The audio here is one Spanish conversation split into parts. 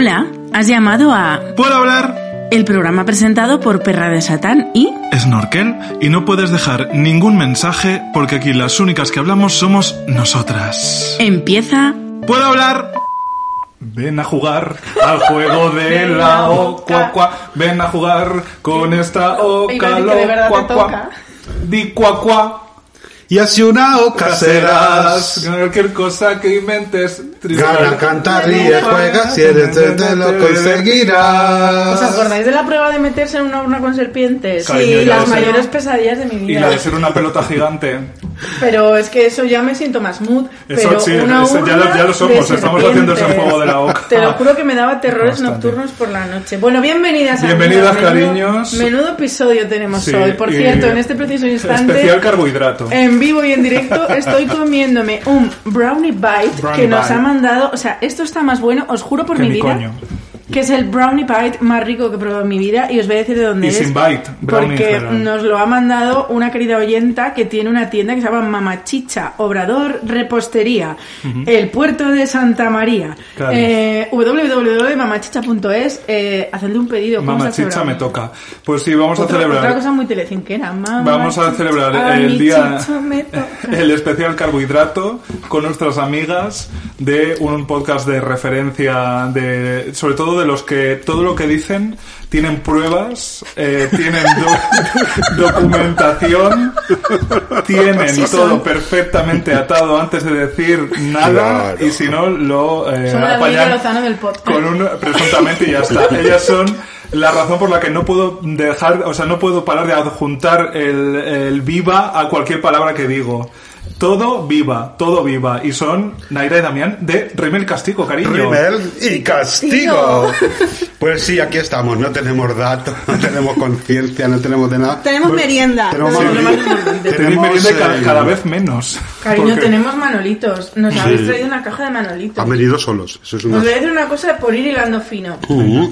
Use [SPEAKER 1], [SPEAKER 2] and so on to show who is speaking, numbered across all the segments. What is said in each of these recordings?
[SPEAKER 1] Hola, has llamado a
[SPEAKER 2] ¿Puedo hablar?
[SPEAKER 1] el programa presentado por Perra de Satán y
[SPEAKER 2] Snorkel y no puedes dejar ningún mensaje porque aquí las únicas que hablamos somos nosotras.
[SPEAKER 1] empieza
[SPEAKER 2] ¿Puedo hablar? Ven a jugar al juego de la oca, cua. Ven a jugar con esta oca, lo,
[SPEAKER 3] te
[SPEAKER 2] cua,
[SPEAKER 3] toca.
[SPEAKER 2] cua. Di cua, cua.
[SPEAKER 4] Y así una oca serás.
[SPEAKER 2] Cualquier cosa que inventes.
[SPEAKER 4] Gana, canta, ríe, juega, si eres de te lo conseguirás.
[SPEAKER 3] ¿Os acordáis de la prueba de meterse en una urna con serpientes?
[SPEAKER 2] Cariño,
[SPEAKER 3] sí, las
[SPEAKER 2] sé.
[SPEAKER 3] mayores pesadillas de mi
[SPEAKER 2] Y
[SPEAKER 3] vida.
[SPEAKER 2] la de ser una pelota gigante.
[SPEAKER 3] Pero es que eso ya me siento más mood.
[SPEAKER 2] Eso
[SPEAKER 3] pero
[SPEAKER 2] sí,
[SPEAKER 3] una
[SPEAKER 2] eso ya lo-
[SPEAKER 3] urna
[SPEAKER 2] ya lo somos, estamos haciendo ese juego de la oca.
[SPEAKER 3] Te lo juro que me daba terrores
[SPEAKER 2] Bastante.
[SPEAKER 3] nocturnos por la noche. Bueno, bienvenidas
[SPEAKER 2] Bienvenidas,
[SPEAKER 3] amigas. Menudo-
[SPEAKER 2] cariños.
[SPEAKER 3] Menudo episodio tenemos
[SPEAKER 2] Sí,
[SPEAKER 3] hoy. Por
[SPEAKER 2] y-
[SPEAKER 3] cierto, en este preciso instante.
[SPEAKER 2] Especial carbohidrato.
[SPEAKER 3] En vivo y en directo estoy comiéndome un brownie bite
[SPEAKER 2] Brownie
[SPEAKER 3] que nos
[SPEAKER 2] bite.
[SPEAKER 3] ha mandado. O sea, esto está más bueno, os juro por mi
[SPEAKER 2] mi
[SPEAKER 3] vida.
[SPEAKER 2] coño.
[SPEAKER 3] Que es el brownie bite más rico que he probado en mi vida y os voy a decir de dónde
[SPEAKER 2] Y
[SPEAKER 3] es.
[SPEAKER 2] en
[SPEAKER 3] porque nos lo ha mandado una querida oyenta que tiene una tienda que se llama Mamachicha, Obrador Repostería, el puerto de Santa María.
[SPEAKER 2] Claro.
[SPEAKER 3] Eh, www.mamachicha.es, eh, hacedle un pedido. ¿cómo se hace
[SPEAKER 2] Mamachicha me toca. Pues sí, vamos a celebrar.
[SPEAKER 3] Otra cosa muy telecinquera.
[SPEAKER 2] Vamos a celebrar el día, el especial carbohidrato con nuestras amigas de un podcast de referencia de, sobre todo de los que todo lo que dicen tienen pruebas, eh, tienen do- documentación, tienen todo perfectamente atado antes de decir nada
[SPEAKER 4] Claro.
[SPEAKER 2] y si no lo eh, apañan
[SPEAKER 3] del podcast.
[SPEAKER 2] con un presuntamente y ya está. Ellas son la razón por la que no puedo dejar, o sea, no puedo parar de adjuntar el, el viva a cualquier palabra que digo. Todo viva, todo viva. Y son Naira y Damián de Rimel Castigo, cariño.
[SPEAKER 4] Rimel y castigo. Pues sí, aquí estamos. No tenemos datos, no tenemos conciencia, no tenemos de nada.
[SPEAKER 5] Tenemos merienda.
[SPEAKER 4] Tenemos,
[SPEAKER 2] merienda cada,
[SPEAKER 4] eh,
[SPEAKER 2] cada vez menos.
[SPEAKER 3] Cariño,
[SPEAKER 2] Porque-
[SPEAKER 3] tenemos manolitos. Nos habéis traído una caja de manolitos.
[SPEAKER 4] Han venido solos. Eso es una.
[SPEAKER 3] Os voy a decir una cosa por ir hilando fino.
[SPEAKER 4] Uh,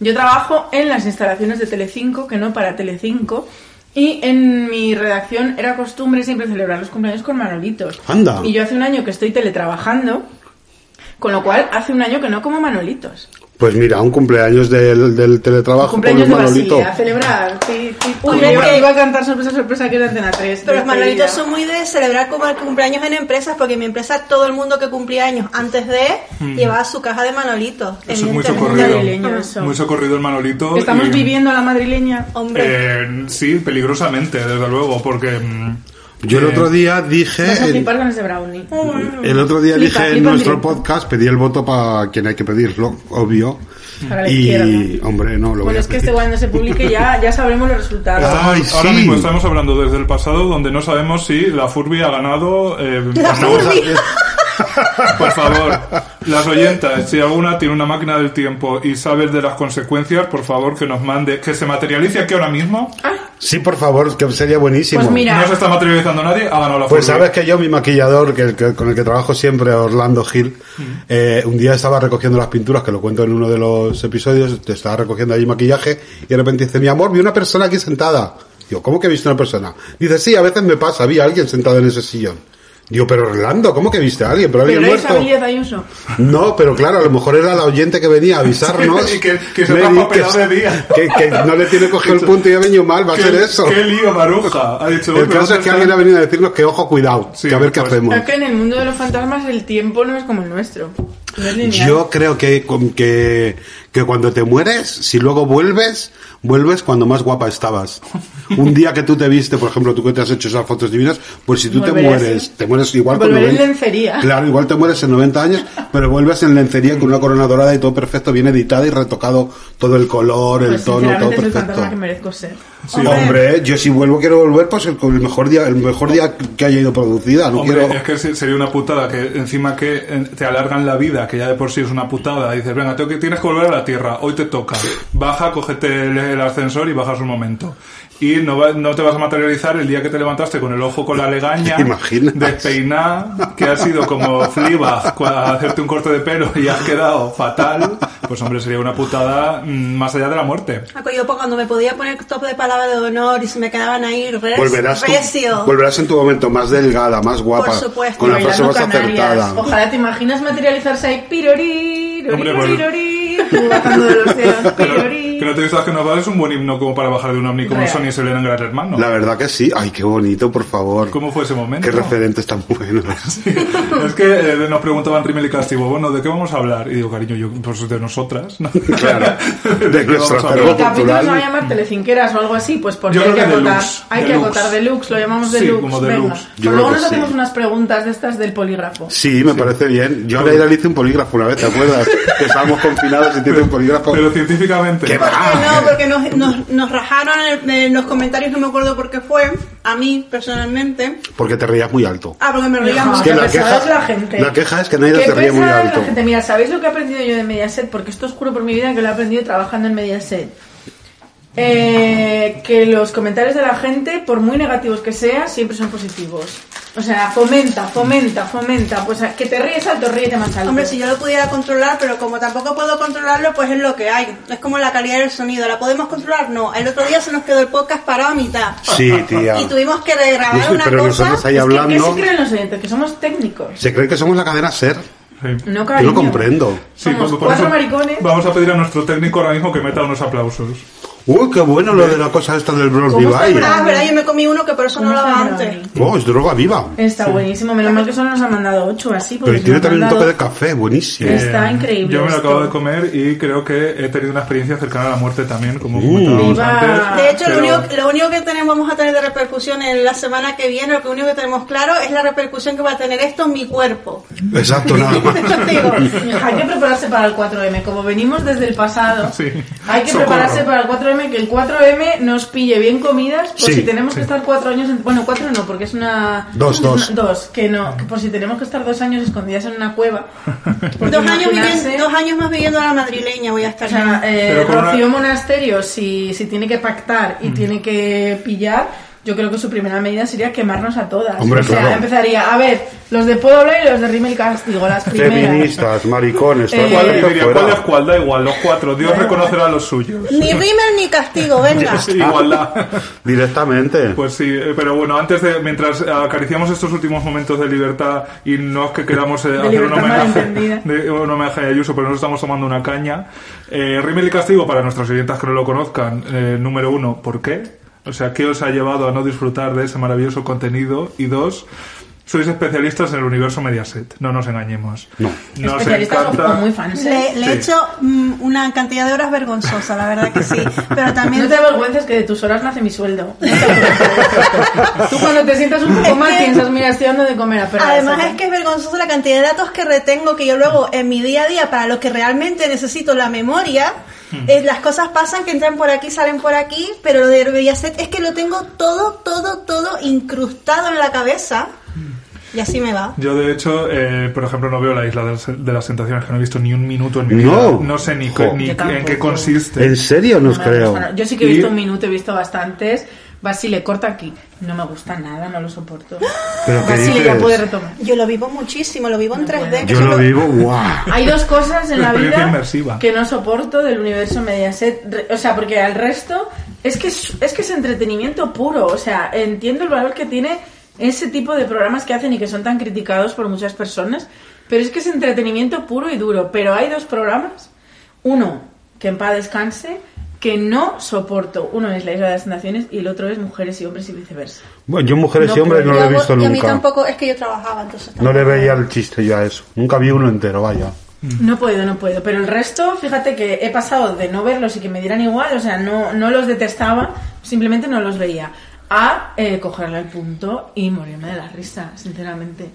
[SPEAKER 3] Yo trabajo en las instalaciones de Telecinco, que no para Telecinco, y en mi redacción era costumbre siempre celebrar los cumpleaños con manolitos.
[SPEAKER 4] Anda.
[SPEAKER 3] Y yo hace un año que estoy teletrabajando, con lo cual hace un año que no como manolitos.
[SPEAKER 4] Pues mira, un cumpleaños del, del teletrabajo
[SPEAKER 3] cumpleaños
[SPEAKER 4] con
[SPEAKER 3] de
[SPEAKER 4] un manolito.
[SPEAKER 3] A celebrar. Sí, sí.
[SPEAKER 5] Uy,
[SPEAKER 3] Uy, iba,
[SPEAKER 5] que-
[SPEAKER 3] iba a cantar sorpresa, sorpresa, que era Antena 3.
[SPEAKER 5] Pero los manolitos son muy de celebrar como el cumpleaños en empresas, porque en mi empresa todo el mundo que cumplía años antes de llevaba su caja de manolitos.
[SPEAKER 2] Eso es muy socorrido.
[SPEAKER 3] madrileño, eso.
[SPEAKER 2] Muy socorrido el Manolito.
[SPEAKER 3] Estamos
[SPEAKER 2] y-
[SPEAKER 3] viviendo a la madrileña.
[SPEAKER 5] Hombre,
[SPEAKER 2] Eh, sí, peligrosamente, desde luego, porque...
[SPEAKER 4] Yo el
[SPEAKER 2] eh,
[SPEAKER 4] otro día dije.
[SPEAKER 3] Vas a
[SPEAKER 4] en-
[SPEAKER 3] flipar con ese brownie.
[SPEAKER 4] El otro día
[SPEAKER 3] Flipa,
[SPEAKER 4] dije en
[SPEAKER 3] flipa en
[SPEAKER 4] nuestro
[SPEAKER 3] directo.
[SPEAKER 4] podcast, pedí el voto para quien hay que pedirlo, obvio.
[SPEAKER 3] Para la
[SPEAKER 4] y,
[SPEAKER 3] izquierda.
[SPEAKER 4] hombre, no, lo voy
[SPEAKER 3] Bueno,
[SPEAKER 4] a
[SPEAKER 3] es que
[SPEAKER 4] pedir.
[SPEAKER 3] este cuando se publique ya, ya sabremos los resultados.
[SPEAKER 4] Ay,
[SPEAKER 2] ahora
[SPEAKER 4] sí.
[SPEAKER 2] mismo estamos hablando desde el pasado donde no sabemos si la Furby ha ganado. eh,
[SPEAKER 5] La Furby.
[SPEAKER 2] Por favor, las oyentas, si alguna tiene una máquina del tiempo y sabes de las consecuencias, por favor que nos mande, que se materialice aquí ahora mismo.
[SPEAKER 4] Sí, por favor, que sería buenísimo.
[SPEAKER 3] Pues mira,
[SPEAKER 2] No se está materializando nadie, ha ganado la
[SPEAKER 4] Pues sabes que yo, mi maquillador, que, que- con el que trabajo siempre, Orlando Gil, eh, un día estaba recogiendo las pinturas, que lo cuento en uno de los episodios, te estaba recogiendo ahí maquillaje, y de repente dice, mi amor, vi una persona aquí sentada. Digo, ¿cómo que he visto una persona? Dice, sí, a veces me pasa, vi a alguien sentado en ese sillón. Digo, pero Orlando, ¿cómo que viste a alguien? ¿Pero
[SPEAKER 3] pero
[SPEAKER 4] alguien
[SPEAKER 3] era
[SPEAKER 4] muerto?
[SPEAKER 3] Ayuso.
[SPEAKER 4] No, pero claro, a lo mejor era la oyente que venía a avisarnos.
[SPEAKER 2] Sí, y que- que se
[SPEAKER 4] Mary,
[SPEAKER 2] traspapeló de día.
[SPEAKER 4] Que, que no le tiene cogido el punto y ha venido mal, va a
[SPEAKER 2] ¿Qué,
[SPEAKER 4] ser eso.
[SPEAKER 2] qué lío, Maruja. Ha dicho,
[SPEAKER 4] El
[SPEAKER 2] "Uy,
[SPEAKER 4] caso es
[SPEAKER 2] ¿dónde
[SPEAKER 4] que alguien ha
[SPEAKER 2] está?".
[SPEAKER 4] venido a decirnos que ojo, cuidado,
[SPEAKER 2] Sí,
[SPEAKER 4] que a ver qué hacemos.
[SPEAKER 3] Es que en el mundo de los fantasmas el tiempo no es como el nuestro.
[SPEAKER 4] Yo creo que, con- que, que cuando te mueres, si luego vuelves, vuelves cuando más guapa estabas. Un día que tú te viste, por ejemplo, tú que te has hecho esas fotos divinas, pues si tú te mueres,
[SPEAKER 3] así.
[SPEAKER 4] te mueres igual con
[SPEAKER 3] Volveré en
[SPEAKER 4] 90
[SPEAKER 3] lencería.
[SPEAKER 4] Claro, igual te mueres en 90 años, pero vuelves en lencería con una corona dorada y todo perfecto, bien editada y retocado todo el color, el
[SPEAKER 3] Pues
[SPEAKER 4] tono, todo
[SPEAKER 3] sinceramente es el
[SPEAKER 4] perfecto.
[SPEAKER 3] que merezco ser.
[SPEAKER 2] Sí,
[SPEAKER 4] Hombre, yo si vuelvo quiero volver pues el- con el mejor día, el mejor día que haya ido producida. No
[SPEAKER 2] Hombre,
[SPEAKER 4] quiero.
[SPEAKER 2] es que se- sería una putada que encima que te alargan la vida, que ya de por sí es una putada, dices, venga, tengo que, tienes que volver a la Tierra, hoy te toca, baja, cógete el, el ascensor y bajas un momento. Y no, va- no te vas a materializar el día que te levantaste con el ojo con la legaña, despeinada, que ha sido como Fleabag hacerte un corte de pelo y has quedado fatal, pues hombre, sería una putada mm, más allá de la muerte.
[SPEAKER 5] Yo cuando me podía poner top de palabra de honor y se me quedaban ahí res,
[SPEAKER 4] Volverás,
[SPEAKER 5] recio.
[SPEAKER 4] volverás en tu momento más delgada, más guapa,
[SPEAKER 5] Por supuesto.
[SPEAKER 4] con la frase más
[SPEAKER 3] Canarias.
[SPEAKER 4] acertada.
[SPEAKER 3] Ojalá te imaginas materializarse ahí, pirori,
[SPEAKER 2] pues-
[SPEAKER 3] rori, tú bajando de los cielos,
[SPEAKER 2] Pero,
[SPEAKER 3] pirori.
[SPEAKER 2] que no te digas que no vale, es un buen himno como para bajar de un ovni como
[SPEAKER 3] Real.
[SPEAKER 2] Sonia y Selena en Gran Hermano.
[SPEAKER 4] La verdad que sí. Ay, qué bonito, por favor.
[SPEAKER 2] ¿Cómo fue ese momento?
[SPEAKER 4] Qué referentes tan buenos.
[SPEAKER 2] Es que eh, nos preguntaban Rimmel y Castigo, bueno, ¿de qué vamos a hablar? Y digo, cariño, yo, pues de nosotras, ¿no?
[SPEAKER 4] Claro. De
[SPEAKER 2] qué
[SPEAKER 4] nuestro
[SPEAKER 2] vamos a
[SPEAKER 3] El
[SPEAKER 4] acervo
[SPEAKER 3] capítulo se va a
[SPEAKER 4] cultural.
[SPEAKER 3] llamar Telecinqueras o algo así, pues porque
[SPEAKER 2] Yo
[SPEAKER 3] hay que
[SPEAKER 2] que
[SPEAKER 3] acotar.
[SPEAKER 2] deluxe,
[SPEAKER 3] hay que acotar deluxe, lo llamamos
[SPEAKER 2] Sí,
[SPEAKER 3] deluxe.
[SPEAKER 2] como
[SPEAKER 3] Venga.
[SPEAKER 2] deluxe.
[SPEAKER 4] Yo
[SPEAKER 3] Pues luego nos
[SPEAKER 4] sí.
[SPEAKER 3] hacemos unas preguntas de estas del polígrafo.
[SPEAKER 4] Sí, me parece bien. Yo a Leila le hice un polígrafo una vez, ¿te acuerdas? Que estábamos confinados te un polígrafo.
[SPEAKER 2] Pero científicamente.
[SPEAKER 4] ¿Qué
[SPEAKER 5] ¿Por
[SPEAKER 4] va?
[SPEAKER 5] qué no? Porque nos, nos, nos rajaron en, en los comentarios, no me acuerdo por qué fue, a mí personalmente.
[SPEAKER 4] Porque te reías muy alto.
[SPEAKER 5] Ah, porque me reía
[SPEAKER 4] que la
[SPEAKER 3] pesada
[SPEAKER 4] queja-
[SPEAKER 3] es la gente.
[SPEAKER 4] la queja es que nadie se ríe muy alto.
[SPEAKER 3] La gente. Mira, ¿sabéis lo que he aprendido yo de Mediaset? Porque esto os juro por mi vida que lo he aprendido trabajando en Mediaset. Eh, que los comentarios de la gente, por muy negativos que sean, siempre son positivos. O sea, fomenta, fomenta, fomenta. Pues que te ríes alto, ríete más alto.
[SPEAKER 5] Hombre, si yo lo pudiera controlar, pero como tampoco puedo controlarlo, pues es lo que hay. Es como la calidad del sonido. ¿La podemos controlar? No. El otro día se nos quedó el podcast parado a mitad.
[SPEAKER 4] Sí, tía.
[SPEAKER 5] Y tuvimos que regrabar
[SPEAKER 4] No sé,
[SPEAKER 5] una
[SPEAKER 4] pero
[SPEAKER 5] cosa.
[SPEAKER 4] nosotros ahí
[SPEAKER 3] Es que, ¿Qué
[SPEAKER 4] hablando,
[SPEAKER 3] se creen los oyentes? Que somos técnicos.
[SPEAKER 4] se creen que somos la cadena SER.
[SPEAKER 2] Sí.
[SPEAKER 3] No,
[SPEAKER 4] Yo
[SPEAKER 3] cariño.
[SPEAKER 4] no comprendo.
[SPEAKER 2] Sí, por
[SPEAKER 3] cuatro
[SPEAKER 2] eso
[SPEAKER 3] maricones.
[SPEAKER 2] Vamos a pedir a nuestro técnico ahora mismo que meta unos aplausos.
[SPEAKER 4] Uy, qué bueno lo de la cosa esta del Bronx
[SPEAKER 3] ¿Cómo está el
[SPEAKER 4] Divide.
[SPEAKER 3] Bronx?
[SPEAKER 5] Ah, verdad, yo me comí uno que por eso no
[SPEAKER 3] ¿Cómo
[SPEAKER 5] lo daba antes.
[SPEAKER 4] Oh, es droga viva.
[SPEAKER 3] Está buenísimo. Menos mal que solo nos han mandado ocho así.
[SPEAKER 4] Pero tiene también un toque de café, buenísimo.
[SPEAKER 3] Está increíble
[SPEAKER 2] Yo me lo
[SPEAKER 3] esto.
[SPEAKER 2] acabo de comer y creo que he tenido una experiencia cercana a la muerte también, como
[SPEAKER 4] Uh.
[SPEAKER 2] comentábamos
[SPEAKER 3] Viva.
[SPEAKER 2] antes.
[SPEAKER 5] De hecho,
[SPEAKER 2] pero-
[SPEAKER 5] lo, único, lo único que tenemos, vamos a tener de repercusión en la semana que viene, lo que único que tenemos claro es la repercusión que va a tener esto en mi cuerpo.
[SPEAKER 4] Exacto, nada más.
[SPEAKER 5] Digo,
[SPEAKER 3] Hay que prepararse para el 4M. Como venimos desde el pasado,
[SPEAKER 2] Sí.
[SPEAKER 3] hay que
[SPEAKER 2] Socorro.
[SPEAKER 3] prepararse para el 4M, que el 4M nos pille bien comidas, por
[SPEAKER 4] Sí,
[SPEAKER 3] si tenemos
[SPEAKER 2] sí.
[SPEAKER 3] que estar cuatro años... en- Bueno, cuatro no, porque es una...
[SPEAKER 4] Dos,
[SPEAKER 3] es
[SPEAKER 4] dos.
[SPEAKER 3] una- dos, que no, que por si tenemos que estar dos años escondidas en una cueva.
[SPEAKER 5] Dos, años viviendo, dos años más viviendo a la madrileña voy a estar.
[SPEAKER 3] O sea, eh,
[SPEAKER 2] una-
[SPEAKER 3] Rocío Monasterio, si, si tiene que pactar
[SPEAKER 4] Mm.
[SPEAKER 3] y tiene que pillar, yo creo que su primera medida sería quemarnos a todas.
[SPEAKER 4] Hombre,
[SPEAKER 3] o sea,
[SPEAKER 4] claro.
[SPEAKER 3] empezaría, a ver, los de Pueblo hablar y los de Rimmel Castigo, las primeras.
[SPEAKER 4] Feministas, maricones,
[SPEAKER 3] Eh,
[SPEAKER 2] ¿Cuál, diría. ¿Cuál es cuál? Da igual, los cuatro. Dios reconocerá los suyos.
[SPEAKER 5] ni rímel ni castigo, venga.
[SPEAKER 2] Sí, igualdad.
[SPEAKER 4] Directamente.
[SPEAKER 2] Pues sí, eh, pero bueno, antes de, mientras acariciamos estos últimos momentos de libertad y no es que queramos eh, hacer un homenaje, de- un homenaje a Ayuso, pero nos estamos tomando una caña. Eh, y Castigo, para nuestros oyentes que no lo conozcan, eh, número uno, ¿por qué? O sea, ¿qué os ha llevado a no disfrutar de ese maravilloso contenido? Y dos, sois especialistas en el universo Mediaset, no nos engañemos.
[SPEAKER 4] No.
[SPEAKER 2] Nos
[SPEAKER 3] Especialistas o-
[SPEAKER 2] encanta...
[SPEAKER 3] o muy fans.
[SPEAKER 5] Le, le he
[SPEAKER 2] Sí.
[SPEAKER 5] hecho mm, una cantidad de horas vergonzosa, la verdad que sí. Pero también
[SPEAKER 3] No te avergüences que de tus horas nace mi sueldo. No. Tú cuando te sientas un poco mal piensas, mira, estoy dando de comer a.
[SPEAKER 5] Además es que es vergonzoso la cantidad de datos que retengo que yo luego en mi día a día para lo que realmente necesito la memoria, eh, las cosas pasan que entran por aquí, salen por aquí, pero lo de Mediaset es que lo tengo todo, todo, todo incrustado en la cabeza y así me va.
[SPEAKER 2] Yo, de hecho, eh, por ejemplo, no veo la isla de las, de las tentaciones, que no he visto ni un minuto en mi
[SPEAKER 4] No.
[SPEAKER 2] vida. No sé ni, en qué consiste.
[SPEAKER 4] ¿En serio? No os
[SPEAKER 3] No
[SPEAKER 4] creo.
[SPEAKER 3] Yo sí que he
[SPEAKER 2] Y-
[SPEAKER 3] visto un minuto, he visto bastantes. Basile, corta aquí. No me gusta nada, no lo soporto.
[SPEAKER 4] ¿Pero qué
[SPEAKER 3] Basile ya puede retomar.
[SPEAKER 5] Yo lo vivo muchísimo, lo vivo en 3D. que
[SPEAKER 4] Yo lo vivo, guau.
[SPEAKER 3] Hay dos cosas en la
[SPEAKER 2] Experiencia
[SPEAKER 3] vida
[SPEAKER 2] inmersiva.
[SPEAKER 3] que no soporto del universo Mediaset. Re- O sea, porque al resto es que es, es que es entretenimiento puro. O sea, entiendo el valor que tiene ese tipo de programas que hacen y que son tan criticados por muchas personas. Pero es que es entretenimiento puro y duro. Pero hay dos programas. Uno, que en paz descanse, que no soporto. Uno es La Isla de las Naciones y el otro es Mujeres y Hombres y viceversa.
[SPEAKER 4] Bueno, yo mujeres y
[SPEAKER 3] No
[SPEAKER 4] hombres no lo he visto
[SPEAKER 5] y a mí
[SPEAKER 4] nunca.
[SPEAKER 5] tampoco, es que yo trabajaba, entonces
[SPEAKER 4] No le veía el chiste yo a eso. Nunca vi uno entero, vaya.
[SPEAKER 3] No puedo, no puedo. Pero el resto, fíjate que he pasado de no verlos y que me dieran igual, o sea, no, no los detestaba, simplemente no los veía. A eh, cogerle el punto y morirme de la risa, sinceramente.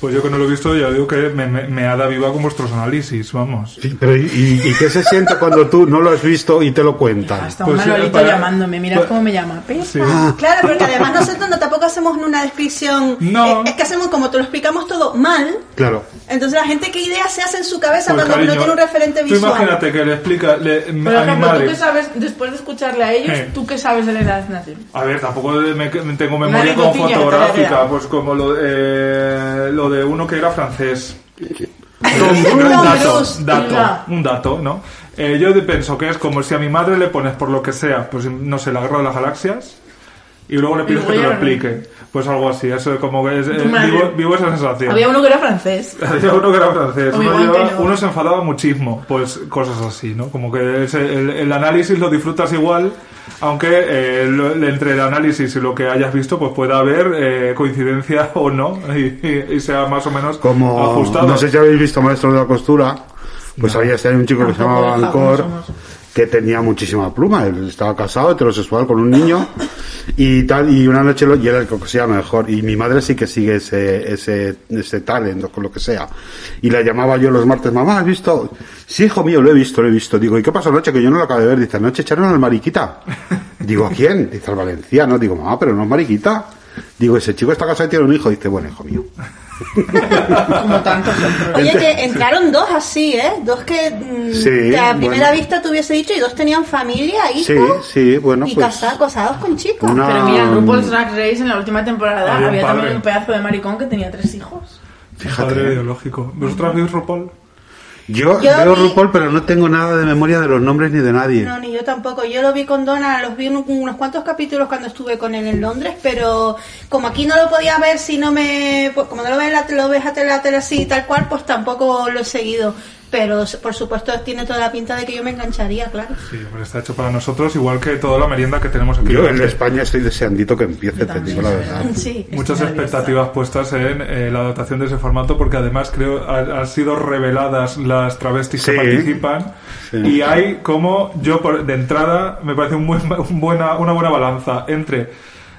[SPEAKER 2] Pues yo que no lo he visto, ya digo que me, me, me hada viva con vuestros análisis, vamos.
[SPEAKER 4] Sí, pero ¿y, y- y qué se siente cuando tú no lo has visto y te lo cuentan?
[SPEAKER 3] Hasta
[SPEAKER 2] Pues
[SPEAKER 3] un
[SPEAKER 2] sí,
[SPEAKER 3] Manolito
[SPEAKER 2] para-
[SPEAKER 3] llamándome. Mirad
[SPEAKER 2] pues-
[SPEAKER 3] cómo me llama.
[SPEAKER 2] Sí.
[SPEAKER 5] Claro, porque además nosotros no, tampoco hacemos una descripción.
[SPEAKER 2] No.
[SPEAKER 5] Es que hacemos como te lo explicamos todo mal.
[SPEAKER 4] Claro.
[SPEAKER 5] Entonces la gente qué idea se hace en su cabeza
[SPEAKER 2] Pues,
[SPEAKER 5] cuando
[SPEAKER 2] cariño,
[SPEAKER 5] no tiene un referente
[SPEAKER 2] tú
[SPEAKER 5] visual.
[SPEAKER 2] imagínate que le explica le-
[SPEAKER 3] Por
[SPEAKER 2] a mi
[SPEAKER 3] ejemplo, tú
[SPEAKER 2] madre.
[SPEAKER 3] qué sabes, después de escucharle a ellos,
[SPEAKER 2] Eh.
[SPEAKER 3] ¿tú qué sabes de la edad nación?
[SPEAKER 2] A ver, tampoco me, me tengo memoria como
[SPEAKER 3] que
[SPEAKER 2] fotográfica, pues como lo, eh, lo de uno que era francés. Un dato, dato, un dato, ¿no? Eh, yo pienso que es como si a mi madre le pones por lo que sea, pues no sé, la guerra de las galaxias, y luego le pides que te lo
[SPEAKER 3] no.
[SPEAKER 2] explique. Pues algo así, eso es como que es, eh, vivo, vivo esa sensación.
[SPEAKER 3] Había uno que era francés.
[SPEAKER 2] Había uno que era francés, uno, se enfadaba muchísimo, pues cosas así, ¿no? Como que ese- el, el análisis lo disfrutas igual, aunque eh, lo- entre el análisis y lo que hayas visto, pues pueda haber eh, coincidencia o no, y, y- y sea más o menos
[SPEAKER 4] Como,
[SPEAKER 2] ajustado.
[SPEAKER 4] no sé si habéis visto Maestros de la Costura, pues había este un chico que se
[SPEAKER 3] Tampoco
[SPEAKER 4] llamaba Ancor,
[SPEAKER 3] somos.
[SPEAKER 4] Que tenía muchísima pluma, él estaba casado, heterosexual, con un niño, y tal, y una noche lo, y era el que cosía mejor, y mi madre sí que sigue ese, ese, ese talent, o con lo que sea, y la llamaba yo los martes, mamá, ¿has visto? Sí, hijo mío, lo he visto, lo he visto, digo, ¿y qué pasó anoche? Que yo no lo acabo de ver, dice, anoche echaron al mariquita, digo, ¿a quién? Dice, al valenciano, digo, mamá, pero no es mariquita, digo, ese chico está casado y tiene un hijo, dice, bueno, hijo mío.
[SPEAKER 3] Como tantos otros.
[SPEAKER 5] Oye, que entraron dos así, ¿eh? Dos que, mm,
[SPEAKER 4] Sí,
[SPEAKER 5] que a primera
[SPEAKER 4] bueno.
[SPEAKER 5] vista te hubiese dicho y dos tenían familia,
[SPEAKER 4] Sí,
[SPEAKER 5] hijos.
[SPEAKER 4] sí, bueno,
[SPEAKER 5] y
[SPEAKER 4] pues...
[SPEAKER 5] casados, casados con chicos.
[SPEAKER 4] Una-
[SPEAKER 3] Pero mira, en RuPaul's Drag Race en la última temporada
[SPEAKER 2] Había
[SPEAKER 3] había, también un pedazo de maricón que tenía tres hijos.
[SPEAKER 4] Fíjate.
[SPEAKER 2] Padre ideológico. ¿Vosotras veis RuPaul?
[SPEAKER 4] Yo,
[SPEAKER 5] Yo
[SPEAKER 4] veo
[SPEAKER 5] vi-
[SPEAKER 4] RuPaul, pero no tengo nada de memoria de los nombres ni de nadie.
[SPEAKER 5] No, ni yo tampoco. Yo lo vi con Donna, los vi en un- unos cuantos capítulos cuando estuve con él en Londres, pero como aquí no lo podía ver si no me... pues, como no lo ves, lo ves a la tele así tal cual, pues tampoco lo he seguido. Pero por supuesto tiene toda la pinta de que yo me engancharía, claro.
[SPEAKER 2] Sí, pero está hecho para nosotros, igual que toda la merienda que tenemos aquí.
[SPEAKER 4] Yo en. España estoy deseandito que empiece, te digo la verdad.
[SPEAKER 5] Sí.
[SPEAKER 2] Muchas expectativas puestas en eh, la adaptación de ese formato porque además creo ha- han sido reveladas las travestis
[SPEAKER 4] Sí.
[SPEAKER 2] que participan
[SPEAKER 4] Sí.
[SPEAKER 2] y hay como yo por, de entrada me parece un buen- un buena, una buena balanza entre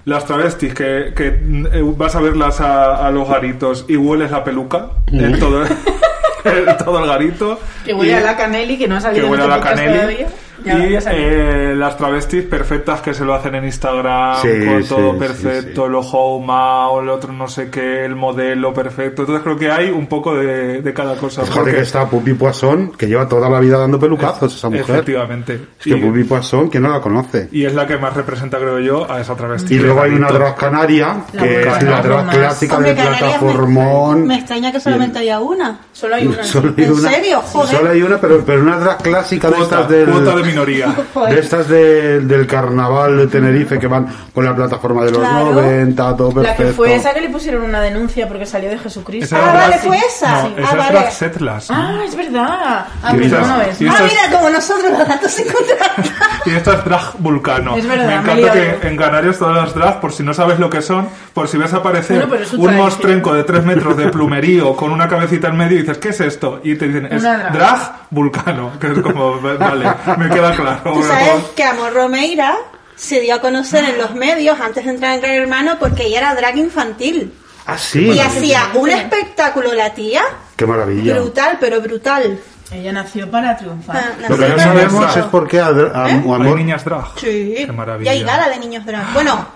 [SPEAKER 2] las travestis que, que, eh, vas a verlas a, a los garitos y hueles la peluca en todo, todo el garito
[SPEAKER 3] Que huele
[SPEAKER 2] y-
[SPEAKER 3] a la Canelli, que no ha
[SPEAKER 2] que
[SPEAKER 3] salido en
[SPEAKER 2] huele a la caneli
[SPEAKER 3] todavía.
[SPEAKER 2] Y eh, las travestis perfectas que se lo hacen en Instagram
[SPEAKER 4] Sí,
[SPEAKER 2] con todo
[SPEAKER 4] sí,
[SPEAKER 2] perfecto,
[SPEAKER 4] sí.
[SPEAKER 2] el ojo o el otro no sé qué, el modelo perfecto. Entonces creo que hay un poco de, de cada cosa.
[SPEAKER 4] Fíjate
[SPEAKER 2] porque-
[SPEAKER 4] que está Pupi Poisson, que lleva toda la vida dando pelucazos esa mujer.
[SPEAKER 2] Efectivamente.
[SPEAKER 4] Es que
[SPEAKER 2] y,
[SPEAKER 4] Pupi Poisson, ¿quién no la conoce?
[SPEAKER 2] y es la que más representa, creo yo, a esa travesti.
[SPEAKER 4] Y luego hay una
[SPEAKER 2] Garito.
[SPEAKER 4] drag canaria,
[SPEAKER 3] La
[SPEAKER 4] que es la drag
[SPEAKER 3] más.
[SPEAKER 4] clásica
[SPEAKER 5] Hombre,
[SPEAKER 4] del
[SPEAKER 5] Canarias me,
[SPEAKER 4] plataformón.
[SPEAKER 5] me extraña que solamente haya una.
[SPEAKER 3] Solo hay una.
[SPEAKER 4] Solo hay
[SPEAKER 5] ¿En
[SPEAKER 4] una-
[SPEAKER 5] serio? Joder.
[SPEAKER 4] Solo hay una, pero, pero una drag clásica de
[SPEAKER 2] Cuota,
[SPEAKER 4] estas del...
[SPEAKER 2] minoría.
[SPEAKER 4] De estas de- del carnaval de Tenerife que van con la plataforma de los
[SPEAKER 5] Claro.
[SPEAKER 4] 90, todo
[SPEAKER 3] La
[SPEAKER 4] perfecto.
[SPEAKER 3] que fue esa que le pusieron una denuncia porque salió de Jesucristo.
[SPEAKER 2] Esa
[SPEAKER 5] Ah,
[SPEAKER 2] es
[SPEAKER 5] vale, fue esa.
[SPEAKER 2] No,
[SPEAKER 5] Ah,
[SPEAKER 2] esa es
[SPEAKER 5] vale.
[SPEAKER 2] setlas.
[SPEAKER 3] Ah, es verdad. Ah, pues
[SPEAKER 2] esas-
[SPEAKER 3] no, no es.
[SPEAKER 5] Ah, mira, como nosotros los datos se.
[SPEAKER 2] Y esta es drag vulcano.
[SPEAKER 3] Es verdad,
[SPEAKER 2] me
[SPEAKER 3] me
[SPEAKER 2] encanta
[SPEAKER 3] liado
[SPEAKER 2] que en Canarias todas las drag, por si no sabes lo que son, por si ves aparecer
[SPEAKER 3] Bueno,
[SPEAKER 2] un mostrenco de 3 metros de plumerío con una cabecita en medio y dices, ¿qué es esto? Y te dicen, es
[SPEAKER 3] drag.
[SPEAKER 2] drag vulcano. Que es como, vale, me queda claro.
[SPEAKER 5] Tú sabes que Amor Romeira se dio a conocer en los medios antes de entrar en Gran Hermano porque ella era drag infantil.
[SPEAKER 4] Ah, sí.
[SPEAKER 5] Y hacía un espectáculo la tía
[SPEAKER 4] Qué maravilla.
[SPEAKER 5] brutal, pero brutal.
[SPEAKER 3] Ella nació para triunfar.
[SPEAKER 5] Ah,
[SPEAKER 4] Lo que
[SPEAKER 5] nació
[SPEAKER 4] no
[SPEAKER 5] para
[SPEAKER 4] sabemos es por qué a, a- a
[SPEAKER 2] Hay niñas drag.
[SPEAKER 5] Sí.
[SPEAKER 2] Qué maravilla.
[SPEAKER 5] Y hay gala de niños drag. Bueno,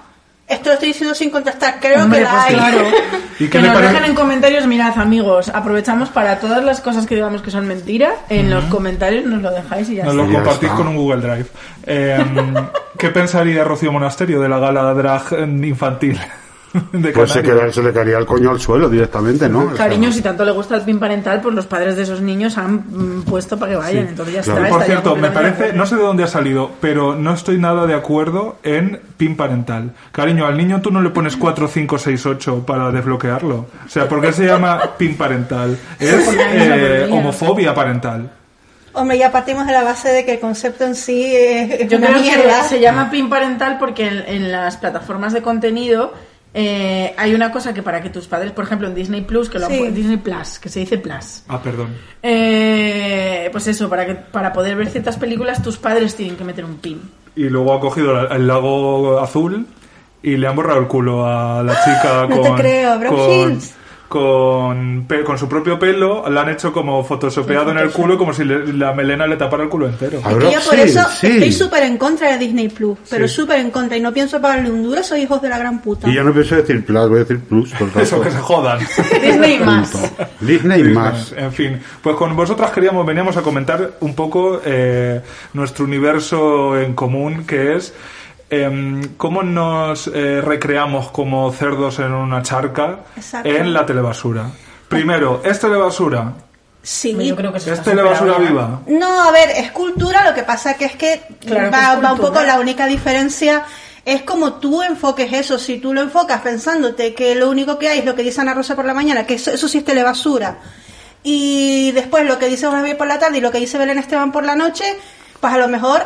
[SPEAKER 5] esto lo estoy diciendo sin contestar. Creo
[SPEAKER 3] Hombre,
[SPEAKER 5] que la
[SPEAKER 3] pues
[SPEAKER 5] hay.
[SPEAKER 3] claro.
[SPEAKER 2] ¿Y qué
[SPEAKER 3] que nos dejen en comentarios, mirad amigos, aprovechamos para todas las cosas que digamos que son mentira, en los comentarios nos lo dejáis y ya
[SPEAKER 2] Nos
[SPEAKER 3] está.
[SPEAKER 2] lo compartís
[SPEAKER 4] está.
[SPEAKER 2] con un Google Drive. Eh, ¿Qué pensaría Rocío Monasterio de la gala drag infantil de
[SPEAKER 4] Pues se, queda- se le caería el coño al suelo directamente, ¿no? O sea,
[SPEAKER 3] Cariño, si tanto le gusta el pin parental, pues los padres de esos niños han mm, puesto para que vayan, entonces ya
[SPEAKER 4] claro.
[SPEAKER 3] está.
[SPEAKER 2] Por cierto, me parece, no sé de dónde ha salido, pero no estoy nada de acuerdo en pin parental. Cariño, al niño tú no le pones 4, 5, 6, 8 para desbloquearlo. O sea, ¿por qué se llama pin parental? Es eh, homofobia parental.
[SPEAKER 5] Hombre, ya partimos de la base de que el concepto en sí es
[SPEAKER 3] Yo
[SPEAKER 5] una
[SPEAKER 3] creo
[SPEAKER 5] mierda.
[SPEAKER 3] que se llama pin parental porque en, en las plataformas de contenido eh, hay una cosa que para que tus padres, por ejemplo, en Disney Plus, que lo
[SPEAKER 5] Sí.
[SPEAKER 3] Disney Plus, que se dice Plus.
[SPEAKER 2] Ah, perdón.
[SPEAKER 3] Eh, pues eso, para que para poder ver ciertas películas tus padres tienen que meter un pin.
[SPEAKER 2] Y luego ha cogido el lago azul y le han borrado el culo a la chica
[SPEAKER 5] No
[SPEAKER 2] con,
[SPEAKER 5] te creo, Brooke
[SPEAKER 2] con,
[SPEAKER 5] Shields.
[SPEAKER 2] Con, con su propio pelo, la han hecho como photoshopeado en el culo, como si le- la melena le tapara el culo entero.
[SPEAKER 5] Y
[SPEAKER 4] ver,
[SPEAKER 5] yo por
[SPEAKER 4] sí,
[SPEAKER 5] eso
[SPEAKER 4] sí.
[SPEAKER 5] estoy súper en contra de Disney Plus, pero
[SPEAKER 2] Sí.
[SPEAKER 5] súper en contra y no pienso pagarle un duro, soy hijos de la gran puta.
[SPEAKER 4] Y yo no pienso decir plus, voy a decir plus. Por tanto.
[SPEAKER 2] Eso que se jodan.
[SPEAKER 3] Disney más.
[SPEAKER 4] Disney más.
[SPEAKER 2] En fin, pues con vosotras queríamos, veníamos a comentar un poco eh, nuestro universo en común, que es em, cómo nos eh, recreamos como cerdos en una charca
[SPEAKER 5] Exacto.
[SPEAKER 2] en la telebasura. Primero, ¿es telebasura?
[SPEAKER 5] Sí.
[SPEAKER 3] Yo creo que
[SPEAKER 2] ¿Es telebasura viva?
[SPEAKER 5] No, a ver, es cultura, lo que pasa que es que
[SPEAKER 3] Claro que
[SPEAKER 5] va,
[SPEAKER 3] es
[SPEAKER 5] va un poco la única diferencia es como tú enfoques eso, si tú lo enfocas pensándote que lo único que hay es lo que dice Ana Rosa por la mañana, que eso, eso sí es telebasura, y después lo que dice Javier por la tarde y lo que dice Belén Esteban por la noche, pues a lo mejor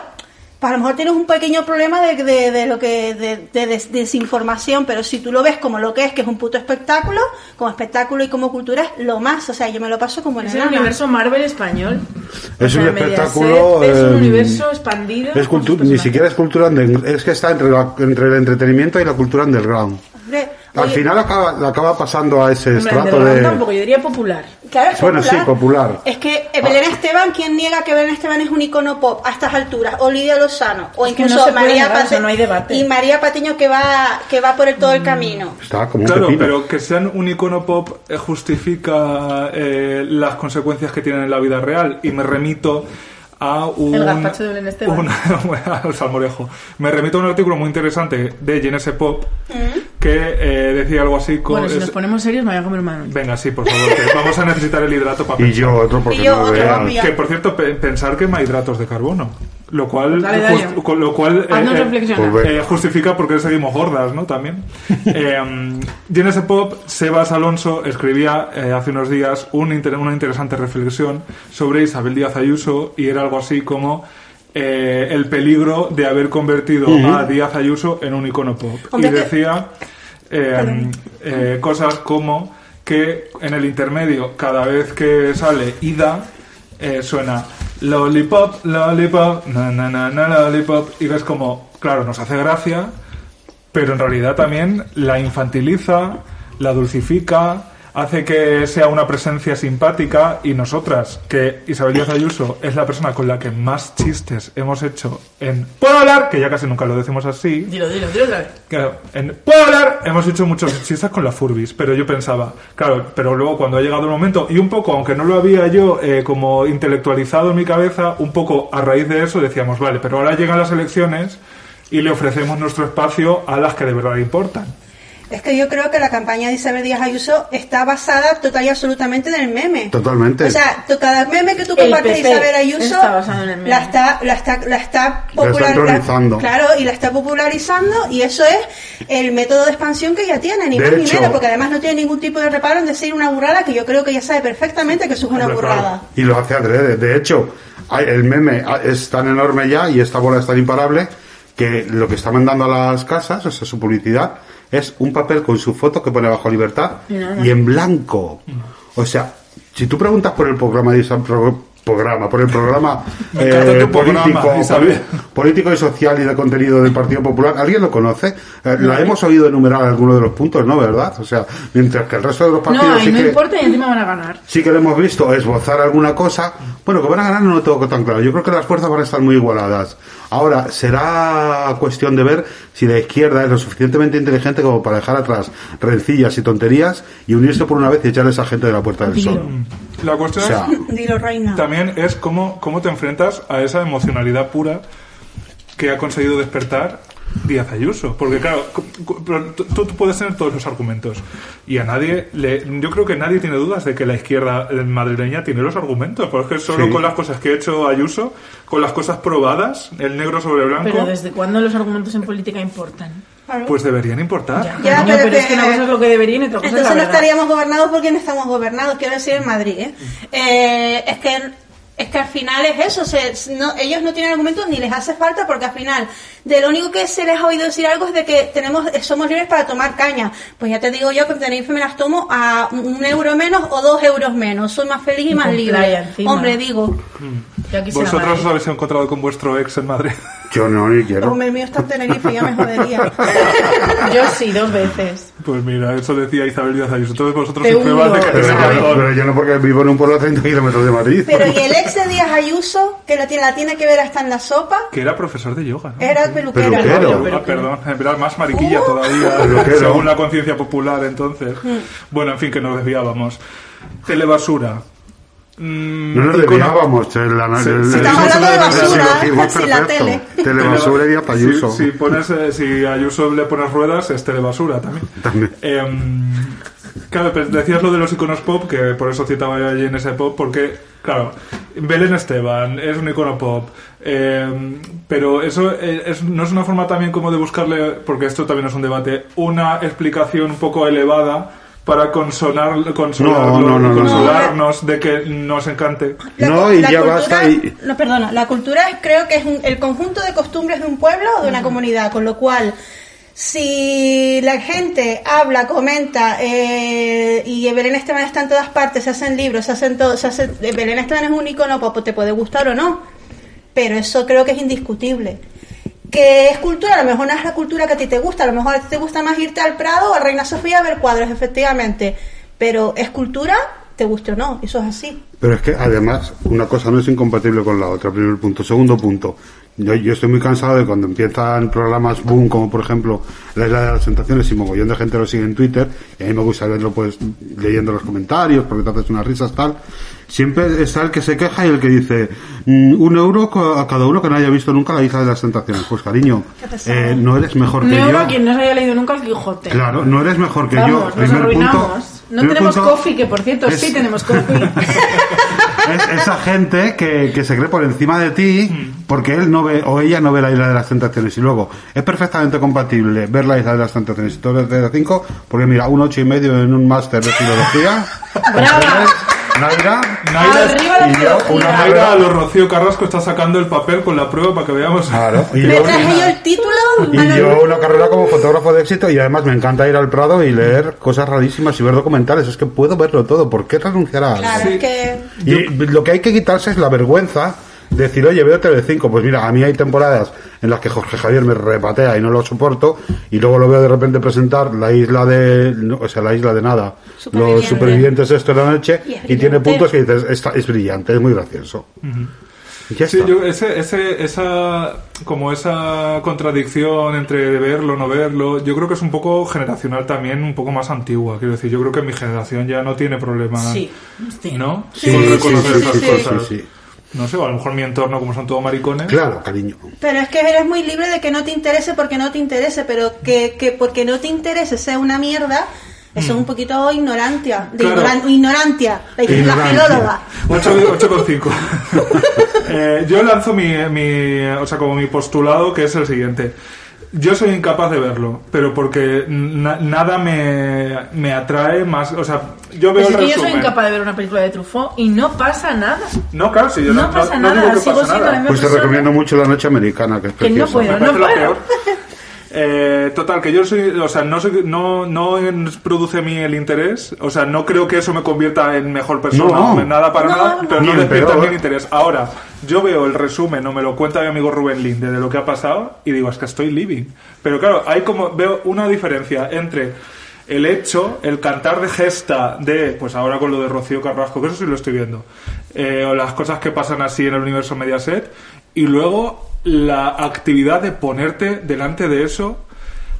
[SPEAKER 5] a lo mejor tienes un pequeño problema de, de, de lo que de, de des- desinformación, pero si tú lo ves como lo que es, que es un puto espectáculo, como espectáculo y como cultura es lo más, o sea, yo me lo paso como en
[SPEAKER 3] Es el universo Marvel español.
[SPEAKER 4] Es
[SPEAKER 3] O
[SPEAKER 4] un
[SPEAKER 3] sea, Mediaset
[SPEAKER 4] espectáculo,
[SPEAKER 3] Es un
[SPEAKER 4] eh,
[SPEAKER 3] universo expandido.
[SPEAKER 4] Es ni siquiera es cultura es que está entre, la- entre el entretenimiento y la cultura underground.
[SPEAKER 5] Hombre,
[SPEAKER 4] Al final acaba, acaba pasando a ese estrato de...
[SPEAKER 3] tampoco, yo diría popular.
[SPEAKER 5] Claro, es
[SPEAKER 4] Bueno, sí, popular.
[SPEAKER 5] Es que eh, Belén Esteban, ¿quién niega que Belén Esteban es un icono pop a estas alturas? Olivia Lozano, o incluso
[SPEAKER 3] no
[SPEAKER 5] María
[SPEAKER 3] eso no hay debate.
[SPEAKER 5] y María Patiño que va que va por el, todo el camino.
[SPEAKER 4] Está como un
[SPEAKER 2] Claro,
[SPEAKER 4] pepino.
[SPEAKER 2] pero que sean un icono pop eh, justifica eh, las consecuencias que tienen en la vida real y me remito a un...
[SPEAKER 3] El gazpacho de Belén Esteban.
[SPEAKER 2] un- al salmorejo. Me remito a un artículo muy interesante de Genese Pop que eh, decía algo así como...
[SPEAKER 3] Bueno, si nos ponemos serios, me voy a comer una.
[SPEAKER 2] Venga, sí, por favor, que vamos a necesitar el hidrato para
[SPEAKER 4] Y
[SPEAKER 2] pensar.
[SPEAKER 4] yo otro porque
[SPEAKER 5] Y yo
[SPEAKER 4] no lo
[SPEAKER 5] otro.
[SPEAKER 2] Que por cierto, pe- pensar que hay hidratos de carbono. Lo cual,
[SPEAKER 3] Dale, dale.
[SPEAKER 2] just- con lo cual
[SPEAKER 3] Haznos reflexionar.
[SPEAKER 4] pues
[SPEAKER 2] eh, justifica por qué seguimos gordas, ¿no? También. eh, y en ese pop, Sebas Alonso escribía eh, hace unos días un inter- una interesante reflexión sobre Isabel Díaz Ayuso y era algo así como eh, el peligro de haber convertido a Díaz Ayuso en un icono pop.
[SPEAKER 5] Hombre,
[SPEAKER 2] y
[SPEAKER 5] que-
[SPEAKER 2] decía eh, eh, cosas como que en el intermedio, cada vez que sale Ida, eh, suena lollipop, lollipop, na na na na lollipop, y ves como, claro, nos hace gracia, pero en realidad también la infantiliza, la dulcifica, hace que sea una presencia simpática y nosotras, que Isabel Díaz Ayuso es la persona con la que más chistes hemos hecho en Puedo hablar, que ya casi nunca lo decimos así,
[SPEAKER 3] Dilo, dilo, dilo otra vez.
[SPEAKER 2] Claro, en Puedo hablar, hemos hecho muchos chistes con la Furbis, pero yo pensaba, claro, pero luego cuando ha llegado el momento, y un poco, aunque no lo había yo eh, como intelectualizado en mi cabeza, un poco a raíz de eso decíamos, vale, pero ahora llegan las elecciones y le ofrecemos nuestro espacio a las que de verdad importan.
[SPEAKER 5] Es que yo creo que la campaña de Isabel Díaz Ayuso está basada total y absolutamente en el meme.
[SPEAKER 4] Totalmente.
[SPEAKER 5] O sea, tú- cada meme que tú
[SPEAKER 3] El
[SPEAKER 5] compartes de Isabel Ayuso
[SPEAKER 3] está basado en el meme.
[SPEAKER 5] la está la está la está
[SPEAKER 4] está
[SPEAKER 5] popular-
[SPEAKER 4] entronizando.
[SPEAKER 5] claro, y la está popularizando y eso es el método de expansión que ella tiene, ni
[SPEAKER 4] De
[SPEAKER 5] más ni menos, porque además no tiene ningún tipo de reparo en decir una burrada que yo creo que ella sabe perfectamente que eso es una burrada.
[SPEAKER 4] Y lo hace adrede. De hecho, hay- el meme es tan enorme ya y esta bola es tan imparable que lo que está mandando a las casas, o sea, su publicidad, es un papel con su foto que pone bajo libertad y en blanco. O sea, si tú preguntas por el programa de Isa- pro- programa, por el programa eh,
[SPEAKER 2] programa,
[SPEAKER 4] político, político y social y de contenido del Partido Popular, ¿alguien lo conoce? Eh, la hemos oído enumerar algunos de los puntos, ¿no? ¿Verdad? O sea, mientras que el resto de los partidos
[SPEAKER 3] No,
[SPEAKER 4] sí
[SPEAKER 3] no
[SPEAKER 4] que
[SPEAKER 3] importa y encima van a ganar.
[SPEAKER 4] sí que lo hemos visto esbozar alguna cosa. Bueno, que van a ganar no lo tengo tan claro. Yo creo que las fuerzas van a estar muy igualadas. Ahora, será cuestión de ver si la izquierda es lo suficientemente inteligente como para dejar atrás rencillas y tonterías y unirse por una vez y echar a esa gente de la Puerta del Sol.
[SPEAKER 2] La cuestión
[SPEAKER 4] O sea,
[SPEAKER 2] es,
[SPEAKER 5] Dilo, reina.
[SPEAKER 2] también es cómo, cómo te enfrentas a esa emocionalidad pura que ha conseguido despertar Díaz Ayuso. Porque claro, tú, tú puedes tener todos los argumentos. Y a nadie, le, yo creo que nadie tiene dudas de que la izquierda eh, madrileña tiene los argumentos. Porque solo
[SPEAKER 4] Sí.
[SPEAKER 2] con las cosas que ha hecho Ayuso, con las cosas probadas, el negro sobre blanco,
[SPEAKER 3] Pero ¿desde cuándo los argumentos en política importan?
[SPEAKER 2] pues deberían importar.
[SPEAKER 3] Ya,
[SPEAKER 5] Ya,
[SPEAKER 3] cariño,
[SPEAKER 5] pero
[SPEAKER 3] pero es
[SPEAKER 5] que-
[SPEAKER 3] una cosa es lo que deberían y otra cosa
[SPEAKER 5] Entonces
[SPEAKER 3] es
[SPEAKER 5] no
[SPEAKER 3] la verdad.
[SPEAKER 5] estaríamos gobernados porque no estamos gobernados, quiero decir en Madrid. ¿eh? Eh, es que es que al final es eso, se- no, ellos no tienen argumentos ni les hace falta porque al final de lo único que se les ha oído decir algo es de que tenemos somos libres para tomar caña. Pues ya te digo yo que en Tenerife me las tomo a un euro menos o dos euros menos. Soy más feliz y, más libre. Hombre, digo.
[SPEAKER 3] Quisiera
[SPEAKER 2] Vosotros os habéis encontrado con vuestro ex en Madrid.
[SPEAKER 4] Yo no, ni quiero.
[SPEAKER 5] Hombre, el mío está en Tenerife, ya me jodería.
[SPEAKER 3] Yo sí, dos veces.
[SPEAKER 2] Pues mira, eso decía Isabel Díaz Ayuso. Todos vosotros sin pruebas de que
[SPEAKER 4] Pero,
[SPEAKER 3] Pero-
[SPEAKER 4] yo no porque vivo en un pueblo a 30 kilómetros de Madrid.
[SPEAKER 5] Pero y el ex de Díaz Ayuso, que la tiene, la tiene que ver hasta en la sopa,
[SPEAKER 2] Que era profesor de yoga, ¿no?
[SPEAKER 5] era peluquero.
[SPEAKER 4] Peluquero.
[SPEAKER 2] Ah, perdón, era más mariquilla todavía,
[SPEAKER 4] Peluquero.
[SPEAKER 2] según la conciencia popular entonces.
[SPEAKER 5] Hmm.
[SPEAKER 2] Bueno, en fin, que nos desviábamos. Telebasura. Mm,
[SPEAKER 4] No nos desviábamos.
[SPEAKER 2] Sí,
[SPEAKER 4] el-
[SPEAKER 5] Estamos hablando de basura,
[SPEAKER 4] es
[SPEAKER 5] sin la
[SPEAKER 4] perfecto.
[SPEAKER 5] tele.
[SPEAKER 4] Telebasura y Apayuso.
[SPEAKER 2] Si, si pones, eh, si a Ayuso le pones ruedas, es telebasura también.
[SPEAKER 4] También.
[SPEAKER 2] Em, claro, pero decías lo de los iconos pop, que por eso citaba yo allí en ese pop, porque, claro, Belén Esteban es un icono pop, em, pero eso eh, es- no es una forma también como de buscarle, porque esto también es un debate, una explicación un poco elevada para consolar, consolarlo-
[SPEAKER 4] No, no, no, no,
[SPEAKER 2] consolarnos de que nos encante.
[SPEAKER 5] La
[SPEAKER 4] No, y ya
[SPEAKER 5] cultura-
[SPEAKER 4] basta y-
[SPEAKER 5] No, perdona, la cultura es, creo que es un- el conjunto de costumbres de un pueblo o de una comunidad, con lo cual, si la gente habla, comenta, eh, y Belén Esteban está en todas partes, se hacen libros, se hacen todo, se hace, eh, Belén Esteban es un icono, pues te puede gustar o no, pero eso creo que es indiscutible. Que es cultura, a lo mejor no es la cultura que a ti te gusta, a lo mejor a ti te gusta más irte al Prado o a Reina Sofía a ver cuadros, efectivamente, pero es cultura, te guste o no, eso es así.
[SPEAKER 4] Pero es que además una cosa no es incompatible con la otra, primer punto. Segundo punto, yo, yo estoy muy cansado de cuando empiezan programas boom, como por ejemplo La Isla de las Tentaciones, y mogollón de gente lo sigue en Twitter, y a mí me gusta verlo pues leyendo los comentarios, porque te haces unas risas tal. Siempre está el que se queja y el que dice "Mm, un euro a cada uno que no haya visto nunca La Isla de las Tentaciones. Pues cariño, eh, no eres mejor que
[SPEAKER 3] No
[SPEAKER 4] yo.
[SPEAKER 3] para quien no se haya leído nunca el Quijote.
[SPEAKER 4] Claro, no eres mejor que yo.
[SPEAKER 3] Vamos, nos
[SPEAKER 4] Primer
[SPEAKER 3] arruinamos.
[SPEAKER 4] punto-
[SPEAKER 3] no
[SPEAKER 4] primer
[SPEAKER 3] tenemos
[SPEAKER 4] punto
[SPEAKER 3] coffee, que por cierto
[SPEAKER 4] es-
[SPEAKER 3] sí tenemos coffee.
[SPEAKER 4] es esa gente que, que se cree por encima de ti porque él no ve o ella no ve la isla de las tentaciones y luego es perfectamente compatible ver la isla de las tentaciones y todo de 5 porque mira un ocho y medio en un máster de filología
[SPEAKER 3] ¡Brava!
[SPEAKER 4] Naira
[SPEAKER 3] Arriba la
[SPEAKER 4] y yo una carrera
[SPEAKER 2] a los Rocío Carrasco está sacando el papel con la prueba para que veamos.
[SPEAKER 4] claro. Y
[SPEAKER 5] Me
[SPEAKER 4] yo,
[SPEAKER 5] traje yo el título.
[SPEAKER 4] y yo una carrera como fotógrafo de éxito y además me encanta ir al Prado y leer cosas rarísimas y ver documentales. Es que puedo verlo todo. ¿por qué renunciar a algo?
[SPEAKER 5] Claro, es que
[SPEAKER 4] Y lo que hay que quitarse es la vergüenza decir, oye, veo TV5. Pues mira, a mí hay temporadas en las que Jorge Javier me repatea y no lo soporto, y luego lo veo de repente presentar la isla de, no, o sea, la isla de nada, los
[SPEAKER 5] Supervivientes.
[SPEAKER 4] esto de la noche,
[SPEAKER 5] Y
[SPEAKER 4] tiene puntos que dices, "Esta- es brillante, es muy gracioso. Y ya
[SPEAKER 2] Sí,
[SPEAKER 4] está.
[SPEAKER 2] yo, ese, ese, esa, como esa contradicción entre verlo, no verlo, yo creo que es un poco generacional también, un poco más antigua. Quiero decir, yo creo que mi generación ya no tiene problema.
[SPEAKER 3] Sí, sí.
[SPEAKER 2] ¿No?
[SPEAKER 4] Sí,
[SPEAKER 2] Con
[SPEAKER 4] sí,
[SPEAKER 2] reconocer
[SPEAKER 4] sí,
[SPEAKER 2] esas
[SPEAKER 4] sí, sí,
[SPEAKER 2] cosas. No sé, o a lo mejor mi entorno, como son todos maricones.
[SPEAKER 4] Claro, cariño.
[SPEAKER 5] Pero es que eres muy libre de que no te interese porque no te interese, pero que, que porque no te interese sea una mierda, eso es un poquito ignorancia. De
[SPEAKER 2] Mm. Claro.
[SPEAKER 5] ignoran- ignorancia. La, la
[SPEAKER 4] Ignorancia.
[SPEAKER 5] filóloga.
[SPEAKER 2] 8,5. eh, yo lanzo mi, mi, o sea, como mi postulado, que es el siguiente. Yo soy incapaz de verlo, pero porque na- nada me, me atrae más. O sea, yo veo
[SPEAKER 3] Pues es que yo soy incapaz de ver una película de Truffaut y no pasa nada.
[SPEAKER 2] No, claro, si yo no,
[SPEAKER 3] No pasa
[SPEAKER 2] no
[SPEAKER 3] nada,
[SPEAKER 2] digo que
[SPEAKER 3] sigo
[SPEAKER 2] pasa
[SPEAKER 3] siendo
[SPEAKER 2] nada.
[SPEAKER 3] la misma
[SPEAKER 4] Pues te
[SPEAKER 3] persona.
[SPEAKER 4] recomiendo mucho La Noche Americana, que es
[SPEAKER 3] Que no
[SPEAKER 4] preciosa.
[SPEAKER 3] puedo.
[SPEAKER 2] Me
[SPEAKER 3] no
[SPEAKER 2] lo
[SPEAKER 3] puedo.
[SPEAKER 2] peor. Eh, total, que yo soy, o sea, no soy, no, no produce a mí el interés, o sea, no creo que eso me convierta en mejor persona,
[SPEAKER 4] No.
[SPEAKER 2] nada para
[SPEAKER 5] No,
[SPEAKER 2] nada,
[SPEAKER 5] no.
[SPEAKER 2] pero no despierta mi interés. Ahora, yo veo el resumen o me lo cuenta mi amigo Rubén Linde de lo que ha pasado y digo, es que estoy living. Pero claro, hay como, veo una diferencia entre el hecho, el cantar de gesta de, pues ahora con lo de Rocío Carrasco, que eso sí lo estoy viendo, eh, o las cosas que pasan así en el universo Mediaset, y luego la actividad de ponerte delante de eso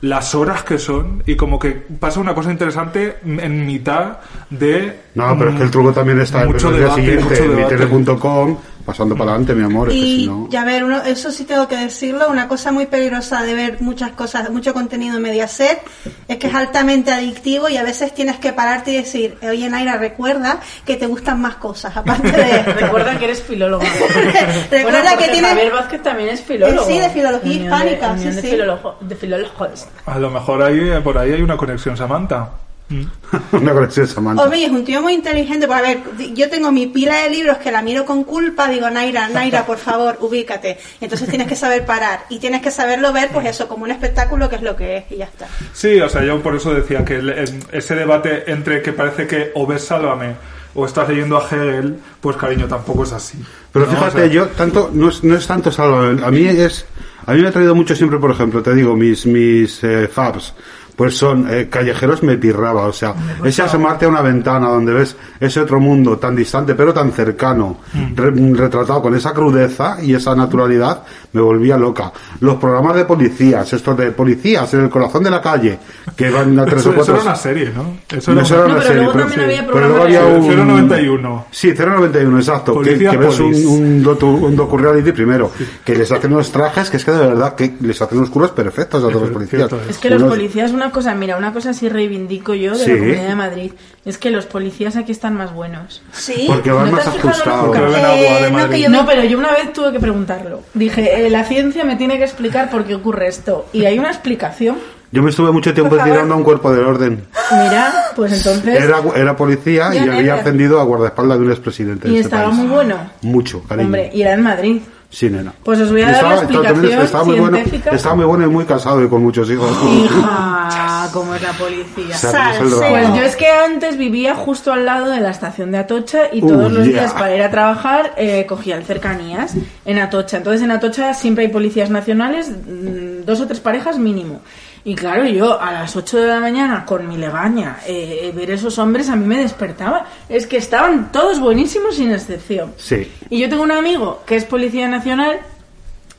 [SPEAKER 2] las horas que son y como que pasa una cosa interesante en mitad de
[SPEAKER 4] No, pero es que el truco también está en
[SPEAKER 2] mucho
[SPEAKER 4] el día
[SPEAKER 2] debate,
[SPEAKER 4] siguiente en pasando para adelante, mi amor. es que
[SPEAKER 5] Y
[SPEAKER 4] si no...
[SPEAKER 5] ya ver, uno, eso sí tengo que decirlo, una cosa muy peligrosa de ver muchas cosas, mucho contenido en Mediaset, es que es altamente adictivo y a veces tienes que pararte y decir, oye Naira, recuerda que te gustan más cosas, aparte de...
[SPEAKER 3] Recuerda que eres filólogo.
[SPEAKER 5] Recuerda
[SPEAKER 3] Bueno,
[SPEAKER 5] que tienes-
[SPEAKER 3] Javier Vázquez también es filólogo.
[SPEAKER 5] Eh, sí, de filología
[SPEAKER 3] Unión
[SPEAKER 5] hispánica,
[SPEAKER 3] de,
[SPEAKER 5] sí,
[SPEAKER 3] de
[SPEAKER 5] sí.
[SPEAKER 3] filólogo- de filólogos.
[SPEAKER 2] a lo mejor ahí eh, por ahí hay una conexión Samantha
[SPEAKER 4] Una conexión Samantha.
[SPEAKER 5] Hombre, es un tío muy inteligente. Pues a ver, yo tengo mi pila de libros que la miro con culpa. Digo, Naira, Naira, por favor, ubícate. Entonces tienes que saber parar. Y tienes que saberlo ver, pues eso, como un espectáculo, que es lo que es. Y ya está.
[SPEAKER 2] sí o sea yo por eso decía que el- ese debate entre que parece que o ves Sálvame o estás leyendo a Hegel pues cariño tampoco es así
[SPEAKER 4] Pero
[SPEAKER 2] ¿no?
[SPEAKER 4] fíjate,
[SPEAKER 2] O sea,
[SPEAKER 4] yo tanto no es, no es tanto salvo, a mí es A mí me ha traído mucho siempre, por ejemplo, te digo, mis, mis eh, fabs. Pues son eh, callejeros me pirraba, o sea, ese asomarte a una ventana donde ves ese otro mundo tan distante pero tan cercano, re- retratado con esa crudeza y esa naturalidad, me volvía loca. Los programas de policías, estos de policías en el corazón de la calle, que van a tres
[SPEAKER 2] Eso,
[SPEAKER 4] o
[SPEAKER 2] eso
[SPEAKER 4] cuatro.
[SPEAKER 2] era una serie, ¿no? Eso
[SPEAKER 4] No,
[SPEAKER 2] era
[SPEAKER 4] eso era
[SPEAKER 2] una-
[SPEAKER 3] No, pero
[SPEAKER 4] serie,
[SPEAKER 3] luego
[SPEAKER 4] pero
[SPEAKER 3] también
[SPEAKER 4] sí.
[SPEAKER 3] había
[SPEAKER 4] Pero luego había un
[SPEAKER 2] 091.
[SPEAKER 4] Sí, 091, exacto. Que,
[SPEAKER 2] Policía
[SPEAKER 4] que ves un, un, docu- un docu-reality primero, que les hacen unos trajes que es que de verdad que les hacen unos culos perfectos a todos los policías.
[SPEAKER 2] cierto.
[SPEAKER 3] Es que los policías, una cosa, mira, una cosa sí reivindico yo de
[SPEAKER 4] Sí.
[SPEAKER 3] la Comunidad de Madrid, es que los policías aquí están más buenos.
[SPEAKER 5] Sí.
[SPEAKER 4] Porque van
[SPEAKER 3] ¿No
[SPEAKER 4] más ajustados.
[SPEAKER 5] Eh, no, yo
[SPEAKER 3] No, pero yo una vez tuve que preguntarlo. Dije, eh, la ciencia me tiene que explicar por qué ocurre esto. Y hay una explicación.
[SPEAKER 4] Yo me estuve mucho tiempo tirando a un cuerpo del orden.
[SPEAKER 3] Mira, pues entonces...
[SPEAKER 4] Era, era policía y había ascendido a guardaespaldas de un expresidente de
[SPEAKER 3] Y
[SPEAKER 4] este
[SPEAKER 3] estaba
[SPEAKER 4] país.
[SPEAKER 3] muy bueno.
[SPEAKER 4] Mucho, cariño.
[SPEAKER 3] Hombre, y era en Madrid.
[SPEAKER 4] Sí, nena.
[SPEAKER 3] Pues os voy a dar la explicación
[SPEAKER 4] estaba muy bueno, estaba muy bueno y muy casado y con muchos hijos.
[SPEAKER 3] Hija, como es la policía. Pues yo es que antes vivía justo al lado de la estación de Atocha y
[SPEAKER 4] Uh,
[SPEAKER 3] todos los
[SPEAKER 4] yeah.
[SPEAKER 3] días para ir a trabajar eh, cogía el cercanías en Atocha. Entonces en Atocha siempre hay policías nacionales, mm, dos o tres parejas mínimo. Y claro, yo a las 8 de la mañana con mi legaña, eh, ver esos hombres a mí me despertaba. Es que estaban todos buenísimos sin excepción.
[SPEAKER 4] Sí.
[SPEAKER 3] Y yo tengo un amigo que es policía nacional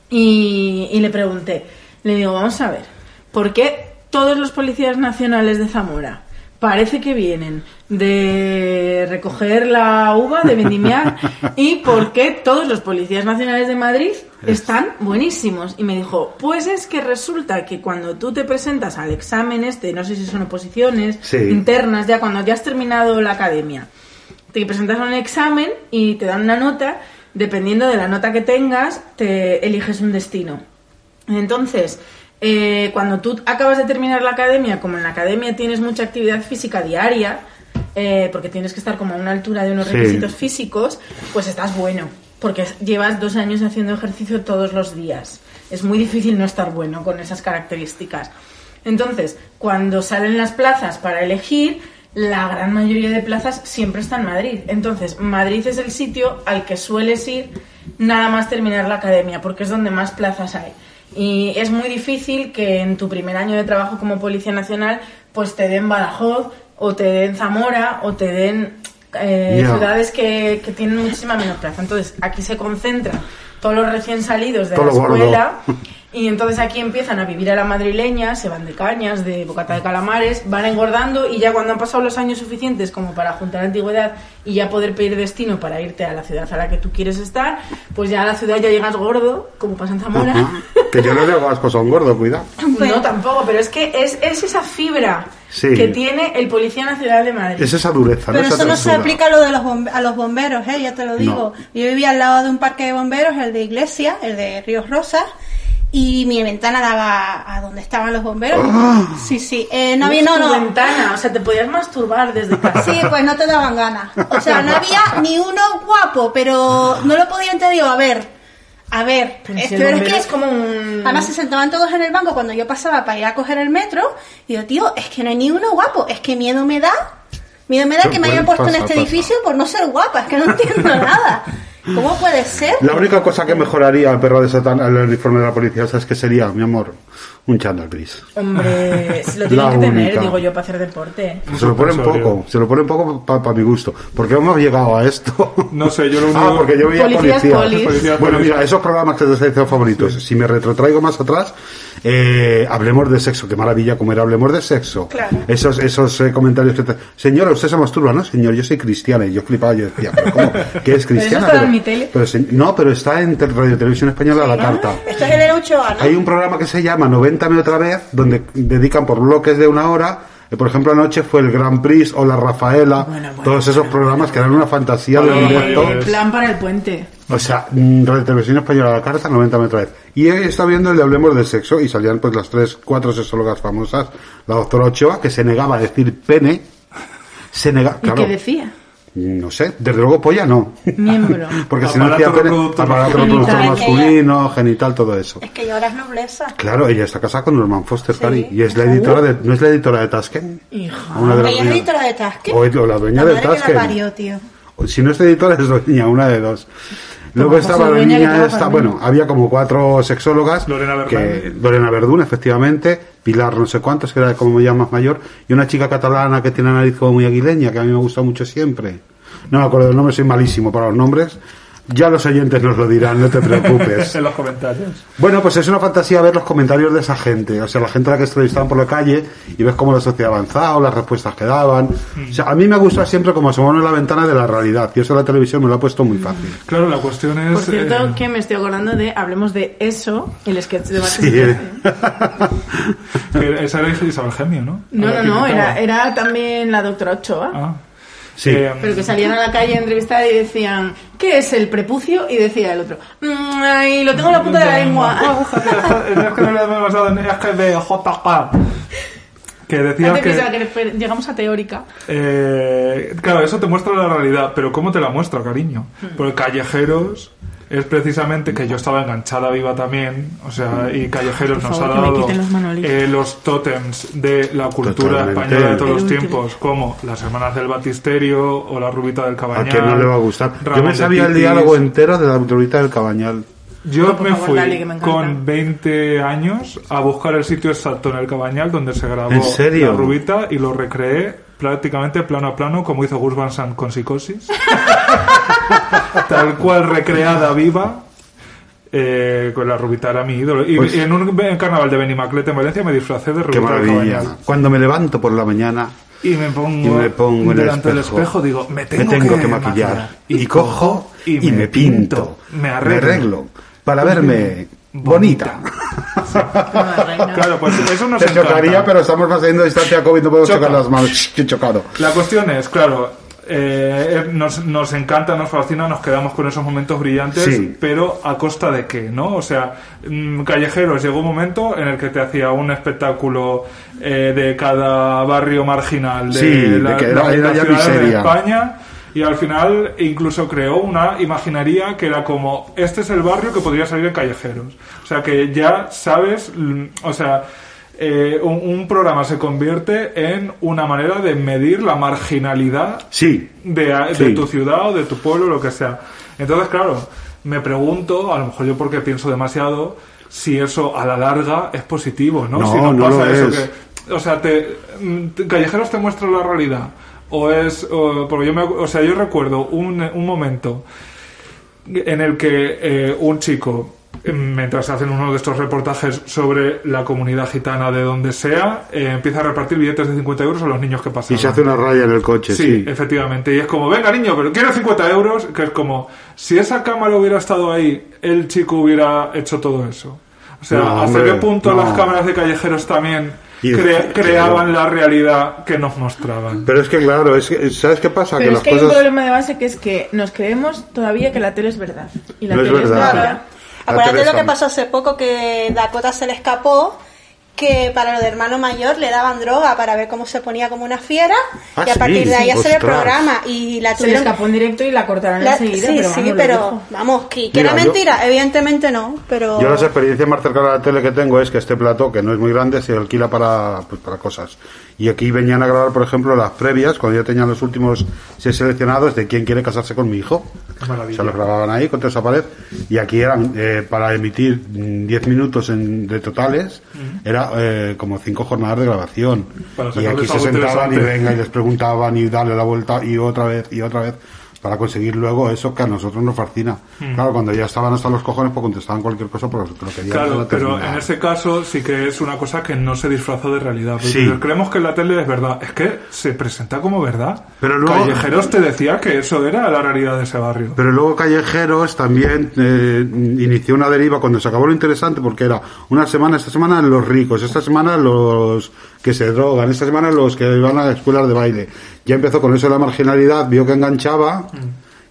[SPEAKER 3] y, y le pregunté, le digo, vamos a ver, ¿por qué todos los policías nacionales de Zamora parece que vienen de recoger la uva, de vendimiar, y por qué todos los policías nacionales de Madrid están buenísimos? Y me dijo, pues es que resulta que cuando tú te presentas al examen este, no sé si son oposiciones,
[SPEAKER 4] Sí.
[SPEAKER 3] internas, ya cuando ya has terminado la academia, te presentas a un examen y te dan una nota, dependiendo de la nota que tengas, te eliges un destino. Entonces, eh, cuando tú acabas de terminar la academia, como en la academia tienes mucha actividad física diaria, eh, porque tienes que estar como a una altura de unos
[SPEAKER 4] Sí.
[SPEAKER 3] requisitos físicos, pues estás bueno, porque llevas dos años haciendo ejercicio todos los días. Es muy difícil no estar bueno con esas características. Entonces, cuando salen las plazas para elegir, la gran mayoría de plazas siempre está en Madrid. Entonces, Madrid es el sitio al que sueles ir nada más terminar la academia, porque es donde más plazas hay. Y es muy difícil que en tu primer año de trabajo como Policía Nacional, pues te den Badajoz, o te den Zamora, o te den eh, ciudades que, que tienen muchísima menos plaza. Entonces, aquí se concentran todos los recién salidos de
[SPEAKER 4] Todo
[SPEAKER 3] la
[SPEAKER 4] gordo.
[SPEAKER 3] Y entonces aquí empiezan a vivir a la madrileña, se van de cañas, de bocata de calamares, van engordando y ya cuando han pasado los años suficientes como para juntar antigüedad y ya poder pedir destino para irte a la ciudad a la que tú quieres estar, pues ya a la ciudad ya llegas gordo, como pasa en Zamora.
[SPEAKER 4] Ajá. Que yo no le hago asco a un gordo, cuidado.
[SPEAKER 3] No, tampoco, pero es que es, es esa fibra
[SPEAKER 4] Sí.
[SPEAKER 3] que tiene el Policía Nacional de Madrid.
[SPEAKER 4] Es esa dureza,
[SPEAKER 5] Pero
[SPEAKER 4] ¿no? Esa
[SPEAKER 5] eso no se aplica a lo de los bombe- a los bomberos, ¿eh? ya te lo digo. Yo vivía al lado de un parque de bomberos, el de Iglesia, el de Ríos Rosas, y mi ventana daba a donde estaban los bomberos. Sí, sí. Eh, no había, no, no.
[SPEAKER 3] ventana, o sea, te podías masturbar desde casa.
[SPEAKER 5] Sí, pues no te daban ganas. O sea, no había ni uno guapo, pero no lo podían, te digo, a ver. A ver,
[SPEAKER 3] Pero
[SPEAKER 5] es que es
[SPEAKER 3] bombero
[SPEAKER 5] que
[SPEAKER 3] es como un...
[SPEAKER 5] Además se sentaban todos en el banco cuando yo pasaba para ir a coger el metro. Y digo, tío, es que no hay ni uno guapo. Es que miedo me da. Miedo me da
[SPEAKER 4] Pero
[SPEAKER 5] que me hayan puesto en este
[SPEAKER 4] pasa.
[SPEAKER 5] edificio por no ser guapa. Es que no entiendo nada. ¿Cómo puede ser?
[SPEAKER 4] La única cosa que mejoraría al perro de Satán, al uniforme de la policía, ¿sabes qué sería, mi amor? Un chándal gris.
[SPEAKER 3] Hombre, lo
[SPEAKER 4] La
[SPEAKER 3] tienen que tener, digo yo, para hacer deporte.
[SPEAKER 4] Se lo ponen poco, se lo ponen poco para mi gusto. ¿Por qué hemos llegado a esto?
[SPEAKER 2] No sé, yo lo único...
[SPEAKER 4] Ah, porque yo veía
[SPEAKER 3] Policías
[SPEAKER 4] policía.
[SPEAKER 2] Policías
[SPEAKER 4] Bueno, mira, esos programas que te favoritos, si me retrotraigo más atrás, eh, hablemos de sexo, qué maravilla como era, hablemos de sexo.
[SPEAKER 5] Claro.
[SPEAKER 4] Esos, esos eh, comentarios que te... Señora, usted se masturba, ¿no? Señor, yo soy cristiana. Y yo flipaba, yo decía, ¿pero cómo? ¿Qué es cristiana?
[SPEAKER 3] estaba en mi tele.
[SPEAKER 4] pero se- no, pero está en Radio Televisión Española a la carta.
[SPEAKER 5] Esto es el de Ochoa, ¿no?
[SPEAKER 4] Hay un programa que se llama 90 otra vez, donde dedican por bloques de una hora. eh, Por ejemplo, anoche fue el Grand Prix o la Rafaela,
[SPEAKER 3] Bueno, bueno,
[SPEAKER 4] todos esos programas que eran una fantasía de directo.
[SPEAKER 2] mayores.
[SPEAKER 3] Plan para el puente.
[SPEAKER 4] O sea, mm, Radio Televisión Española a la carta, 90 otra vez. Y he estado viendo el de Hablemos de Sexo y salían pues las tres, cuatro sexólogas famosas. La doctora Ochoa, que se negaba a decir pene. Se negaba,
[SPEAKER 3] ¿Y qué decía?
[SPEAKER 4] No sé, desde luego polla no.
[SPEAKER 3] Miembro.
[SPEAKER 4] Porque si no
[SPEAKER 2] Aparato
[SPEAKER 4] decía
[SPEAKER 2] reproductor
[SPEAKER 3] masculino.
[SPEAKER 5] Genital.
[SPEAKER 4] masculino, genital, todo eso.
[SPEAKER 5] Es que yo ahora es nobleza.
[SPEAKER 4] Claro, ella está casada con Norman Foster,
[SPEAKER 5] Sí.
[SPEAKER 4] Cari, y es la editora de, ¿no es la editora de Tasken?
[SPEAKER 3] Hija.
[SPEAKER 4] Una de las
[SPEAKER 5] Ella es
[SPEAKER 4] dueñas.
[SPEAKER 5] editora de Tasque.
[SPEAKER 4] O, o la dueña
[SPEAKER 5] la
[SPEAKER 4] de
[SPEAKER 5] madre que la
[SPEAKER 4] Tasken.
[SPEAKER 5] parió, tío.
[SPEAKER 4] O Si no es editora, es dueña, una de dos. Luego estaba
[SPEAKER 3] José
[SPEAKER 4] la
[SPEAKER 3] que
[SPEAKER 4] niña esta, bueno, había como cuatro sexólogas.
[SPEAKER 2] Lorena
[SPEAKER 4] que,
[SPEAKER 2] Verdún.
[SPEAKER 4] Lorena Verdún, efectivamente. Pilar no sé cuántos, que era como ya más mayor. Y una chica catalana que tiene nariz como muy aguileña, que a mí me gusta mucho siempre. No me acuerdo del nombre, soy malísimo para los nombres. Ya los oyentes nos lo dirán, no te preocupes.
[SPEAKER 2] en los comentarios.
[SPEAKER 4] Bueno, pues es una fantasía ver los comentarios de esa gente, o sea, la gente a la que entrevistaban por la calle y ves cómo la sociedad ha avanzado, las respuestas que daban. O sea, a mí me gusta siempre como asomarme en la ventana de la realidad y eso la televisión me lo ha pusto muy fácil.
[SPEAKER 2] Claro, la cuestión es...
[SPEAKER 3] Por cierto,
[SPEAKER 2] eh,
[SPEAKER 3] que me estoy acordando de Hablemos de eso, el sketch de
[SPEAKER 4] Sí,
[SPEAKER 2] que esa era Isabel Gemio, ¿no?
[SPEAKER 3] No, no, no, era, era también la doctora Ochoa.
[SPEAKER 2] Ah.
[SPEAKER 4] Sí.
[SPEAKER 2] Eh,
[SPEAKER 3] Pero que salían a la calle a entrevistar y decían, ¿qué es el prepucio? Y decía el otro, "Mm, ay, lo tengo en la punta de la lengua.
[SPEAKER 2] es que no le hemos basado en es que de JK. Que decía que...
[SPEAKER 3] que llegamos a teórica.
[SPEAKER 2] Eh, claro, eso te muestra la realidad, pero ¿cómo te la muestra, cariño? Porque Callejeros es precisamente que yo estaba enganchada viva también, o sea, y Callejeros nos ha dado
[SPEAKER 3] los
[SPEAKER 2] eh, los tótems de la cultura
[SPEAKER 4] Totalmente.
[SPEAKER 2] española de todos los tiempos, como las hermanas del Batisterio o la Rubita del
[SPEAKER 4] A
[SPEAKER 2] Cabañal.
[SPEAKER 4] quien no le va a gustar. Yo me sabía el diálogo entero de la autorita del Cabañal.
[SPEAKER 2] Yo me
[SPEAKER 3] favor,
[SPEAKER 2] fui
[SPEAKER 3] dale, me
[SPEAKER 2] con 20 años a buscar el sitio exacto en el Cabañal donde se grabó
[SPEAKER 4] ¿En serio?
[SPEAKER 2] la Rubita y lo recreé prácticamente plano a plano como hizo Gus Van Sant con Psicosis. Tal cual recreada viva. eh, con la Rubita era mi ídolo. Y,
[SPEAKER 4] Pues-
[SPEAKER 2] y en un en carnaval de Benimaclet en Valencia me disfracé de
[SPEAKER 4] Qué
[SPEAKER 2] Rubita del
[SPEAKER 4] maravilla. Cuando me levanto por la mañana
[SPEAKER 2] Y me pongo,
[SPEAKER 4] y me pongo en el
[SPEAKER 2] delante del
[SPEAKER 4] espejo,
[SPEAKER 2] espejo, digo, me tengo,
[SPEAKER 4] que, maquillar. Y, cojo y, me pinto.
[SPEAKER 2] me arreglo.
[SPEAKER 4] Para verme bonita.
[SPEAKER 2] Claro, pues eso nos
[SPEAKER 4] Te chocaría, pero estamos haciendo distancia COVID, no podemos
[SPEAKER 2] Choca.
[SPEAKER 4] chocar las manos. Qué chocado.
[SPEAKER 2] La cuestión es, claro, eh, nos, nos encanta, nos fascina, nos quedamos con esos momentos brillantes,
[SPEAKER 4] Sí.
[SPEAKER 2] pero a costa de qué, ¿no? O sea, mm, Callejeros llegó un momento en el que te hacía un espectáculo eh, de cada barrio marginal de,
[SPEAKER 4] Sí, de
[SPEAKER 2] la-
[SPEAKER 4] que
[SPEAKER 2] de
[SPEAKER 4] era-
[SPEAKER 2] las
[SPEAKER 4] era ya
[SPEAKER 2] ciudades de
[SPEAKER 4] miseria.
[SPEAKER 2] España. Y al final incluso creó una imaginaría que era como, este es el barrio que podría salir en Callejeros. O sea que ya sabes, mm, o sea, eh, un, un programa se convierte en una manera de medir la marginalidad
[SPEAKER 4] Sí.
[SPEAKER 2] de, de
[SPEAKER 4] Sí.
[SPEAKER 2] tu ciudad o de tu pueblo, lo que sea. Entonces, claro, me pregunto, a lo mejor yo porque pienso demasiado, si eso a la larga es positivo, ¿no?
[SPEAKER 4] No,
[SPEAKER 2] si no,
[SPEAKER 4] no
[SPEAKER 2] pasa eso
[SPEAKER 4] es.
[SPEAKER 2] que, o sea, te, mm, te- Callejeros te muestra la realidad. O es, o- porque yo me, o sea, yo recuerdo un, un momento en el que eh, un chico, mientras hacen uno de estos reportajes sobre la comunidad gitana de donde sea, eh, empieza a repartir billetes de 50 euros a los niños que pasan.
[SPEAKER 4] Y se hace una raya en el coche,
[SPEAKER 2] Sí,
[SPEAKER 4] sí.
[SPEAKER 2] efectivamente. Y es como, venga niño, pero quiero 50 euros, que es como, si esa cámara hubiera estado ahí, el chico hubiera hecho todo eso. O sea,
[SPEAKER 4] No,
[SPEAKER 2] ¿hasta
[SPEAKER 4] hombre,
[SPEAKER 2] qué punto
[SPEAKER 4] no.
[SPEAKER 2] las cámaras de callejeros también
[SPEAKER 4] Y-
[SPEAKER 2] cre-
[SPEAKER 4] claro.
[SPEAKER 2] creaban la realidad que nos mostraban?
[SPEAKER 4] Pero es que, claro, es que, ¿sabes qué pasa?
[SPEAKER 3] Pero
[SPEAKER 4] que
[SPEAKER 3] es que hay
[SPEAKER 4] las
[SPEAKER 3] un
[SPEAKER 4] cosas...
[SPEAKER 3] problema de base que es que nos creemos todavía que la tele es verdad. Y la
[SPEAKER 4] No es
[SPEAKER 3] tele es
[SPEAKER 4] verdad.
[SPEAKER 3] mentira.
[SPEAKER 4] La
[SPEAKER 5] Acuérdate lo que pasó hace poco que Dakota se le escapó que para lo de hermano mayor le daban droga para ver cómo se ponía como una fiera
[SPEAKER 4] Ah,
[SPEAKER 5] y a
[SPEAKER 4] sí,
[SPEAKER 5] partir de ahí hacer el programa y la
[SPEAKER 3] Se le
[SPEAKER 5] tuvieron
[SPEAKER 3] escapó en directo y la cortaron
[SPEAKER 5] la-
[SPEAKER 3] enseguida.
[SPEAKER 5] sí,
[SPEAKER 3] pero
[SPEAKER 5] sí,
[SPEAKER 3] vamos,
[SPEAKER 5] pero vamos, que, que
[SPEAKER 4] Mira,
[SPEAKER 5] era
[SPEAKER 4] yo-
[SPEAKER 5] mentira, evidentemente no, pero
[SPEAKER 4] Yo las experiencias más cercanas a la tele que tengo es que este plató, que no es muy grande, se alquila para, pues, para cosas. Y aquí venían a grabar, por ejemplo, las previas, cuando ya tenían los últimos seis seleccionados de quién quiere casarse con mi hijo. Se los grababan ahí contra esa pared. Y aquí eran, eh, para emitir mm, 10 minutos en- de totales, era eh, como cinco jornadas de grabación. Y aquí se sentaban y venga y les preguntaban y darle la vuelta y otra vez y otra vez para conseguir luego eso que a nosotros nos fascina. Claro, cuando ya estaban hasta los cojones, pues contestaban cualquier cosa porque lo querían
[SPEAKER 2] Claro, pero en ese caso sí que es una cosa que no se disfraza de realidad.
[SPEAKER 4] Sí.
[SPEAKER 2] creemos que la tele es verdad. Es que se presenta como verdad.
[SPEAKER 4] Pero luego-
[SPEAKER 2] Callejeros te decía que eso era la realidad de ese barrio.
[SPEAKER 4] Pero luego Callejeros también eh, inició una deriva cuando se acabó lo interesante porque era una semana, esta semana los ricos, esta semana los que se drogan, esta semana los que van a escuelas de baile. Ya empezó con eso de la marginalidad, vio que enganchaba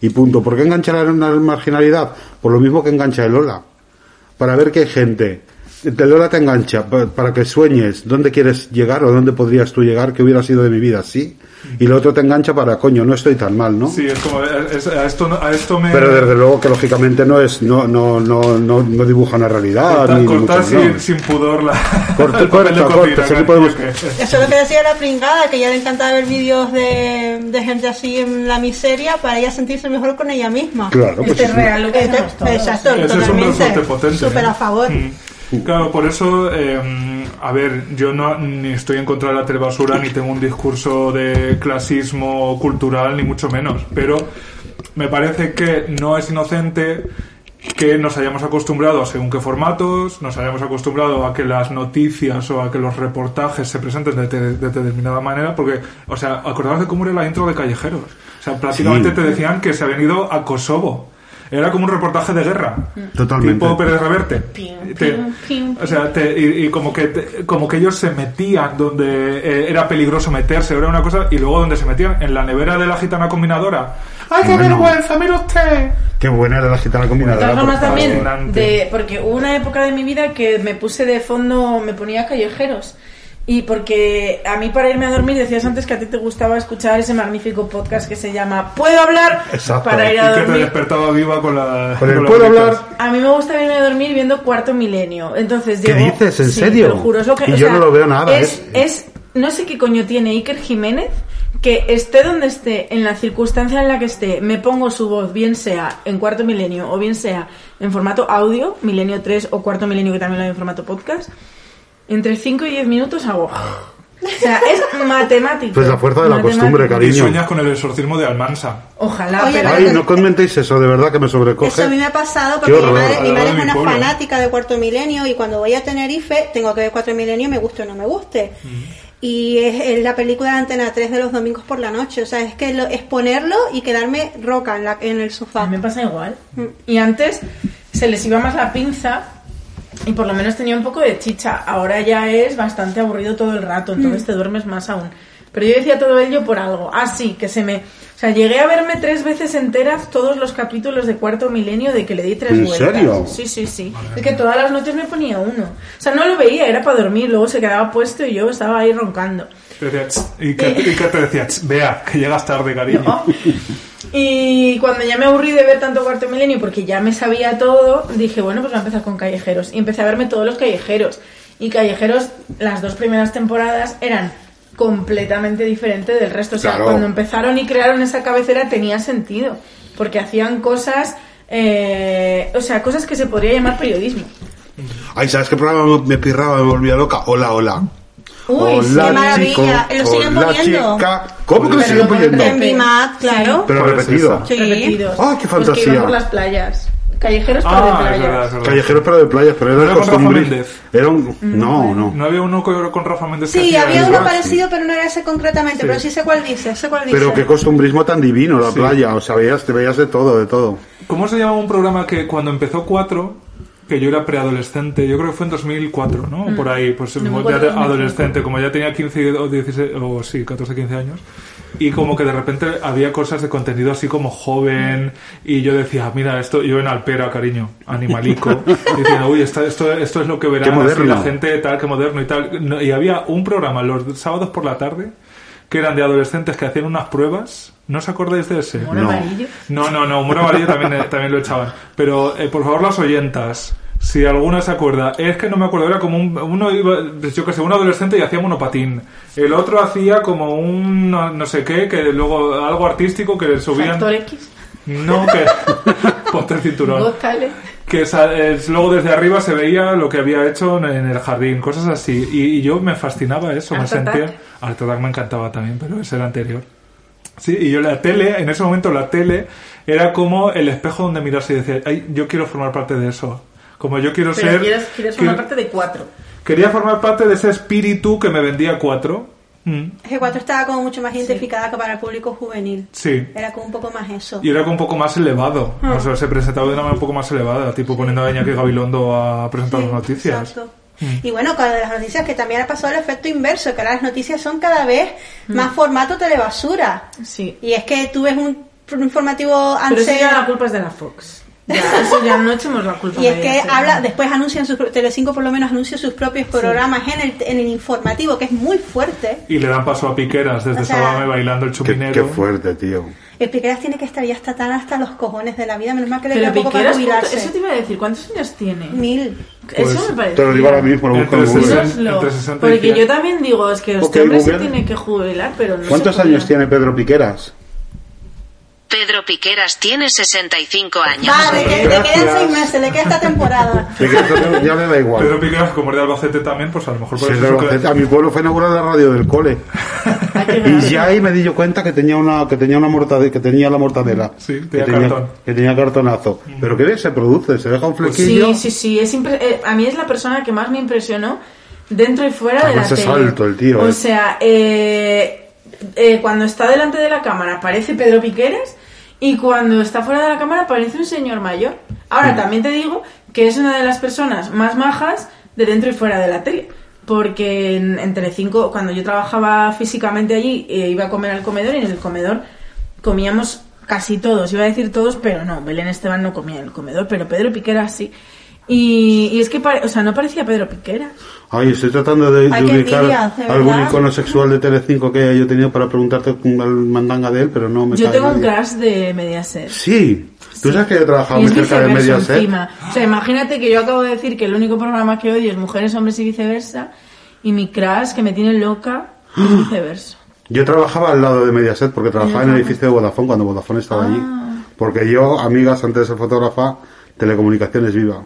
[SPEAKER 4] y punto. ¿Por qué engancha la la marginalidad? Por lo mismo que engancha el Lola. Para ver que hay gente. El Lola te engancha pa- para que sueñes dónde quieres llegar o dónde podrías tú llegar, qué hubiera sido de mi vida, sí. Y lo otro te engancha para, coño, no estoy tan mal, ¿no?
[SPEAKER 2] Sí, es como, es- a, esto, no- a esto me...
[SPEAKER 4] Pero desde luego que lógicamente no es no no no no, no dibuja una realidad
[SPEAKER 2] cortar,
[SPEAKER 4] ni, mucho
[SPEAKER 2] sin, sin pudor la...
[SPEAKER 4] Corta,
[SPEAKER 2] el
[SPEAKER 4] corta, corta, sí podemos-
[SPEAKER 5] Eso es lo que decía la pringada, que ella le encantaba ver vídeos de, de gente así en la miseria para ella sentirse mejor con ella misma.
[SPEAKER 4] Claro, pues
[SPEAKER 3] Este es real lo que.
[SPEAKER 5] Exacto,
[SPEAKER 2] Ese es un potente.
[SPEAKER 5] Súper
[SPEAKER 2] ¿eh?
[SPEAKER 5] a favor.
[SPEAKER 2] Mm. Claro, por eso, eh, a ver, yo no ni estoy en contra de la telebasura, ni tengo un discurso de clasismo cultural, ni mucho menos. Pero me parece que no es inocente que nos hayamos acostumbrado a según qué formatos, nos hayamos acostumbrado a que las noticias o a que los reportajes se presenten de, te- de determinada manera, porque, o sea, acordaos de cómo era la intro de Callejeros. O sea, prácticamente
[SPEAKER 4] Sí.
[SPEAKER 2] te decían que se habían ido a Kosovo. Era como un reportaje de guerra.
[SPEAKER 4] Totalmente.
[SPEAKER 2] Tipo Pérez Reverte.
[SPEAKER 3] Pium,
[SPEAKER 2] Te-
[SPEAKER 3] pium, pium,
[SPEAKER 2] o sea, te- y, y como que te- como que ellos se metían donde eh, era peligroso meterse, era una cosa, y luego donde se metían en la nevera de la gitana combinadora. ¡Ay, qué
[SPEAKER 4] Bueno.
[SPEAKER 2] vergüenza! ¡Mira usted!
[SPEAKER 4] Qué buena era la gitana
[SPEAKER 3] De
[SPEAKER 4] combinadora.
[SPEAKER 3] todas formas
[SPEAKER 4] por
[SPEAKER 3] también, de, porque hubo una época de mi vida que me puse de fondo, me ponía callejeros. Y porque a mí para irme a dormir, decías antes que a ti te gustaba escuchar ese magnífico podcast que se llama ¿Puedo hablar?
[SPEAKER 4] Exacto.
[SPEAKER 3] Para ir
[SPEAKER 2] Y
[SPEAKER 3] a
[SPEAKER 2] que te
[SPEAKER 3] dormir.
[SPEAKER 2] despertaba viva con la.
[SPEAKER 4] Con el ¿puedo hablar?
[SPEAKER 3] A mí me gusta irme a dormir viendo Cuarto Milenio. Entonces
[SPEAKER 4] ¿Qué
[SPEAKER 3] llego-
[SPEAKER 4] dices? ¿En
[SPEAKER 3] Sí,
[SPEAKER 4] serio?
[SPEAKER 3] Te lo juro, es lo que,
[SPEAKER 4] Y
[SPEAKER 3] o
[SPEAKER 4] yo
[SPEAKER 3] sea,
[SPEAKER 4] no lo veo nada,
[SPEAKER 3] Es,
[SPEAKER 4] ¿eh?
[SPEAKER 3] es, no sé qué coño tiene Iker Jiménez, que esté donde esté, en la circunstancia en la que esté, me pongo su voz, bien sea en Cuarto Milenio o bien sea en formato audio, Milenio 3 o Cuarto Milenio que también lo hay en formato podcast, entre 5 y 10 minutos hago... O sea, es matemático.
[SPEAKER 4] Pues la fuerza de la
[SPEAKER 3] Matemático.
[SPEAKER 4] costumbre,
[SPEAKER 2] Y
[SPEAKER 4] cariño.
[SPEAKER 2] sueñas con el exorcismo de Almansa.
[SPEAKER 3] Ojalá,
[SPEAKER 5] Oye,
[SPEAKER 3] pero...
[SPEAKER 4] Ay, no comentéis eso, de verdad que me sobrecoge.
[SPEAKER 5] Eso a mí me ha pasado porque mi madre, mi madre es una
[SPEAKER 2] pueblo.
[SPEAKER 5] fanática de Cuarto Milenio y cuando voy a Tenerife tengo que ver Cuarto Milenio, me guste o no me guste. Y es, es la película de Antena 3 de los domingos por la noche. O sea, es que lo, es ponerlo y quedarme roca en, la, en el
[SPEAKER 3] A
[SPEAKER 5] sofá.
[SPEAKER 3] mí me pasa igual. Y antes se les iba más la pinza y por lo menos tenía un poco de chicha. Ahora ya es bastante aburrido todo el rato, entonces te duermes más aún. Pero yo decía todo ello por algo. Ah, sí, que se me... O sea, llegué a verme tres veces enteras todos los capítulos de Cuarto Milenio de que le di tres
[SPEAKER 4] ¿En
[SPEAKER 3] vueltas.
[SPEAKER 4] serio?
[SPEAKER 3] Sí, sí, sí. Es que todas las noches me ponía uno. O sea, no lo veía, era para dormir, luego se quedaba puesto y yo estaba ahí roncando.
[SPEAKER 2] Y, que, y que te decía, "Ch, vea, que llegas tarde, cariño.
[SPEAKER 3] ¿no? Y cuando ya me aburrí de ver tanto Cuarto Milenio, porque ya me sabía todo, dije, bueno, pues voy a empezar con Callejeros. Y empecé a verme todos los Callejeros. Y Callejeros, las dos primeras temporadas eran completamente diferentes del resto. O sea,
[SPEAKER 4] Claro.
[SPEAKER 3] cuando empezaron y crearon esa cabecera tenía sentido. Porque hacían cosas, eh, o sea, cosas que se podría llamar periodismo.
[SPEAKER 4] Ay, ¿sabes qué programa me- me pirraba, me volvía loca? Hola, hola.
[SPEAKER 3] Uy,
[SPEAKER 4] hola,
[SPEAKER 5] qué maravilla.
[SPEAKER 4] chico.
[SPEAKER 5] ¿Lo siguen
[SPEAKER 4] hola,
[SPEAKER 5] poniendo?
[SPEAKER 4] chica. ¿Cómo que lo
[SPEAKER 3] Pero
[SPEAKER 4] siguen poniendo?
[SPEAKER 5] En mi mat, claro.
[SPEAKER 4] Pero
[SPEAKER 2] ¿Cuál es
[SPEAKER 4] repetido.
[SPEAKER 5] Sí.
[SPEAKER 3] repetidos.
[SPEAKER 4] ¡Ah, qué
[SPEAKER 3] que
[SPEAKER 4] fantasía!
[SPEAKER 3] por las playas. Callejeros por
[SPEAKER 2] Ah,
[SPEAKER 3] de
[SPEAKER 2] es
[SPEAKER 3] playas.
[SPEAKER 2] verdad, es verdad.
[SPEAKER 4] Callejeros pero de playas, pero era
[SPEAKER 2] ¿No era
[SPEAKER 4] costumbre. Era un... No, no.
[SPEAKER 2] ¿No había uno con, Rafa Méndez
[SPEAKER 5] Sí, había uno parecido, pero no era ese concretamente.
[SPEAKER 2] Sí.
[SPEAKER 5] Pero sí sé cuál dice, sé cuál dice.
[SPEAKER 4] Pero qué costumbrismo tan divino, la
[SPEAKER 2] Sí.
[SPEAKER 4] playa. O sea, veías, te veías de todo, de todo.
[SPEAKER 2] ¿Cómo se llama un programa que cuando empezó 4, que yo era preadolescente, yo creo que fue en 2004, ¿no? O Por ahí, pues
[SPEAKER 3] No
[SPEAKER 2] ya
[SPEAKER 3] acuerdo,
[SPEAKER 2] de
[SPEAKER 3] 2005.
[SPEAKER 2] adolescente, como ya tenía 15 o 16, o sí, 14, 15 años. Y como que de repente había cosas de contenido así como joven, y yo decía, mira, esto, yo en Alpera, cariño, animalico, diciendo, uy, esto, esto, esto es lo que verán así la gente, tal, que moderno y tal. Y había un programa los sábados por la tarde, que eran de adolescentes que hacían unas pruebas, ¿no os acordáis de ese?
[SPEAKER 3] Mono
[SPEAKER 4] No.
[SPEAKER 3] amarillo.
[SPEAKER 2] No, no, no, Humor Amarillo también, eh, también lo echaban. Pero, eh, por favor, las oyentas, si alguna se acuerda, es que no me acuerdo, era como un, uno iba, yo que sé, un adolescente y hacía monopatín. El otro hacía como un no, no sé qué, que luego algo artístico que le subían...
[SPEAKER 3] Factor X.
[SPEAKER 2] No, que... Ponte el cinturón. Que eh, luego desde arriba se veía lo que había hecho en, en el jardín, cosas así. Y, y yo me fascinaba eso, me sentía... Art Attack me encantaba también, pero ese era anterior. Sí, y yo la tele, en ese momento la tele era como el espejo donde mirarse y decía, ay, yo quiero formar parte de eso. Como yo quiero
[SPEAKER 3] Pero
[SPEAKER 2] ser...
[SPEAKER 3] quieres, quieres formar
[SPEAKER 2] quiero-
[SPEAKER 3] parte de cuatro.
[SPEAKER 2] Quería formar parte de ese espíritu que me vendía cuatro. Mm,
[SPEAKER 5] G4 estaba como mucho más identificada que para el público juvenil.
[SPEAKER 2] sí.
[SPEAKER 5] Era como un poco más eso.
[SPEAKER 2] Y era como un poco más elevado. O sea, se presentaba de una manera un poco más elevada, tipo poniendo a Iñaki Gabilondo a presentar
[SPEAKER 5] Sí,
[SPEAKER 2] las noticias.
[SPEAKER 5] exacto. Y bueno, con las noticias que también ha pasado el efecto inverso, que ahora las noticias son cada vez más formato telebasura.
[SPEAKER 3] Sí.
[SPEAKER 5] Y es que tú ves un, un informativo
[SPEAKER 3] Pero
[SPEAKER 5] antes...
[SPEAKER 3] eso ya la culpa es de la Fox. Ya, eso ya no echemos la culpa.
[SPEAKER 5] Y es que habla,
[SPEAKER 3] ¿no?
[SPEAKER 5] después anuncian sus, Telecinco por lo menos anuncia sus propios programas en, el, en el informativo, que es muy fuerte.
[SPEAKER 2] Y le dan paso a Piqueras desde
[SPEAKER 5] O sea,
[SPEAKER 2] bailando el chupinero.
[SPEAKER 4] qué fuerte, tío.
[SPEAKER 5] El Piqueras tiene que estar ya hasta tan hasta los cojones de la vida, menos mal que le
[SPEAKER 3] Pero
[SPEAKER 5] queda poco para
[SPEAKER 3] Piqueras, ¿cuánto-
[SPEAKER 5] jubilarse.
[SPEAKER 3] eso te iba a decir, ¿cuántos años tiene?
[SPEAKER 5] Mil.
[SPEAKER 3] eso
[SPEAKER 2] Pues,
[SPEAKER 3] me parece.
[SPEAKER 4] Te lo digo ahora mismo, lo busco en Google.
[SPEAKER 2] sesenta-
[SPEAKER 3] Dínoslo,
[SPEAKER 2] entre 60 y
[SPEAKER 3] porque
[SPEAKER 2] 100.
[SPEAKER 3] yo también digo, es que este
[SPEAKER 4] Ok,
[SPEAKER 3] hombre se tiene que jubilar, pero no
[SPEAKER 4] ¿Cuántos años tiene Pedro Piqueras?
[SPEAKER 6] Pedro Piqueras tiene 65 años.
[SPEAKER 5] Vale, que le quedan seis meses, le queda esta temporada.
[SPEAKER 4] Que ya me da igual.
[SPEAKER 2] Pedro Piqueras, como es de Albacete también, pues a lo mejor por
[SPEAKER 4] es
[SPEAKER 2] eso
[SPEAKER 4] Albacete,
[SPEAKER 2] queda-
[SPEAKER 4] a mi pueblo fue inaugurada la radio del cole.
[SPEAKER 3] Que
[SPEAKER 4] Y ya ahí me di yo cuenta que tenía una que tenía una mortadela, que tenía la mortadela.
[SPEAKER 2] Sí,
[SPEAKER 4] que
[SPEAKER 2] tenía cartón.
[SPEAKER 4] que tenía cartonazo. Pero que se produce, se deja un flequillo.
[SPEAKER 3] Sí, sí, sí. Es impre- eh, a mí es la persona que más me impresionó dentro y fuera de la
[SPEAKER 4] Además es
[SPEAKER 3] tele.
[SPEAKER 4] alto el tío,
[SPEAKER 3] O
[SPEAKER 4] eh.
[SPEAKER 3] sea, eh, eh, cuando está delante de la cámara parece Pedro Piqueras y cuando está fuera de la cámara parece un señor mayor. Ahora, también te digo que es una de las personas más majas de dentro y fuera de la tele. Porque en, en Telecinco, cuando yo trabajaba físicamente allí, eh, iba a comer al comedor y en el comedor comíamos casi todos, iba a decir todos, pero no, Belén Esteban no comía en el comedor, pero Pedro Piqueras sí. Y, y es que, pare- o sea, no parecía Pedro Piqueras.
[SPEAKER 4] Ay, estoy tratando de, de
[SPEAKER 5] Ay,
[SPEAKER 4] ubicar
[SPEAKER 5] envidia, de
[SPEAKER 4] algún icono sexual de Telecinco que haya yo tenido para preguntarte el mandanga de él, pero no me
[SPEAKER 3] Yo tengo un crush de Mediaset.
[SPEAKER 4] Sí, tú sabes que yo he trabajado muy cerca de Mediaset.
[SPEAKER 3] encima. O sea, imagínate que yo acabo de decir que el único programa que odio es Mujeres, Hombres y Viceversa. Y mi crush, que me tiene loca, es viceversa.
[SPEAKER 4] Yo trabajaba al lado de Mediaset porque trabajaba en el edificio de Vodafone cuando Vodafone estaba allí.
[SPEAKER 3] Ah.
[SPEAKER 4] Porque yo, amigas, antes de ser fotógrafa, telecomunicaciones viva.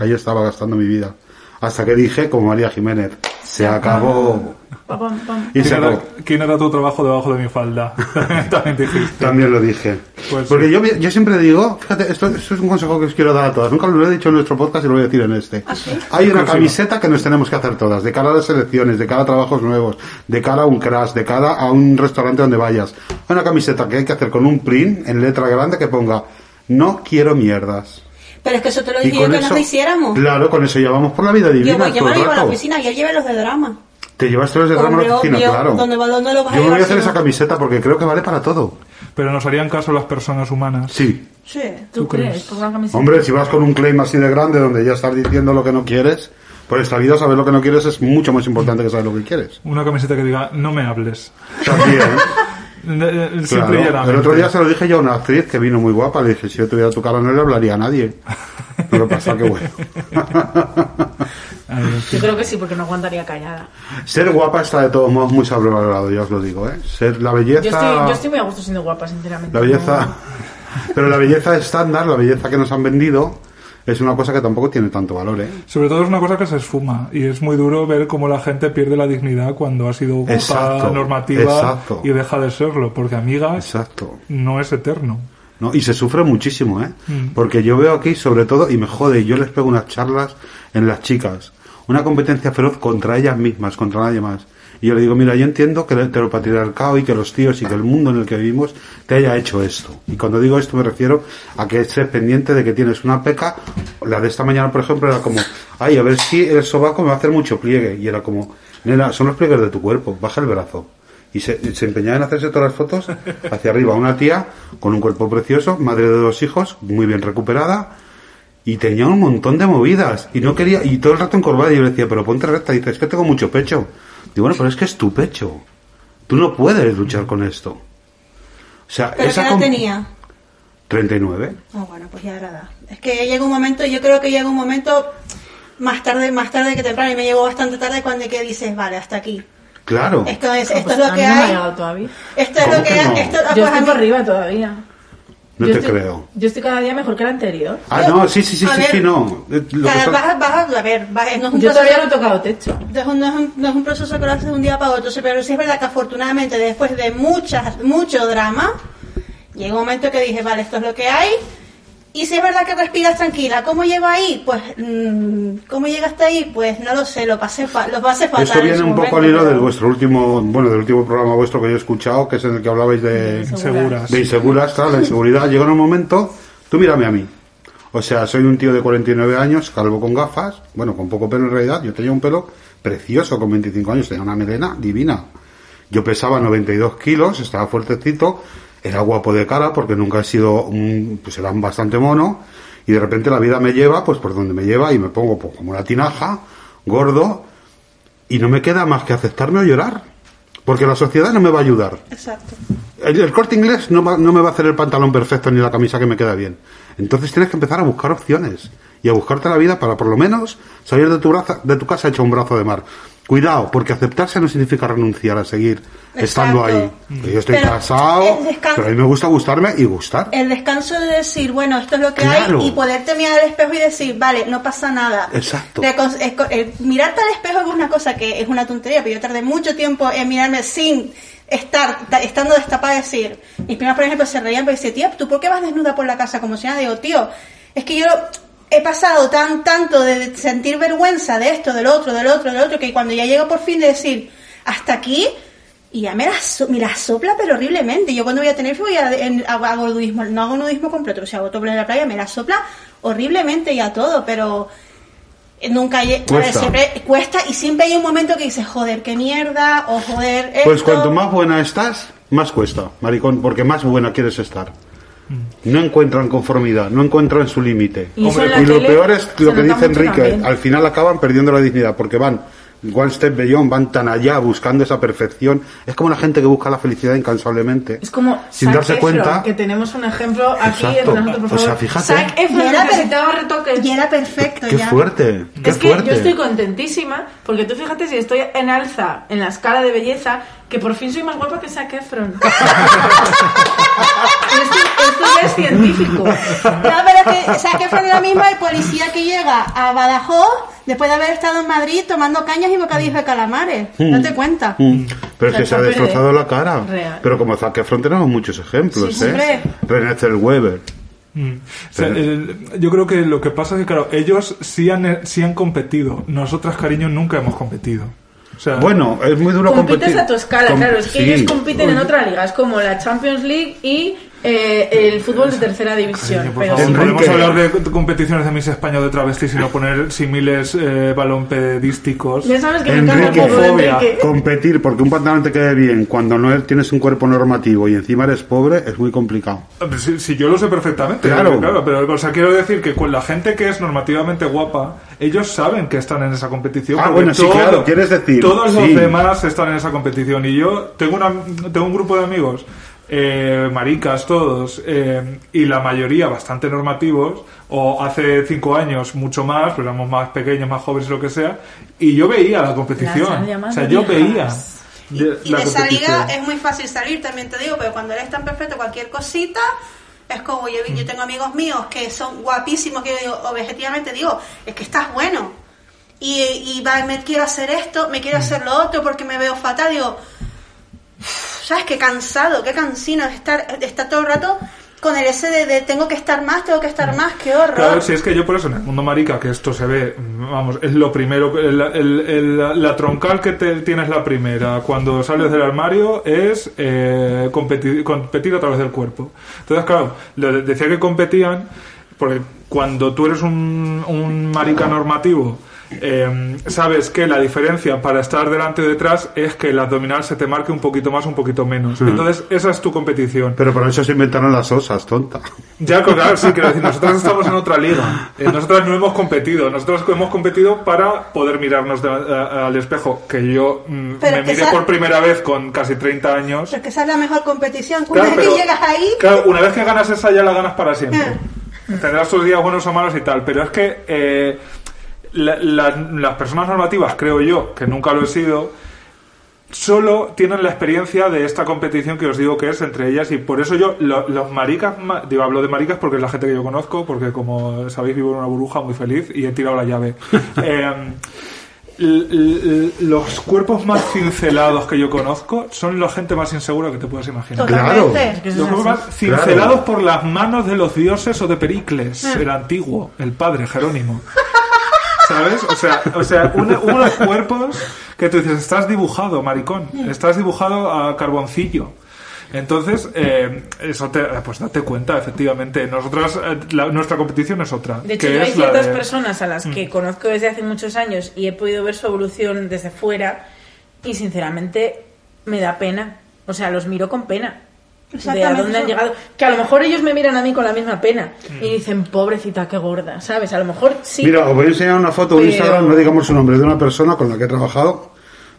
[SPEAKER 4] Ahí estaba gastando mi vida. Hasta que dije, como María Jiménez, se acabó.
[SPEAKER 3] Pam.
[SPEAKER 4] Y se
[SPEAKER 2] ¿Quién era,
[SPEAKER 4] acabó.
[SPEAKER 2] quién era tu trabajo debajo de mi falda? También dijiste.
[SPEAKER 4] También lo dije.
[SPEAKER 2] Pues
[SPEAKER 4] Porque
[SPEAKER 2] sí.
[SPEAKER 4] yo, yo siempre digo, fíjate, esto, esto es un consejo que os quiero dar a todas. Nunca lo he dicho en nuestro podcast y lo voy a decir en este. Hay una camiseta que nos tenemos que hacer todas, de cara a las elecciones, de cara a trabajos nuevos, de cara a un crash, de cara a un restaurante donde vayas. Hay una camiseta que hay que hacer con un print en letra grande que ponga, no quiero mierdas.
[SPEAKER 5] Pero es que eso te lo dije yo que
[SPEAKER 4] eso,
[SPEAKER 5] nos lo hiciéramos.
[SPEAKER 4] claro, con eso ya vamos por la vida divina
[SPEAKER 5] Yo, voy, yo me lo llevo a la oficina y él lleve los de drama.
[SPEAKER 4] Te llevas todos de drama a la oficina,
[SPEAKER 5] obvio,
[SPEAKER 4] claro.
[SPEAKER 5] ¿dónde va- dónde lo vas a
[SPEAKER 4] Yo me voy a hacer esa camiseta porque creo que vale para todo.
[SPEAKER 2] Pero nos harían caso las personas humanas.
[SPEAKER 4] Sí.
[SPEAKER 5] Sí.
[SPEAKER 3] ¿Tú,
[SPEAKER 2] ¿Tú crees?
[SPEAKER 3] Por.
[SPEAKER 4] Hombre, si vas con un claim así de grande donde ya estás diciendo lo que no quieres, pues esta vida saber lo que no quieres es mucho más importante que saber lo que quieres.
[SPEAKER 2] Una camiseta que diga, no me hables.
[SPEAKER 4] También,
[SPEAKER 2] Simple y
[SPEAKER 4] Claro. El otro día se lo dije yo a una actriz que vino muy guapa. Le dije, si yo tuviera tu cara no le hablaría a nadie. No lo pasa, que bueno.
[SPEAKER 3] Yo creo que sí, porque no aguantaría callada.
[SPEAKER 4] Ser guapa está de todos modos muy sobrevalorado, ya os lo digo, ¿eh? Ser la belleza...
[SPEAKER 3] Yo estoy, yo estoy muy a gusto siendo guapa, sinceramente.
[SPEAKER 4] La belleza...
[SPEAKER 3] No-
[SPEAKER 4] Pero la belleza estándar, la belleza que nos han vendido, es una cosa que tampoco tiene tanto valor, ¿eh?
[SPEAKER 2] Sobre todo es una cosa que se esfuma y es muy duro ver cómo la gente pierde la dignidad cuando ha sido
[SPEAKER 4] Exacto,
[SPEAKER 2] normativa
[SPEAKER 4] exacto.
[SPEAKER 2] y deja de serlo, porque amigas
[SPEAKER 4] Exacto.
[SPEAKER 2] no es eterno.
[SPEAKER 4] ¿no? Y se sufre muchísimo, ¿eh?
[SPEAKER 2] Mm.
[SPEAKER 4] Porque yo veo aquí, sobre todo, y me jode, yo les pego unas charlas en las chicas, una competencia feroz contra ellas mismas, contra nadie más. Y yo le digo, mira, yo entiendo que el heteropatriarcado y que los tíos y que el mundo en el que vivimos te haya hecho esto. Y cuando digo esto me refiero a que estés pendiente de que tienes una peca. La de esta mañana, por ejemplo, era como, ay, a ver si el sobaco me va a hacer mucho pliegue. Y era como, nena, son los pliegues de tu cuerpo, baja el brazo. Y se, se empeñaba en hacerse todas las fotos hacia arriba. Una tía con un cuerpo precioso, madre de dos hijos, muy bien recuperada, y tenía un montón de movidas. Y no quería, y todo el rato encorvada. Y yo le decía, pero ponte recta. Y dice, es que tengo mucho pecho. Digo, bueno, pero es que es tu pecho. Tú no puedes luchar con esto. O sea,
[SPEAKER 5] ¿Pero qué
[SPEAKER 4] esa
[SPEAKER 5] edad tenía?
[SPEAKER 4] 39.
[SPEAKER 5] Ah, bueno, pues ya era edad. Es que llega un momento, yo creo que llega un momento más tarde, más tarde que temprano, y me llegó bastante tarde cuando que dices, vale, hasta aquí.
[SPEAKER 4] Claro.
[SPEAKER 5] Esto es,
[SPEAKER 3] Ah,
[SPEAKER 5] esto
[SPEAKER 3] pues
[SPEAKER 5] es lo
[SPEAKER 3] a mí
[SPEAKER 5] que
[SPEAKER 3] no me ha
[SPEAKER 5] hay.
[SPEAKER 3] llegado todavía.
[SPEAKER 5] Esto es
[SPEAKER 4] ¿Cómo
[SPEAKER 5] lo que
[SPEAKER 4] que
[SPEAKER 5] hay.
[SPEAKER 4] no?
[SPEAKER 5] Esto, ah,
[SPEAKER 3] Yo
[SPEAKER 5] pues
[SPEAKER 3] estoy por arriba todavía.
[SPEAKER 4] No
[SPEAKER 3] Yo
[SPEAKER 4] te
[SPEAKER 3] estoy-
[SPEAKER 4] creo.
[SPEAKER 3] Yo estoy cada día mejor que el anterior.
[SPEAKER 4] Ah, no, sí, sí, sí, sí,
[SPEAKER 5] ver,
[SPEAKER 4] sí, no. Lo
[SPEAKER 5] cada- vas, vas- a ver, vas- no es un
[SPEAKER 3] Yo
[SPEAKER 5] proceso-
[SPEAKER 3] todavía no he tocado techo.
[SPEAKER 5] no es, un, no es un- no es un proceso que lo haces de un día para otro, pero sí es verdad que afortunadamente después de muchas, mucho drama, llega un momento que dije, vale, esto es lo que hay, y si es verdad que respiras tranquila, ¿cómo llego ahí? Pues, mm, ¿cómo llegaste ahí? Pues no lo sé, lo pasé, fa- lo pasé fatal.
[SPEAKER 4] Esto
[SPEAKER 5] en
[SPEAKER 4] viene un poco al hilo
[SPEAKER 5] pero-
[SPEAKER 4] del vuestro último, bueno, del último programa vuestro que yo he escuchado, que es en el que hablabais de,
[SPEAKER 2] Seguras.
[SPEAKER 4] de inseguras, claro, la inseguridad. Llega en un momento, tú mírame a mí. O sea, soy un tío de 49 años, calvo con gafas, bueno, con poco pelo en realidad. Yo tenía un pelo precioso con 25 años, tenía una melena divina. Yo pesaba 92 kilos, estaba fuertecito, era guapo de cara porque nunca he sido un, pues era bastante mono y de repente la vida me lleva pues por donde me lleva y me pongo pues, como una tinaja, gordo y no me queda más que aceptarme o llorar porque la sociedad no me va a ayudar.
[SPEAKER 5] Exacto.
[SPEAKER 4] El, el corte inglés no, va- no me va a hacer el pantalón perfecto ni la camisa que me queda bien. Entonces tienes que empezar a buscar opciones y a buscarte la vida para por lo menos salir de tu, braza- de tu casa hecho un brazo de mar. Cuidado, porque aceptarse no significa renunciar a seguir estando ahí.
[SPEAKER 5] Exacto.
[SPEAKER 4] Yo estoy
[SPEAKER 5] Pero
[SPEAKER 4] casado, pero a mí me gusta gustarme y gustar.
[SPEAKER 5] El descanso de decir, bueno, esto es lo que
[SPEAKER 4] Claro.
[SPEAKER 5] hay y poderte mirar al espejo y decir, vale, no pasa nada.
[SPEAKER 4] Exacto.
[SPEAKER 5] Recon- es eh, mirarte al espejo es una cosa que es una tontería, pero yo tardé mucho tiempo en mirarme sin estar, ta- estando destapada y decir, mis primas por ejemplo se reían pero decían, tía, ¿tú por qué vas desnuda por la casa como si nada? Digo, tío, es que yo he pasado tan tanto de sentir vergüenza de esto, del otro, del otro, del otro, que cuando ya llego por fin de decir, hasta aquí, y ya me la, so- me la sopla, pero horriblemente. Yo cuando voy a tener voy a, en- hago, nudismo, no hago nudismo completo, o sea, hago tople en la playa, me la sopla horriblemente y a todo, pero nunca lle-
[SPEAKER 4] Cuesta.
[SPEAKER 5] siempre cuesta y siempre hay un momento que dices, joder, qué mierda, o joder,
[SPEAKER 4] Pues cuanto más buena estás, más cuesta, maricón, porque más buena quieres estar. No encuentran conformidad, no encuentran su límite.
[SPEAKER 3] Y en
[SPEAKER 4] y lo peor es lo que dice Enrique,
[SPEAKER 3] también.
[SPEAKER 4] al final acaban perdiendo la dignidad porque van one step beyond, van tan allá buscando esa perfección. Es como la gente que busca la felicidad incansablemente.
[SPEAKER 3] Es como
[SPEAKER 4] sin
[SPEAKER 3] Zac
[SPEAKER 4] darse
[SPEAKER 3] Efron,
[SPEAKER 4] cuenta.
[SPEAKER 3] que tenemos un ejemplo aquí
[SPEAKER 4] Exacto.
[SPEAKER 3] entre nosotros, por
[SPEAKER 4] O sea,
[SPEAKER 3] favor.
[SPEAKER 4] fíjate.
[SPEAKER 3] Zac Efron necesitaba retoques.
[SPEAKER 5] Y era perfecto
[SPEAKER 4] Qué
[SPEAKER 5] ya.
[SPEAKER 4] fuerte, qué
[SPEAKER 3] es que
[SPEAKER 4] fuerte.
[SPEAKER 3] yo estoy contentísima porque tú fíjate si estoy en alza en la escala de belleza que por fin soy más guapa que Zac Efron. esto, esto ya es científico.
[SPEAKER 5] No, pero es que, o sea, que fue la misma el policía que llega a Badajoz después de haber estado en Madrid tomando cañas y bocadillos de calamares. Date cuenta.
[SPEAKER 4] Mm. Pero es que se ha
[SPEAKER 3] Zac Efron
[SPEAKER 4] destrozado
[SPEAKER 3] es
[SPEAKER 4] la cara.
[SPEAKER 3] real.
[SPEAKER 4] Pero como Zac Efron tenemos muchos ejemplos,
[SPEAKER 5] Sí,
[SPEAKER 4] ¿eh? René Zellweger.
[SPEAKER 2] Mm. O sea, el- yo creo que lo que pasa es que, claro, ellos sí han, sí han competido. Nosotras, cariño, nunca hemos competido. Sea,
[SPEAKER 4] Bueno, es muy duro
[SPEAKER 3] Compites
[SPEAKER 4] competir.
[SPEAKER 3] a tu escala,
[SPEAKER 4] Com-
[SPEAKER 3] claro. Es que
[SPEAKER 4] sí.
[SPEAKER 3] ellos compiten en otra liga. Es como la Champions League y eh, el fútbol de tercera división.
[SPEAKER 2] Cariño,
[SPEAKER 3] pero
[SPEAKER 2] favor, podemos hablar de competiciones de Miss España de travestis y no poner similes eh, balompedísticos.
[SPEAKER 3] Ya sabes que
[SPEAKER 4] Enrique,
[SPEAKER 2] fobia.
[SPEAKER 3] Enrique.
[SPEAKER 4] Competir porque un pantalón te quede bien cuando no tienes un cuerpo normativo y encima eres pobre es muy complicado.
[SPEAKER 2] Si, si yo lo sé perfectamente,
[SPEAKER 4] Claro.
[SPEAKER 2] pero o sea, quiero decir que con la gente que es normativamente guapa, ellos saben que están en esa competición.
[SPEAKER 4] Ah, bueno, sí, claro, quieres decir,
[SPEAKER 2] Todos los demás están en esa competición. Y yo tengo, una, tengo un grupo de amigos, eh, maricas todos, eh, y la mayoría bastante normativos, o hace cinco años mucho más, pero éramos más pequeños, más jóvenes, lo que sea, y yo veía la competición. O sea, yo veía.
[SPEAKER 5] Y
[SPEAKER 2] la
[SPEAKER 5] de liga es muy fácil salir, también te digo, pero cuando eres tan perfecto, cualquier cosita, es como yo,
[SPEAKER 2] Mm.
[SPEAKER 5] yo tengo amigos míos que son guapísimos, que yo digo, objetivamente digo, es que estás bueno. Y, y va, me quiero hacer esto, me
[SPEAKER 2] Mm.
[SPEAKER 5] quiero hacer lo otro porque me veo fatal, digo, ¿sabes? Qué cansado, qué cansino estar, estar todo el rato con el ese de, de tengo que estar más, tengo que estar más, qué horror.
[SPEAKER 2] Claro, si es que yo por eso en el mundo marica, que esto se ve, vamos, es lo primero, el- el- el- la, la troncal que te, tienes la primera cuando sales del armario es eh, competir, competir a través del cuerpo. Entonces, claro, decía que competían porque cuando tú eres un, un marica normativo, eh, sabes que la diferencia para estar delante o detrás es que el abdominal se te marque un poquito más, un poquito menos. Entonces, esa es tu competición.
[SPEAKER 4] Pero por eso se inventaron las osas, tonta.
[SPEAKER 2] Ya, claro, sí, quiero decir, nosotros estamos en otra liga. Eh, nosotros no hemos competido. Nosotros hemos competido para poder mirarnos de- a- al espejo. Que yo mm, me
[SPEAKER 5] que
[SPEAKER 2] miré
[SPEAKER 5] esa-
[SPEAKER 2] por primera vez con casi 30 años.
[SPEAKER 5] Pero es que esa es la mejor competición. Una
[SPEAKER 2] Claro,
[SPEAKER 5] vez
[SPEAKER 2] pero-
[SPEAKER 5] que llegas ahí,
[SPEAKER 2] Claro, una vez que ganas esa ya la ganas para siempre.
[SPEAKER 5] Eh.
[SPEAKER 2] Tendrás tus días buenos o malos y tal. Pero es que eh, la- la- las personas normativas, creo yo, que nunca lo he sido, solo tienen la experiencia de esta competición que os digo que es entre ellas y por eso yo lo- los maricas ma- digo hablo de maricas porque es la gente que yo conozco porque como sabéis vivo en una burbuja muy feliz y he tirado la llave. Eh, l- los cuerpos más cincelados que yo conozco son la gente más insegura que te puedas imaginar.
[SPEAKER 5] Totalmente.
[SPEAKER 2] los cuerpos más cincelados por las manos de los dioses o de Pericles, el antiguo, el padre Jerónimo. ¿Sabes? O sea, o sea una- unos cuerpos que tú dices, estás dibujado, maricón, estás dibujado a carboncillo. Entonces, eh, eso te, pues date cuenta, efectivamente. Nosotras, eh, la- nuestra competición es otra.
[SPEAKER 3] De hecho,
[SPEAKER 2] que
[SPEAKER 3] yo hay
[SPEAKER 2] es
[SPEAKER 3] ciertas
[SPEAKER 2] de-
[SPEAKER 3] personas a las que conozco desde hace muchos años y he podido ver su evolución desde fuera y sinceramente me da pena. O sea, los miro con pena. De a dónde han llegado. Que a lo mejor ellos me miran a mí con la misma pena y dicen, pobrecita, qué gorda, ¿sabes? A lo mejor sí.
[SPEAKER 4] Mira, os voy a enseñar una foto de
[SPEAKER 3] Pero-
[SPEAKER 4] Instagram, no digamos su nombre, de una persona con la que he trabajado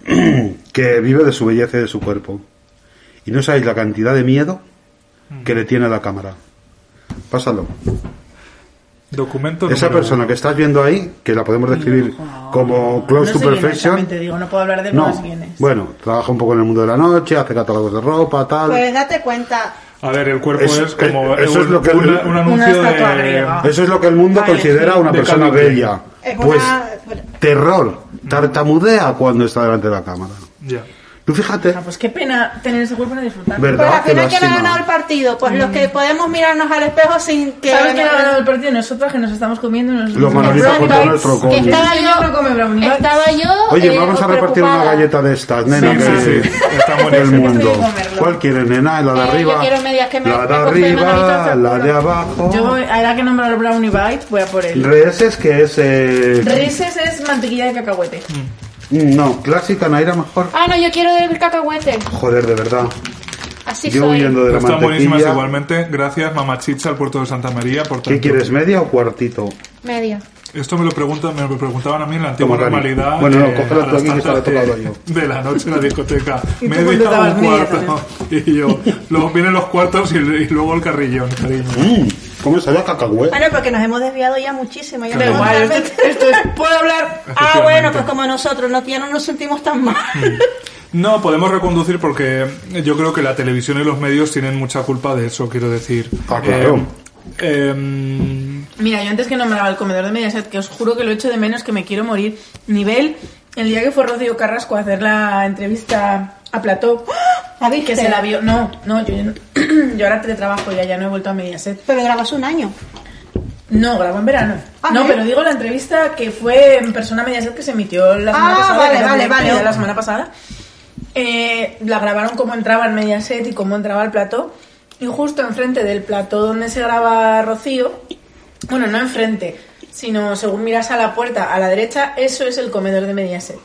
[SPEAKER 4] que vive de su belleza y de su cuerpo. Y no sabéis la cantidad de miedo que le tiene a la cámara. Pásalo.
[SPEAKER 2] Documento
[SPEAKER 4] Esa
[SPEAKER 2] número
[SPEAKER 4] persona
[SPEAKER 2] uno.
[SPEAKER 4] que estás viendo ahí, que la podemos describir como close
[SPEAKER 3] no
[SPEAKER 4] to perfection.
[SPEAKER 3] digo, no puedo hablar de
[SPEAKER 4] No,
[SPEAKER 3] más quién es.
[SPEAKER 4] bueno, trabaja un poco en el mundo de la noche, hace catálogos de ropa, tal.
[SPEAKER 5] Pues date cuenta.
[SPEAKER 2] A ver, el cuerpo es como
[SPEAKER 4] eso es lo que-
[SPEAKER 2] una- un anuncio
[SPEAKER 3] estatua
[SPEAKER 2] de...
[SPEAKER 3] griega.
[SPEAKER 4] Eso es lo que el mundo
[SPEAKER 3] Vale,
[SPEAKER 4] considera
[SPEAKER 3] sí.
[SPEAKER 4] una persona
[SPEAKER 2] Klein.
[SPEAKER 4] bella.
[SPEAKER 5] Es
[SPEAKER 4] Pues
[SPEAKER 5] una-
[SPEAKER 4] terror, tartamudea cuando está delante de la cámara.
[SPEAKER 2] Ya.
[SPEAKER 4] Tú fíjate,
[SPEAKER 3] Ah, pues qué pena tener ese cuerpo y no disfrutar.
[SPEAKER 4] ¿Verdad?
[SPEAKER 5] Pues al
[SPEAKER 4] qué
[SPEAKER 5] final, ¿quién ha ganado el partido? Pues los que podemos mirarnos al espejo sin que...
[SPEAKER 3] ¿Sabes quién ha ganado el partido? Nosotros que nos estamos comiendo unos
[SPEAKER 4] Los manolitos
[SPEAKER 5] Brownie
[SPEAKER 4] contra nuestro
[SPEAKER 5] que
[SPEAKER 4] coño.
[SPEAKER 5] estaba
[SPEAKER 3] Yo
[SPEAKER 5] yo,
[SPEAKER 3] no come brownie bites.
[SPEAKER 5] estaba yo
[SPEAKER 4] Oye,
[SPEAKER 5] eh,
[SPEAKER 4] vamos a repartir una
[SPEAKER 5] preocupada.
[SPEAKER 4] galleta de estas, nena,
[SPEAKER 2] Sí,
[SPEAKER 4] que
[SPEAKER 2] sí, sí. Está
[SPEAKER 4] del
[SPEAKER 2] buenísimo.
[SPEAKER 4] mundo. ¿Cuál quieres, nena? ¿La de
[SPEAKER 5] Eh, yo
[SPEAKER 4] arriba?
[SPEAKER 5] quiero medias que me-
[SPEAKER 4] la de arriba, la de abajo.
[SPEAKER 3] Yo, ahora que nombro el brownie bite, voy a por él.
[SPEAKER 4] Reeses, que es... Eh...
[SPEAKER 3] Reese's es mantequilla de cacahuete.
[SPEAKER 4] No, clásica, Naira mejor.
[SPEAKER 5] Ah, no, yo quiero del cacahuete.
[SPEAKER 4] Joder, de verdad.
[SPEAKER 5] Así
[SPEAKER 4] Yo
[SPEAKER 5] soy.
[SPEAKER 4] huyendo de la
[SPEAKER 2] Están buenísimas igualmente. Gracias, Mamachicha, al puerto de Santa María. Por
[SPEAKER 4] ¿Qué
[SPEAKER 2] tanto.
[SPEAKER 4] quieres, media o cuartito?
[SPEAKER 5] Media.
[SPEAKER 2] Esto me lo preguntan, me lo preguntaban a mí en la antigua
[SPEAKER 4] Toma,
[SPEAKER 2] normalidad.
[SPEAKER 4] Bueno, no,
[SPEAKER 2] eh,
[SPEAKER 4] cógela
[SPEAKER 2] a
[SPEAKER 4] tú
[SPEAKER 2] las
[SPEAKER 4] aquí, que esta la he
[SPEAKER 2] tantas
[SPEAKER 4] tocado
[SPEAKER 2] de, de la noche en la discoteca. Media
[SPEAKER 3] contestabas
[SPEAKER 2] un cuarto. Y yo, luego vienen los cuartos y, y luego el carrillón, cariño.
[SPEAKER 4] Mmm, ¿cómo sabía cacahuete?
[SPEAKER 5] Bueno, porque nos hemos desviado ya muchísimo.
[SPEAKER 3] Igual, ¿Puedo hablar?
[SPEAKER 5] Ah, bueno, pues como nosotros, no, ya no nos sentimos tan mal.
[SPEAKER 2] No, podemos reconducir porque yo creo que la televisión y los medios tienen mucha culpa de eso, quiero decir.
[SPEAKER 4] Ah, claro.
[SPEAKER 2] Eh, em,
[SPEAKER 3] Mira, yo antes que nombraba el comedor de Mediaset, que os juro que lo echo de menos, que me quiero morir. Nivel, el día que fue Rocío Carrasco a hacer la entrevista a Plató,
[SPEAKER 5] ¿La viste?
[SPEAKER 3] que se la vio... No, no, yo, yo ahora teletrabajo ya, ya no he vuelto a Mediaset.
[SPEAKER 5] Pero grabó hace un año.
[SPEAKER 3] No, grabó en verano.
[SPEAKER 5] Ah,
[SPEAKER 3] no, pero digo la entrevista que fue en persona Mediaset que se emitió la semana
[SPEAKER 5] Ah,
[SPEAKER 3] pasada.
[SPEAKER 5] vale,
[SPEAKER 3] era
[SPEAKER 5] vale, vale.
[SPEAKER 3] La semana pasada. Eh, la grabaron como entraba en Mediaset y cómo entraba al plató. Y justo enfrente del plató donde se graba Rocío, bueno, no enfrente, sino según miras a la puerta a la derecha, eso es el comedor de Mediaset.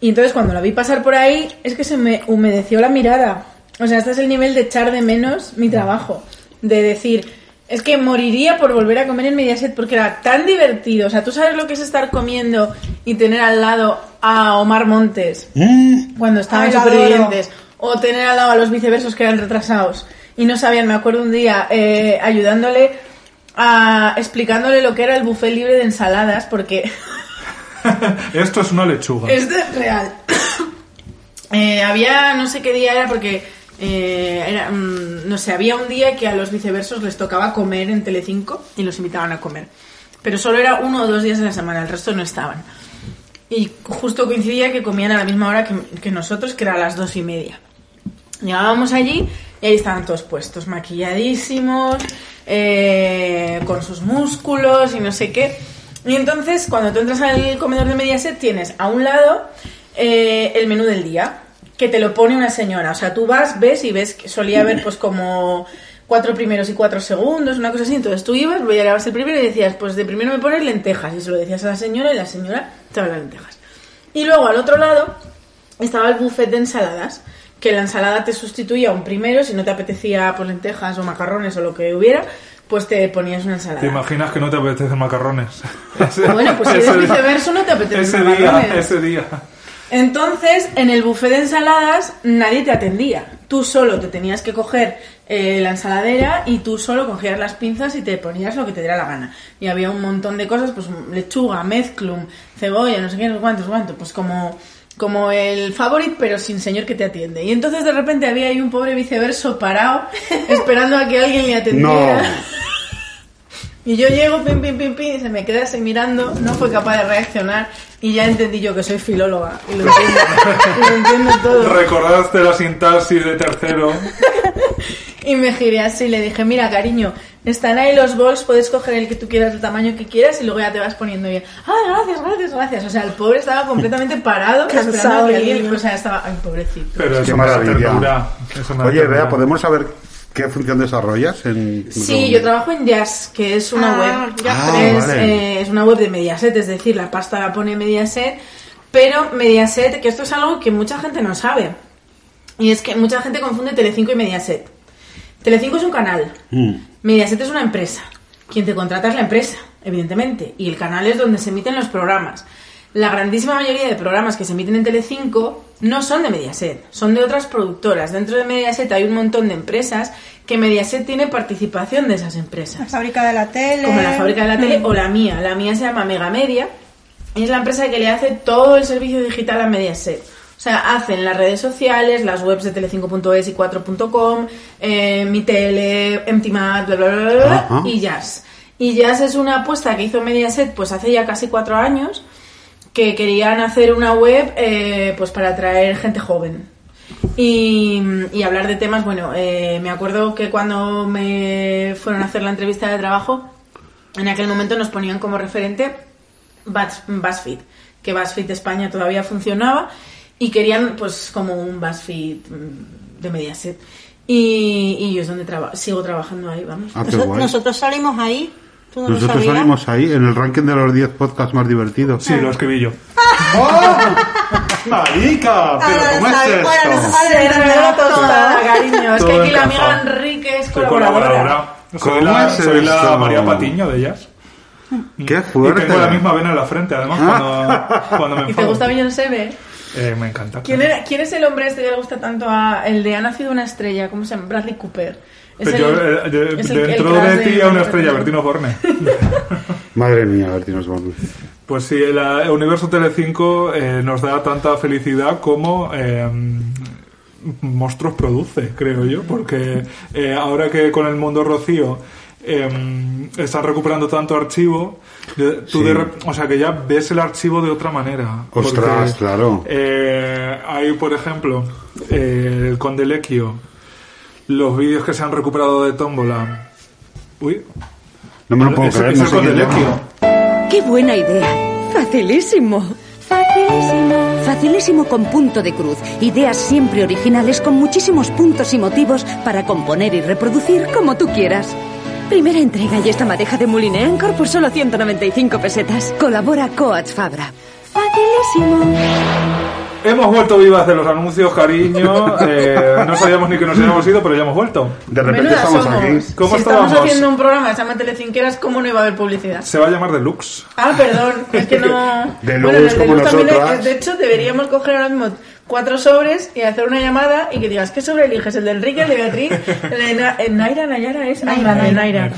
[SPEAKER 3] Y entonces cuando la vi pasar por ahí, es que se me humedeció la mirada. O sea, este es el nivel de echar de menos mi trabajo. De decir, es que moriría por volver a comer en Mediaset porque era tan divertido. O sea, tú sabes lo que es estar comiendo y tener al lado a Omar Montes
[SPEAKER 4] Mm,
[SPEAKER 3] cuando estaban supervivientes. O tener al lado a los viceversos que eran retrasados. Y no sabían, me acuerdo un día, eh, ayudándole explicándole lo que era el buffet libre de ensaladas porque
[SPEAKER 2] esto es una lechuga.
[SPEAKER 3] esto es real. Eh, había, no sé qué día era porque, eh, era, mm, no sé, había un día que a los viceversos les tocaba comer en Telecinco y los invitaban a comer. Pero solo era uno o dos días de la semana, el resto no estaban. Y justo coincidía que comían a la misma hora que, que nosotros, que era a las dos y media. Llegábamos allí y ahí estaban todos puestos, maquilladísimos, eh, con sus músculos y no sé qué. Y entonces, cuando tú entras al comedor de Mediaset, tienes a un lado eh, el menú del día, que te lo pone una señora. O sea, tú vas, ves y ves que solía haber pues como cuatro primeros y cuatro segundos, una cosa así. Entonces tú ibas, veías el primero y decías, pues de primero me pones lentejas. Y se lo decías a la señora y la señora te las lentejas. Y luego al otro lado estaba el buffet de ensaladas, que la ensalada te sustituía un primero, si no te apetecía pues lentejas o macarrones o lo que hubiera, pues te ponías una ensalada.
[SPEAKER 2] ¿Te imaginas que no te apetecen macarrones?
[SPEAKER 3] Bueno, pues si eres
[SPEAKER 2] día-
[SPEAKER 3] viceverso no te apetece
[SPEAKER 2] Ese día,
[SPEAKER 3] macarrones.
[SPEAKER 2] ese día.
[SPEAKER 3] Entonces, en el buffet de ensaladas nadie te atendía. Tú solo te tenías que coger eh, la ensaladera y tú solo cogías las pinzas y te ponías lo que te diera la gana. Y había un montón de cosas, pues lechuga, mezclum, cebolla, no sé qué, no sé cuántos, cuántos, pues como como el favorite, pero sin señor que te atiende. Y entonces de repente había ahí un pobre viceverso parado, esperando a que alguien le atendiera.
[SPEAKER 4] No.
[SPEAKER 3] Y yo llego, pim, pim, pim, pim, y se me queda así mirando, no fue capaz de reaccionar y ya entendí yo que soy filóloga y lo entiendo, lo entiendo todo.
[SPEAKER 2] Recordaste la sintaxis de tercero.
[SPEAKER 3] Y me giré así y le dije, mira cariño, están ahí los bols, puedes coger el que tú quieras, el tamaño que quieras y luego ya te vas poniendo bien. Ah, gracias, gracias, gracias. O sea, el pobre estaba completamente parado, esperando que alguien, o sea, estaba, ay, pobrecito.
[SPEAKER 2] Pero es
[SPEAKER 4] Qué
[SPEAKER 2] una
[SPEAKER 4] maravilla.
[SPEAKER 2] ternura. es una
[SPEAKER 4] Oye, vea, ¿podemos saber qué función desarrollas en
[SPEAKER 3] Sí, yo trabajo en Jazz, que es una
[SPEAKER 5] Ah,
[SPEAKER 3] web.
[SPEAKER 4] Ah,
[SPEAKER 3] es,
[SPEAKER 4] vale.
[SPEAKER 3] eh, es una web de Mediaset, es decir, la pasta la pone Mediaset, pero Mediaset, que esto es algo que mucha gente no sabe. Y es que mucha gente confunde Telecinco y Mediaset. Telecinco es un canal.
[SPEAKER 4] Mm.
[SPEAKER 3] Mediaset es una empresa. Quien te contrata es la empresa, evidentemente. Y el canal es donde se emiten los programas. La grandísima mayoría de programas que se emiten en Telecinco no son de Mediaset, son de otras productoras. Dentro de Mediaset hay un montón de empresas que Mediaset tiene participación de esas
[SPEAKER 5] La
[SPEAKER 3] empresas.
[SPEAKER 5] fábrica de la tele.
[SPEAKER 3] Como la fábrica de la tele o la mía. La mía se llama Megamedia y es la empresa que le hace todo el servicio digital a Mediaset. O sea, hacen las redes sociales, las webs de tele5.es y 4.com, eh, mi tele, MTMAT, bla, bla, bla, bla, bla,
[SPEAKER 4] Ajá.
[SPEAKER 3] y Jazz. Y Jazz es una apuesta que hizo Mediaset pues hace ya casi cuatro años que querían hacer una web eh, pues para atraer gente joven y, y hablar de temas bueno eh, me acuerdo que cuando me fueron a hacer la entrevista de trabajo en aquel momento nos ponían como referente Buzz- BuzzFeed que BuzzFeed España todavía funcionaba y querían pues como un BuzzFeed mm, de Mediaset y, y yo es donde traba- sigo trabajando ahí vamos
[SPEAKER 4] Ah, qué
[SPEAKER 5] Noso-
[SPEAKER 4] guay.
[SPEAKER 5] nosotros salimos ahí. ¿Tú no
[SPEAKER 4] Nosotros salimos ahí en el ranking de los 10 podcasts más divertidos.
[SPEAKER 2] Sí, lo escribí yo.
[SPEAKER 4] ¡Oh! ¡Marica! ¿Pero
[SPEAKER 5] Ahora
[SPEAKER 4] cómo es esto?
[SPEAKER 3] cariño. Es que aquí la amiga Enrique es
[SPEAKER 2] Soy
[SPEAKER 3] colaboradora.
[SPEAKER 2] colaboradora. Soy
[SPEAKER 4] ¿Cómo
[SPEAKER 2] la,
[SPEAKER 4] es
[SPEAKER 2] soy la? María Patiño de ellas.
[SPEAKER 4] ¡Qué
[SPEAKER 2] Y
[SPEAKER 4] fuerte!
[SPEAKER 2] tengo la misma vena en la frente, además, cuando, cuando me
[SPEAKER 3] ¿Y te
[SPEAKER 2] enfado.
[SPEAKER 3] gusta Beyoncé, ve?
[SPEAKER 2] Eh, me encanta.
[SPEAKER 3] ¿Quién, era- ¿Quién es el hombre este que le gusta tanto a el de Ha nacido una estrella? ¿Cómo se llama? Bradley Cooper. Es
[SPEAKER 2] Pero
[SPEAKER 3] el-
[SPEAKER 2] yo, eh, de-
[SPEAKER 3] es el- el
[SPEAKER 2] dentro de ti a una estrella,
[SPEAKER 3] Bertino.
[SPEAKER 2] Borne.
[SPEAKER 4] Madre mía, Bertino Osborne.
[SPEAKER 2] Pues sí, el, Universo Telecinco eh, nos da tanta felicidad como eh, monstruos produce, creo yo, porque eh, ahora que con el mundo Rocío eh, están recuperando tanto archivo, de- tú
[SPEAKER 4] Sí.
[SPEAKER 2] de rep- o sea que ya ves el archivo de otra manera.
[SPEAKER 4] Ostras,
[SPEAKER 2] Porque,
[SPEAKER 4] claro.
[SPEAKER 2] eh, hay, por ejemplo, eh, el Conde Lequio, los vídeos que se han recuperado de Tómbola. Uy,
[SPEAKER 4] No me lo puedo
[SPEAKER 2] ese-
[SPEAKER 4] creer,
[SPEAKER 2] ese
[SPEAKER 4] no
[SPEAKER 2] es
[SPEAKER 4] sé
[SPEAKER 2] Conde
[SPEAKER 4] quién
[SPEAKER 2] Lequio.
[SPEAKER 4] llama.
[SPEAKER 7] ¡Qué buena idea! Facilísimo. Facilísimo. Facilísimo con punto de cruz. Ideas siempre originales con muchísimos puntos y motivos para componer y reproducir como tú quieras. Primera entrega y esta madeja de Mouline Anchor por solo 195 pesetas. Colabora Coach Fabra. Facilísimo.
[SPEAKER 2] Hemos vuelto vivas de los anuncios, cariño. Eh, no sabíamos ni que nos habíamos ido, pero ya hemos vuelto.
[SPEAKER 4] De repente estamos
[SPEAKER 3] somos.
[SPEAKER 4] aquí.
[SPEAKER 2] ¿Cómo
[SPEAKER 3] si estamos haciendo un programa que se llama Telecinqueras, ¿cómo no iba a haber publicidad?
[SPEAKER 2] Se va a llamar Deluxe.
[SPEAKER 3] Ah, perdón, es que no...
[SPEAKER 4] De
[SPEAKER 3] Bueno, en el
[SPEAKER 4] como
[SPEAKER 3] Deluxe también,
[SPEAKER 4] nosotras.
[SPEAKER 3] eh, de hecho, deberíamos coger ahora mismo cuatro sobres y hacer una llamada y que digas, ¿qué sobre eliges? ¿El de Enrique, el de Beatriz, el de Na- el Naira, Nayara es? El de Naira.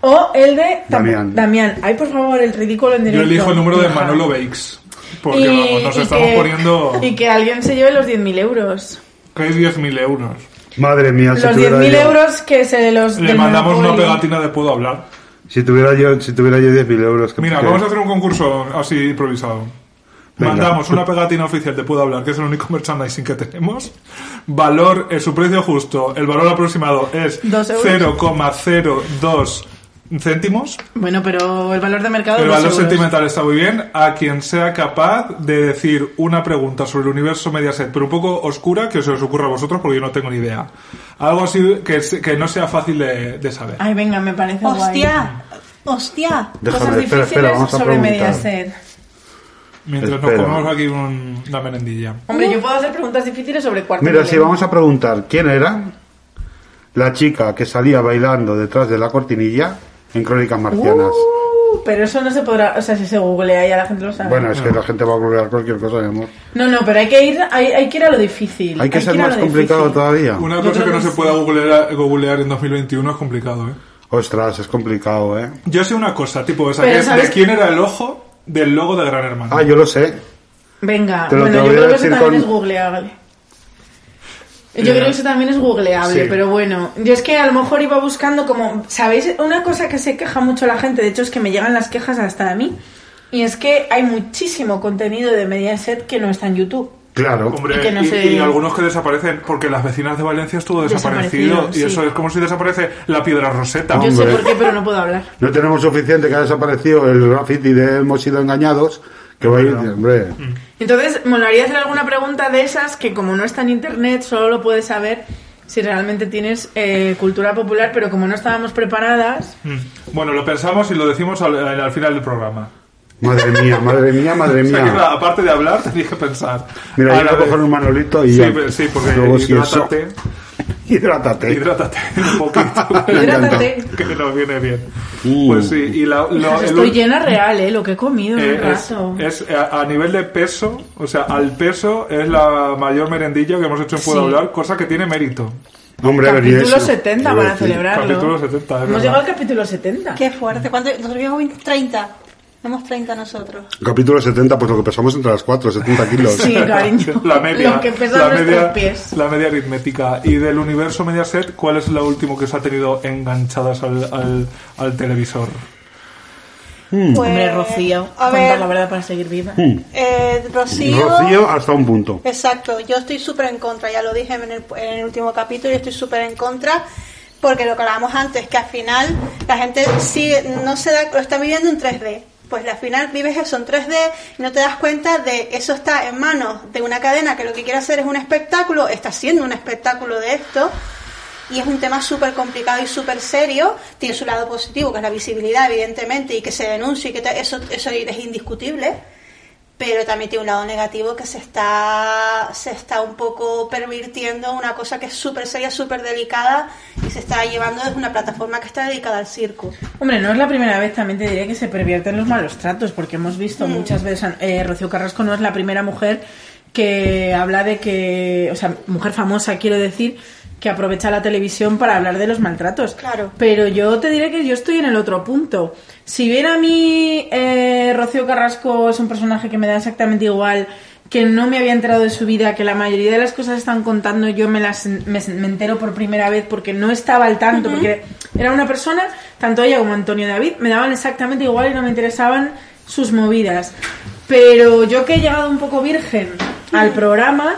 [SPEAKER 3] O el de
[SPEAKER 4] Damián.
[SPEAKER 3] Damián. Ay, por favor, el ridículo en
[SPEAKER 2] Yo
[SPEAKER 3] directo.
[SPEAKER 2] elijo el número de. Manolo Bakes. Porque
[SPEAKER 3] Y-
[SPEAKER 2] vamos, nos estamos
[SPEAKER 3] que-
[SPEAKER 2] poniendo.
[SPEAKER 3] Y que alguien se lleve los 10.000 euros.
[SPEAKER 2] Que hay 10.000 euros.
[SPEAKER 4] Madre mía, si
[SPEAKER 3] Los
[SPEAKER 4] tuviera
[SPEAKER 3] 10.000
[SPEAKER 4] yo,
[SPEAKER 3] euros que se los...
[SPEAKER 2] Le mandamos una pegatina de Puedo Hablar.
[SPEAKER 4] si tuviera yo, si tuviera yo 10.000 euros. que-
[SPEAKER 2] Mira, vamos a hacer un concurso así improvisado.
[SPEAKER 4] Venga.
[SPEAKER 2] Mandamos una pegatina oficial de Puedo Hablar, que es el único merchandising que tenemos. Valor, eh, su precio justo, el valor aproximado es
[SPEAKER 3] Dos euros.
[SPEAKER 2] 0,02 céntimos.
[SPEAKER 3] Bueno, pero el valor de mercado...
[SPEAKER 2] El valor
[SPEAKER 3] euros.
[SPEAKER 2] sentimental está muy bien. A quien sea capaz de decir una pregunta sobre el universo Mediaset, pero un poco oscura, que se os ocurra a vosotros, porque yo no tengo ni idea. Algo así que, que no sea fácil de, de saber.
[SPEAKER 3] Ay, venga, me parece guay.
[SPEAKER 5] Hostia, hostia.
[SPEAKER 4] Déjame,
[SPEAKER 3] Cosas
[SPEAKER 4] espera,
[SPEAKER 3] difíciles
[SPEAKER 4] espera, vamos a
[SPEAKER 3] sobre
[SPEAKER 4] preguntar.
[SPEAKER 3] Mediaset.
[SPEAKER 2] Mientras
[SPEAKER 4] Espera.
[SPEAKER 2] nos comemos aquí un- una merendilla.
[SPEAKER 3] Hombre, yo puedo hacer preguntas difíciles sobre cuarto
[SPEAKER 4] Mira, si vamos a preguntar quién era la chica que salía bailando detrás de la cortinilla en Crónicas Marcianas.
[SPEAKER 3] Uh, pero eso no se podrá... O sea, si se googlea ya la gente lo sabe.
[SPEAKER 4] Bueno, es que la gente va a googlear cualquier cosa, mi amor.
[SPEAKER 3] No, no, pero hay que ir, hay, hay que ir a lo difícil.
[SPEAKER 4] Hay que ser más complicado
[SPEAKER 3] difícil.
[SPEAKER 4] todavía.
[SPEAKER 2] Una
[SPEAKER 3] Yo
[SPEAKER 2] cosa que no
[SPEAKER 3] que
[SPEAKER 2] se
[SPEAKER 3] sí.
[SPEAKER 2] pueda googlear, googlear en 2021 es complicado, ¿eh?
[SPEAKER 4] Ostras, es complicado, ¿eh?
[SPEAKER 2] Yo sé una cosa, tipo, es
[SPEAKER 3] ¿sabes
[SPEAKER 2] de quién era el ojo del logo de Gran Hermano.
[SPEAKER 4] Ah, yo lo sé.
[SPEAKER 3] Venga,
[SPEAKER 4] Te lo-
[SPEAKER 3] bueno,
[SPEAKER 4] te lo
[SPEAKER 3] yo
[SPEAKER 4] voy a
[SPEAKER 3] creo que eso
[SPEAKER 4] decir
[SPEAKER 3] también
[SPEAKER 4] con-
[SPEAKER 3] es googleable. Yo creo que eso también es googleable,
[SPEAKER 2] sí.
[SPEAKER 3] pero bueno, yo es que a lo mejor iba buscando como, ¿sabéis? Una cosa que se queja mucho la gente, de hecho es que me llegan las quejas hasta a mí, y es que hay muchísimo contenido de Mediaset que no está en YouTube.
[SPEAKER 4] Claro.
[SPEAKER 2] Hombre,
[SPEAKER 3] Y que no
[SPEAKER 2] y,
[SPEAKER 3] se-
[SPEAKER 2] y algunos que desaparecen, porque las vecinas de Valencia estuvo desaparecido,
[SPEAKER 3] Desaparecido,
[SPEAKER 2] y eso es como si desaparece la piedra roseta.
[SPEAKER 3] Yo sé
[SPEAKER 4] Hombre.
[SPEAKER 3] por qué, pero no puedo hablar.
[SPEAKER 4] No tenemos suficiente que ha desaparecido el graffiti de hemos sido engañados. Que va a ir, hombre.
[SPEAKER 3] Entonces, molaría hacer alguna pregunta de esas que como no está en internet, solo lo puedes saber si realmente tienes eh, cultura popular, pero como no estábamos preparadas,
[SPEAKER 2] Mm. Bueno, lo pensamos y lo decimos al, al final del programa.
[SPEAKER 4] Madre mía, madre mía, madre
[SPEAKER 2] O sea, que,
[SPEAKER 4] mía.
[SPEAKER 2] aparte de hablar, tenéis que pensar.
[SPEAKER 4] Mira,
[SPEAKER 2] A
[SPEAKER 4] yo voy a coger un manolito y
[SPEAKER 2] Sí,
[SPEAKER 4] ya.
[SPEAKER 2] sí, porque
[SPEAKER 4] Luego si eso-
[SPEAKER 2] hidrátate.
[SPEAKER 4] Hidrátate.
[SPEAKER 2] Hidrátate un poquito.
[SPEAKER 3] Hidrátate.
[SPEAKER 2] que nos viene bien.
[SPEAKER 4] Mm.
[SPEAKER 2] Pues sí, y la, lo- el
[SPEAKER 3] Estoy llena real, ¿eh? Lo que he comido en
[SPEAKER 2] eh, es,
[SPEAKER 3] rato.
[SPEAKER 2] es, eh, a a nivel de peso, o sea, al peso es la mayor merendilla que hemos hecho en Puedo
[SPEAKER 3] Sí.
[SPEAKER 2] Hablar, cosa que tiene mérito.
[SPEAKER 4] Hombre,
[SPEAKER 3] Capítulo
[SPEAKER 4] eso.
[SPEAKER 3] 70
[SPEAKER 4] Iba a
[SPEAKER 3] para celebrarlo.
[SPEAKER 2] Capítulo 70, es
[SPEAKER 3] Hemos
[SPEAKER 2] verdad.
[SPEAKER 3] llegado al capítulo 70.
[SPEAKER 5] Qué fuerte. ¿Cuánto? Nosotros llevamos 30. Tenemos 30 nosotros.
[SPEAKER 4] Capítulo 70, pues lo que pesamos entre las 4, 70 kilos.
[SPEAKER 3] Sí, cariño.
[SPEAKER 2] La media,
[SPEAKER 3] Lo que
[SPEAKER 2] la media,
[SPEAKER 3] pies.
[SPEAKER 2] la media aritmética. Y del universo Mediaset, ¿cuál es lo último que os ha tenido enganchadas al, al, al televisor?
[SPEAKER 4] Mm.
[SPEAKER 5] Pues,
[SPEAKER 3] Hombre, Rocío.
[SPEAKER 5] A ver,
[SPEAKER 3] la verdad para seguir viva.
[SPEAKER 5] eh, Rocío.
[SPEAKER 4] Rocío hasta un punto.
[SPEAKER 5] Exacto, yo estoy súper en contra, ya lo dije en el, en el último capítulo, yo estoy súper en contra, porque lo que hablábamos antes, que al final la gente sigue, no se da, lo está viviendo en 3D. Pues al final vives eso en 3D y no te das cuenta de eso está en manos de una cadena que lo que quiere hacer es un espectáculo, está haciendo un espectáculo de esto y es un tema súper complicado y súper serio. Tiene su lado positivo, que es la visibilidad, evidentemente, y que se denuncie, y que te- eso, eso es indiscutible pero también tiene un lado negativo que se está se está un poco pervirtiendo una cosa que es súper seria, súper delicada y se está llevando desde una plataforma que está dedicada al circo.
[SPEAKER 3] Hombre, no es la primera vez, también te diré que se pervierten los malos tratos, porque hemos visto
[SPEAKER 5] Mm.
[SPEAKER 3] muchas veces, eh, Rocío Carrasco no es la primera mujer que habla de que, o sea, mujer famosa quiero decir, que aprovecha la televisión para hablar de los maltratos.
[SPEAKER 5] Claro.
[SPEAKER 3] Pero yo te diré que yo estoy en el otro punto. Si bien a mí eh, Rocío Carrasco es un personaje que me da exactamente igual, que no me había enterado de su vida, que la mayoría de las cosas que están contando yo me las me, me entero por primera vez porque no estaba al tanto, porque era una persona, tanto ella como Antonio David, me daban exactamente igual y no me interesaban sus movidas. Pero yo que he llegado un poco virgen al programa,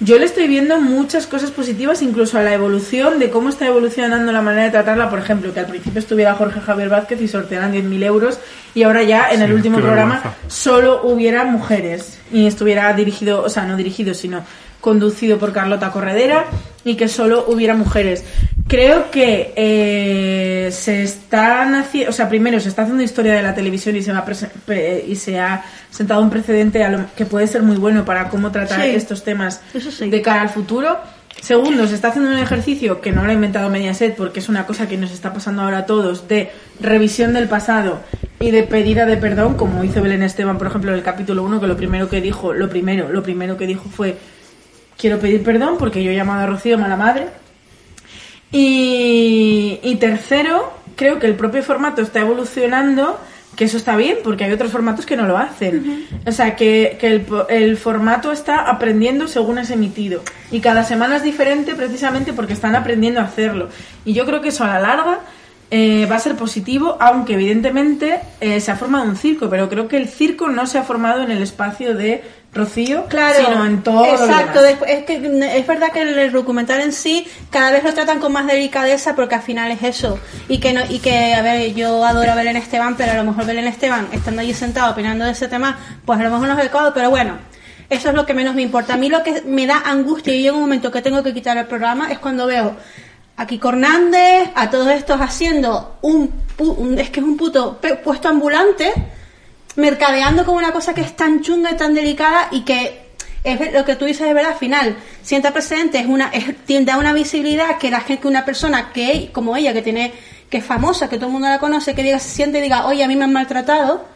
[SPEAKER 3] yo le estoy viendo muchas cosas positivas, incluso a la evolución de cómo está evolucionando la manera de tratarla. Por ejemplo, que al principio estuviera Jorge Javier Vázquez y sortearan 10.000 euros y ahora ya en el último programa
[SPEAKER 2] vergüenza.
[SPEAKER 3] solo hubiera mujeres y estuviera dirigido, o sea, no dirigido, sino conducido por Carlota Corredera y que solo hubiera mujeres. Creo que eh, se están haciendo, o sea, primero se está haciendo historia de la televisión y se, va y se ha sentado un precedente a lo que puede ser muy bueno para cómo tratar
[SPEAKER 5] Sí.
[SPEAKER 3] estos temas
[SPEAKER 5] sí.
[SPEAKER 3] de cara al futuro. Segundo, se está haciendo un ejercicio que no lo ha inventado Mediaset porque es una cosa que nos está pasando ahora a todos de revisión del pasado y de pedida de perdón, como hizo Belén Esteban, por ejemplo, en el capítulo 1, que lo primero que dijo, lo primero, lo primero que dijo fue quiero pedir perdón porque yo he llamado a Rocío mala madre. Y, y tercero, creo que el propio formato está evolucionando, que eso está bien, porque hay otros formatos que no lo hacen. O sea, que, que el, po- el formato está aprendiendo según es emitido. Y cada semana es diferente precisamente porque están aprendiendo a hacerlo. Y yo creo que eso a la larga eh, va a ser positivo, aunque evidentemente eh, se ha formado un circo, pero creo que el circo no se ha formado en el espacio de Rocío,
[SPEAKER 5] Claro,
[SPEAKER 3] sino en todo lo
[SPEAKER 5] exacto.
[SPEAKER 3] demás.
[SPEAKER 5] Es que es verdad que el documental en sí cada vez lo tratan con más delicadeza porque al final es eso y que no y que a ver yo adoro a Belén Esteban pero a lo mejor Belén Esteban estando allí sentado opinando de ese tema pues a lo mejor no es adecuado pero bueno eso es lo que menos me importa a mí lo que me da angustia y llega un momento que tengo que quitar el programa es cuando veo a Kiko Hernández a todos estos haciendo un, pu- un- es que es un puto puesto ambulante mercadeando como una cosa que es tan chunga y tan delicada y que es lo que tú dices es verdad al final. Sienta precedente es una es, tiende a una visibilidad que la gente que una persona que como ella que tiene que es famosa que todo el mundo la conoce que diga se siente y diga oye a mí me han maltratado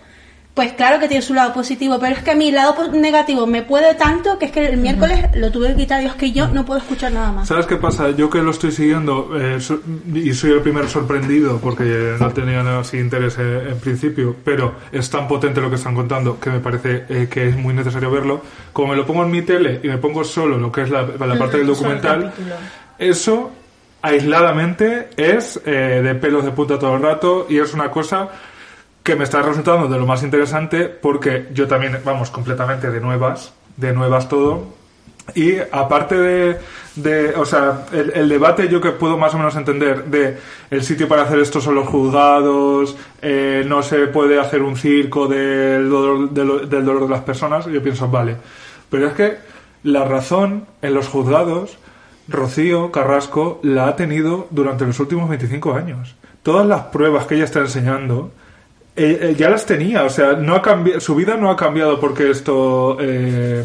[SPEAKER 5] pues claro que tiene su lado positivo pero es que el lado negativo me puede tanto que es que el miércoles lo tuve que quitar Dios que yo no puedo escuchar nada más
[SPEAKER 2] ¿Sabes qué pasa? Yo que lo estoy siguiendo eh, so- y soy el primer sorprendido porque no tenía nada así interés eh, en principio, pero es tan potente lo que están contando que me parece eh, que es muy necesario verlo. Como me lo pongo en mi tele y me pongo solo lo que es la, la parte del documental, eso aisladamente es eh, de pelos de punta todo el rato y es una cosa que me está resultando de lo más interesante porque yo también, vamos, completamente de nuevas, de nuevas todo. Y aparte de, de o sea, el, el debate yo que puedo más o menos entender de el sitio para hacer esto son los juzgados, eh, no se puede hacer un circo del dolor, del, del dolor de las personas, yo pienso, vale. Pero es que la razón en los juzgados, Rocío Carrasco la ha tenido durante los últimos 25 años. Todas las pruebas que ella está enseñando, eh, eh, ya las tenía, o sea, no ha cambi- su vida no ha cambiado porque esto, eh,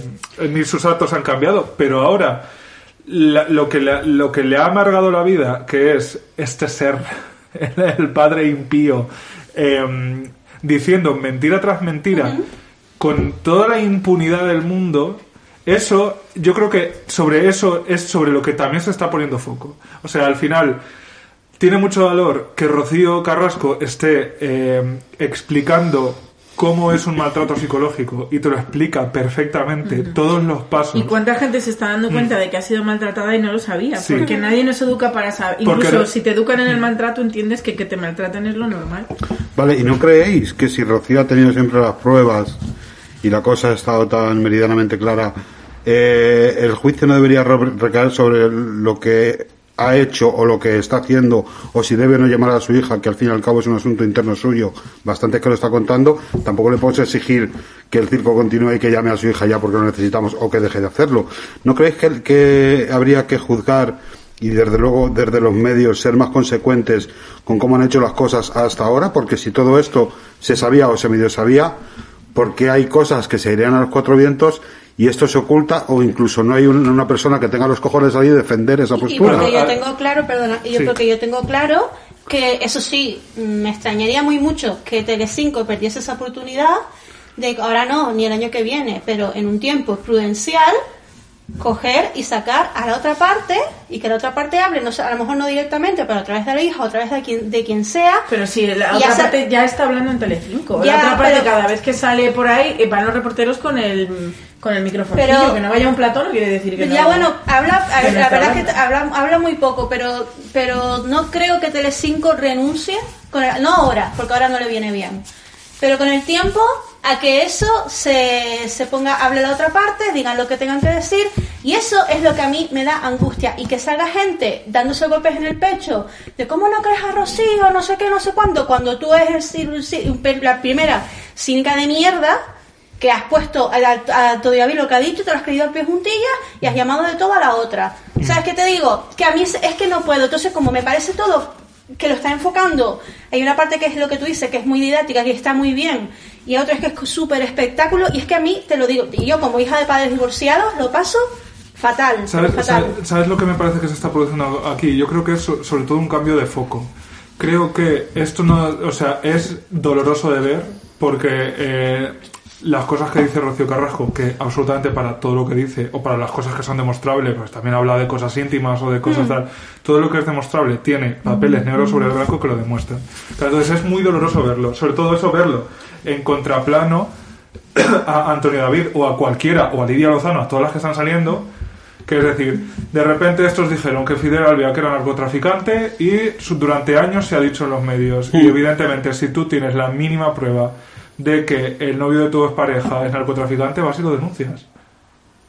[SPEAKER 2] ni sus actos han cambiado, pero ahora la- lo, que le, lo que le ha amargado la vida, que es este ser, el padre impío, eh, diciendo mentira tras mentira, con toda la impunidad del mundo, eso, yo creo que sobre eso es sobre lo que también se está poniendo foco. O sea, al final, tiene mucho valor que Rocío Carrasco esté eh, explicando cómo es un maltrato psicológico y te lo explica perfectamente, todos los pasos.
[SPEAKER 3] ¿Y cuánta gente se está dando cuenta de que ha sido maltratada y no lo sabía?
[SPEAKER 2] Sí.
[SPEAKER 3] Porque nadie nos educa para saber.
[SPEAKER 2] Porque
[SPEAKER 3] Incluso si te educan en el maltrato, entiendes que que te maltraten es lo normal.
[SPEAKER 4] Vale, ¿y no creéis que si Rocío ha tenido siempre las pruebas y la cosa ha estado tan meridianamente clara, eh, el juicio no debería re- recaer sobre lo que ha hecho o lo que está haciendo o si debe no llamar a su hija, que al fin y al cabo es un asunto interno suyo, bastante que lo está contando, tampoco le puedes exigir que el circo continúe y que llame a su hija ya porque lo necesitamos o que deje de hacerlo. ¿No creéis que, que habría que juzgar y desde luego desde los medios ser más consecuentes con cómo han hecho las cosas hasta ahora, porque si todo esto se sabía o se medio sabía, porque hay cosas que se irían a los cuatro vientos y esto se oculta o incluso no hay un- una persona que tenga los cojones ahí de defender esa
[SPEAKER 5] Y
[SPEAKER 4] postura.
[SPEAKER 5] porque yo tengo claro, perdona, y yo
[SPEAKER 2] Sí.
[SPEAKER 5] porque yo tengo claro que eso sí, me extrañaría muy mucho que Telecinco perdiese esa oportunidad de ahora no, ni el año que viene, pero en un tiempo prudencial coger y sacar a la otra parte y que la otra parte hable, no a lo mejor no directamente, pero a través de la hija o a través de quien, de quien sea.
[SPEAKER 3] Pero si la otra
[SPEAKER 5] hacer-
[SPEAKER 3] parte ya está hablando en Telecinco.
[SPEAKER 5] Ya,
[SPEAKER 3] la otra parte,
[SPEAKER 5] pero-
[SPEAKER 3] cada vez que sale por ahí, eh, van los reporteros con el, con el micrófono.
[SPEAKER 5] Pero-
[SPEAKER 3] que no vaya un platón no quiere decir que
[SPEAKER 5] ya
[SPEAKER 3] no.
[SPEAKER 5] bueno, habla,
[SPEAKER 3] que no
[SPEAKER 5] la verdad es que
[SPEAKER 3] hablando.
[SPEAKER 5] habla, habla muy poco, pero pero no creo que Telecinco renuncie, con el- no ahora, porque ahora no le viene bien, pero con el tiempo a que eso se, se ponga, hable la otra parte, digan lo que tengan que decir, y eso es lo que a mí me da angustia, y que salga gente dándose golpes en el pecho, de cómo no crees a Rocío, no sé qué, no sé cuándo, cuando tú eres el la primera cínica de mierda, que has puesto a, a, a todo David lo que ha dicho, te lo has creído al pie juntillas y has llamado de todo a la otra. ¿Sabes qué te digo? Que a mí es, es que no puedo. Entonces, como me parece todo que lo está enfocando, hay una parte que es lo que tú dices, que es muy didáctica, que está muy bien, y otra es que es súper espectáculo, y es que a mí, te lo digo, y yo como hija de padres divorciados, lo paso fatal,
[SPEAKER 2] ¿Sabes,
[SPEAKER 5] fatal.
[SPEAKER 2] sabes- sabes lo que me parece que se está produciendo aquí? Yo creo que es so- sobre todo un cambio de foco. Creo que esto no, o sea, es doloroso de ver porque eh, las cosas que dice Rocío Carrasco, que absolutamente para todo lo que dice, o para las cosas que son demostrables, pues también habla de cosas íntimas o de cosas tal, todo lo que es demostrable tiene papeles negros sobre el blanco que lo demuestran. Entonces es muy doloroso verlo, sobre todo eso verlo en contraplano a Antonio David o a cualquiera, o a Lidia Lozano, a todas las que están saliendo, que es decir, de repente estos dijeron que Fidel Albia que era narcotraficante y durante años se ha dicho en los medios. Y evidentemente, si tú tienes la mínima prueba de que el novio de tu pareja es narcotraficante, vas y lo denuncias.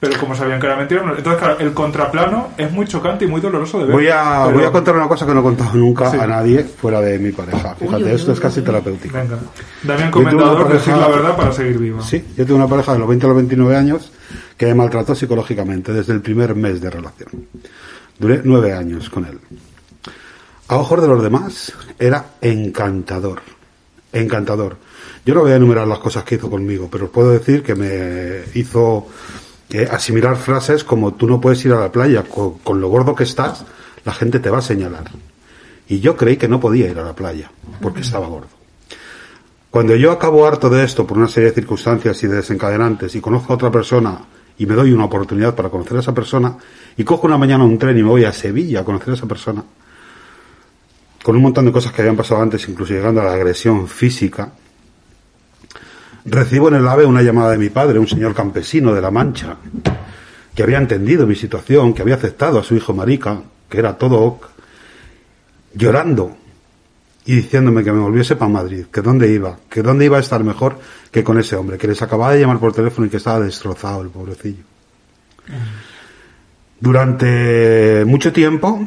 [SPEAKER 2] Pero como sabían que era mentira, no- entonces claro, el contraplano es muy chocante y muy doloroso de ver.
[SPEAKER 4] Voy a,
[SPEAKER 2] Pero-
[SPEAKER 4] voy a contar una cosa que no he contado nunca
[SPEAKER 2] Sí.
[SPEAKER 4] a nadie fuera de mi pareja. Fíjate,
[SPEAKER 3] Uy, uy,
[SPEAKER 4] esto es casi terapéutico.
[SPEAKER 2] Venga. Damián
[SPEAKER 4] pareja-
[SPEAKER 2] decir la verdad para seguir viva.
[SPEAKER 4] Sí, yo tuve una pareja de los 20 a los 29 años que me maltrató psicológicamente desde el primer mes de relación. Duré nueve años con él. A ojos de los demás, era encantador. Encantador. Yo no voy a enumerar las cosas que hizo conmigo, pero os puedo decir que me hizo eh, asimilar frases como tú no puedes ir a la playa, con, con lo gordo que estás, la gente te va a señalar. Y yo creí que no podía ir a la playa, porque estaba gordo. Cuando yo acabo harto de esto por una serie de circunstancias y de desencadenantes y conozco a otra persona y me doy una oportunidad para conocer a esa persona y cojo una mañana un tren y me voy a Sevilla a conocer a esa persona, con un montón de cosas que habían pasado antes, incluso llegando a la agresión física, recibo en el AVE una llamada de mi padre, un señor campesino de La Mancha, que había entendido mi situación, que había aceptado a su hijo marica, que era todo ok, llorando y diciéndome que me volviese para Madrid, que dónde iba, que dónde iba a estar mejor que con ese hombre, que les acababa de llamar por teléfono y que estaba destrozado el pobrecillo. Durante mucho tiempo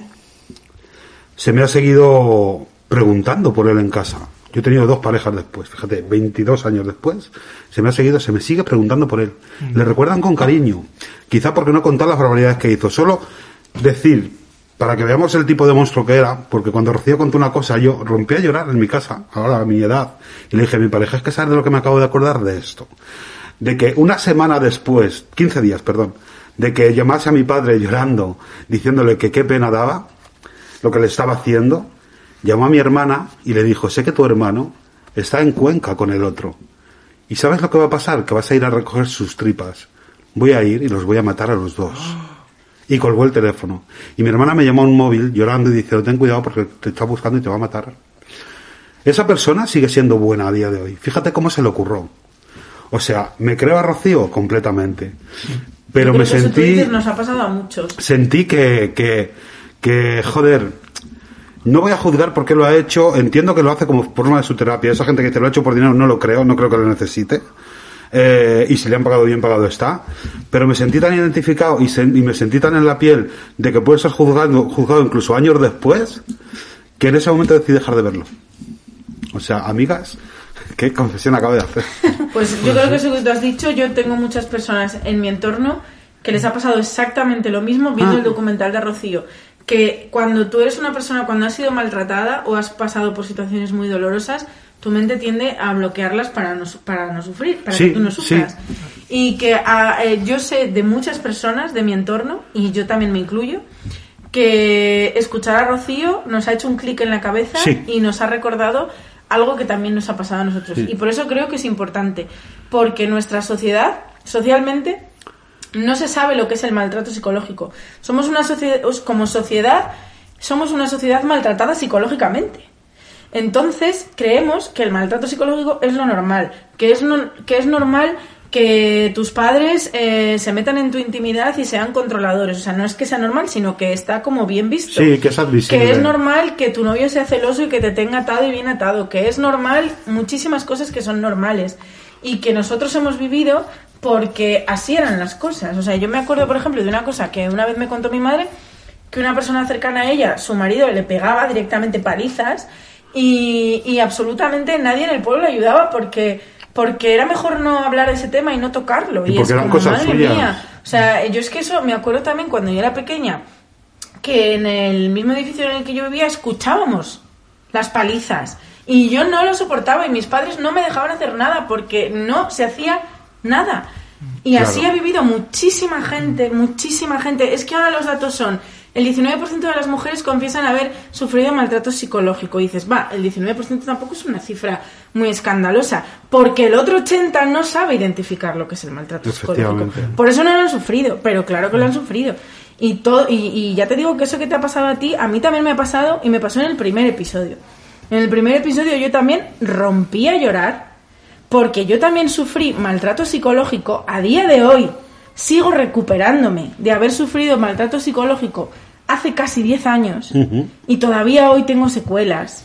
[SPEAKER 4] se me ha seguido preguntando por él en casa. Yo he tenido dos parejas después, fíjate, 22 años después, se me ha seguido, se me sigue preguntando por él. Le recuerdan con cariño, quizá porque no contar las barbaridades que hizo, solo decir, para que veamos el tipo de monstruo que era, porque cuando Rocío contó una cosa, yo rompí a llorar en mi casa, ahora a mi edad, y le dije a mi pareja, es que sabes de lo que me acabo de acordar de esto. De que una semana después, 15 días, perdón, de que llamase a mi padre llorando, diciéndole que qué pena daba lo que le estaba haciendo, llamó a mi hermana y le dijo, sé que tu hermano está en Cuenca con el otro. ¿Y sabes lo que va a pasar? Que vas a ir a recoger sus tripas. Voy a ir y los voy a matar a los dos. Y colgó el teléfono. Y mi hermana me llamó a un móvil llorando y dice, ten cuidado porque te está buscando y te va a matar. Esa persona sigue siendo buena a día de hoy. Fíjate cómo se le ocurrió. O sea, me creo a Rocío completamente. Pero me sentí
[SPEAKER 3] nos ha pasado a muchos.
[SPEAKER 4] sentí que, que, que, joder, no voy a juzgar por qué lo ha hecho, entiendo que lo hace como forma de su terapia. Esa gente que te lo ha hecho por dinero no lo creo, no creo que lo necesite. Eh, y si le han pagado bien pagado está. Pero me sentí tan identificado y, se- y me sentí tan en la piel de que puede ser juzgado, juzgado incluso años después, que en ese momento decidí dejar de verlo. O sea, amigas, qué confesión acabo de hacer.
[SPEAKER 3] Pues yo creo que que tú has dicho, yo tengo muchas personas en mi entorno que les ha pasado exactamente lo mismo viendo
[SPEAKER 4] Ah.
[SPEAKER 3] el documental de Rocío. Que cuando tú eres una persona, cuando has sido maltratada o has pasado por situaciones muy dolorosas, tu mente tiende a bloquearlas para no, para no sufrir, para
[SPEAKER 4] Sí,
[SPEAKER 3] que tú no
[SPEAKER 4] sí.
[SPEAKER 3] sufras. Y que ah, eh, yo sé de muchas personas de mi entorno, y yo también me incluyo, que escuchar a Rocío nos ha hecho un clic en la cabeza
[SPEAKER 4] Sí.
[SPEAKER 3] y nos ha recordado algo que también nos ha pasado a nosotros. Y por eso creo que es importante, porque nuestra sociedad, socialmente, no se sabe lo que es el maltrato psicológico. Somos una sociedad, como sociedad, somos una sociedad maltratada psicológicamente. Entonces, creemos que el maltrato psicológico es lo normal, que es, no- que es normal que tus padres eh, se metan en tu intimidad y sean controladores. O sea, no es que sea normal, sino que está como bien visto.
[SPEAKER 4] Sí, que es admisible.
[SPEAKER 3] Que es normal que tu novio sea celoso y que te tenga atado y bien atado. Que es normal muchísimas cosas que son normales. Y que nosotros hemos vivido porque así eran las cosas. O sea, yo me acuerdo, por ejemplo, de una cosa que una vez me contó mi madre, que una persona cercana a ella, su marido, le pegaba directamente palizas y, y absolutamente nadie en el pueblo le ayudaba porque porque era mejor no hablar de ese tema y no tocarlo.
[SPEAKER 4] Y
[SPEAKER 3] es como, madre
[SPEAKER 4] suyas.
[SPEAKER 3] mía. O sea, yo es que eso me acuerdo también cuando yo era pequeña, que en el mismo edificio en el que yo vivía escuchábamos las palizas. Y yo no lo soportaba y mis padres no me dejaban hacer nada porque no se hacía nada. Y
[SPEAKER 4] Claro.
[SPEAKER 3] así ha vivido muchísima gente, muchísima gente. Es que ahora los datos son, el 19% de las mujeres confiesan haber sufrido maltrato psicológico. Y dices, va, el 19% tampoco es una cifra muy escandalosa, porque el otro 80% no sabe identificar lo que es el maltrato psicológico. Por eso no lo han sufrido, pero claro que lo han sufrido. Y, todo, y, y ya te digo que eso que te ha pasado a ti, a mí también me ha pasado y me pasó en el primer episodio. En el primer episodio yo también rompí a llorar porque yo también sufrí maltrato psicológico. A día de hoy sigo recuperándome de haber sufrido maltrato psicológico hace casi 10 años y todavía hoy tengo secuelas.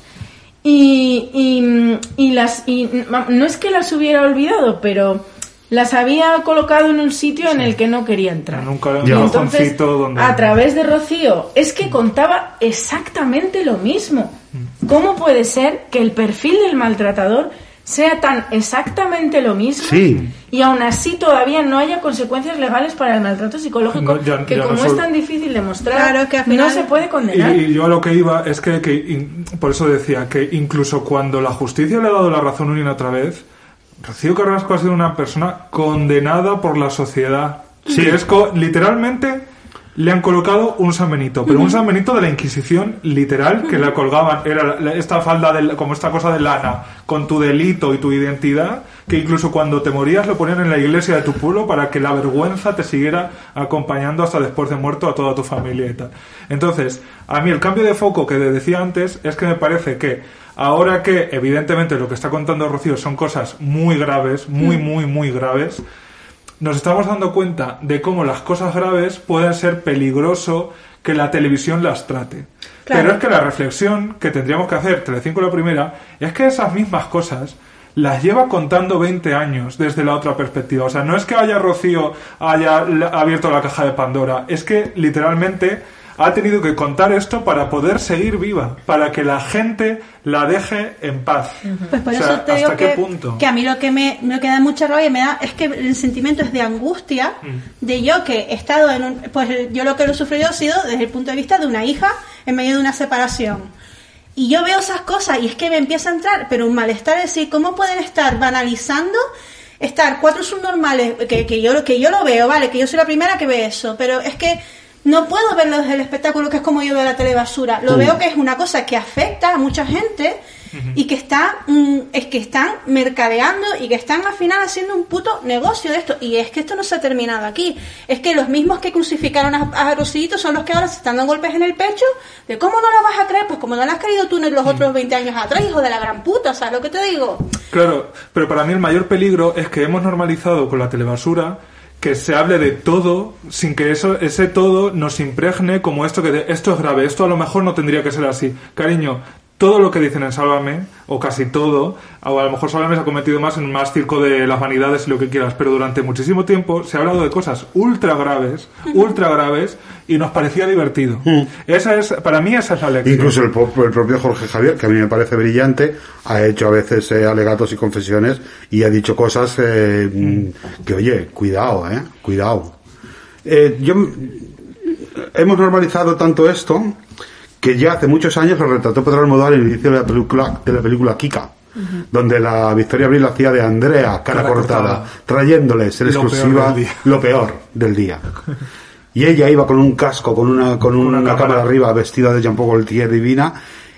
[SPEAKER 3] Y, y, y las y no es que las hubiera olvidado, pero las había colocado en un sitio en el que no quería entrar.
[SPEAKER 2] Nunca un
[SPEAKER 3] entonces,
[SPEAKER 2] cajoncito donde...
[SPEAKER 3] a través de Rocío, es que contaba exactamente lo mismo. ¿Cómo puede ser que el perfil del maltratador sea tan exactamente lo mismo
[SPEAKER 4] Sí.
[SPEAKER 3] y aún así todavía no haya consecuencias legales para el maltrato psicológico
[SPEAKER 2] No, ya-
[SPEAKER 3] que
[SPEAKER 2] ya no
[SPEAKER 3] como es tan difícil demostrar,
[SPEAKER 5] Claro que al
[SPEAKER 3] no
[SPEAKER 5] final-
[SPEAKER 3] se puede condenar?
[SPEAKER 2] Y, y yo a lo que iba es que, que in- por eso decía que incluso cuando la justicia le ha dado la razón una y otra vez, Rocío Carrasco ha sido una persona condenada por la sociedad.
[SPEAKER 4] Sí.
[SPEAKER 2] Que es co- literalmente le han colocado un San Benito, pero un San Benito de la Inquisición literal que la colgaban. Era esta falda de, como esta cosa de lana con tu delito y tu identidad que incluso cuando te morías lo ponían en la iglesia de tu pueblo para que la vergüenza te siguiera acompañando hasta después de muerto a toda tu familia y tal. Entonces, a mí el cambio de foco que decía antes es que me parece que ahora que evidentemente lo que está contando Rocío son cosas muy graves, muy, muy, muy graves, nos estamos dando cuenta de cómo las cosas graves pueden ser peligroso que la televisión las trate.
[SPEAKER 3] Claro.
[SPEAKER 2] Pero es que la reflexión que tendríamos que hacer, Telecinco la primera, es que esas mismas cosas las lleva contando 20 años desde la otra perspectiva. O sea, no es que haya Rocío haya abierto la caja de Pandora, es que literalmente ha tenido que contar esto para poder seguir viva, para que la gente la deje en paz.
[SPEAKER 5] Pues por
[SPEAKER 2] O sea,
[SPEAKER 5] eso te digo
[SPEAKER 2] ¿hasta qué
[SPEAKER 5] que,
[SPEAKER 2] punto?
[SPEAKER 5] que a mí lo que me, lo que da mucha rabia y me da es que el sentimiento es de angustia
[SPEAKER 2] Mm.
[SPEAKER 5] de yo que he estado en un, pues yo lo que lo he sufrido ha sido desde el punto de vista de una hija en medio de una separación. Y yo veo esas cosas y es que me empieza a entrar, pero un malestar es decir, ¿cómo pueden estar banalizando estar cuatro subnormales, que, que, yo, que yo lo veo, vale, que yo soy la primera que ve eso, pero es que no puedo verlo desde el espectáculo que es como yo veo la telebasura. Lo veo que es una cosa que afecta a mucha gente y que está mm, es que están mercadeando y que están al final haciendo un puto negocio de esto. Y es que esto no se ha terminado aquí. Es que los mismos que crucificaron a, a Rosito son los que ahora se están dando golpes en el pecho de cómo no la vas a creer, pues como no la has creído tú en los otros 20 años atrás, hijo de la gran puta, ¿sabes lo que te digo?
[SPEAKER 2] Claro, pero para mí el mayor peligro es que hemos normalizado con la telebasura que se hable de todo sin que eso ese todo nos impregne como esto que de- esto es grave, esto a lo mejor no tendría que ser así. Cariño, todo lo que dicen en Sálvame, o casi todo, o a lo mejor Sálvame se ha cometido más en más circo de las vanidades y lo que quieras, pero durante muchísimo tiempo se ha hablado de cosas ultra graves, ultra graves, y nos parecía divertido. Esa es, para mí esa es la lección.
[SPEAKER 4] Incluso el, el propio Jorge Javier, que a mí me parece brillante, ha hecho a veces eh, alegatos y confesiones y ha dicho cosas eh, mm, que, oye, cuidado, ¿eh? Cuidado. Eh, yo, hemos normalizado tanto esto que ya hace muchos años lo retrató Pedro Almodóvar en el inicio de la película, de la película Kika. Donde la Victoria Abril hacía de Andrea, cara,
[SPEAKER 2] Cara
[SPEAKER 4] cortada,
[SPEAKER 2] cortada.
[SPEAKER 4] trayéndoles en
[SPEAKER 2] peor
[SPEAKER 4] exclusiva lo peor del día. Y ella iba con un casco, con una, con una,
[SPEAKER 2] una
[SPEAKER 4] cámara
[SPEAKER 2] cámara.
[SPEAKER 4] arriba, vestida de Jean-Paul Gaultier divina,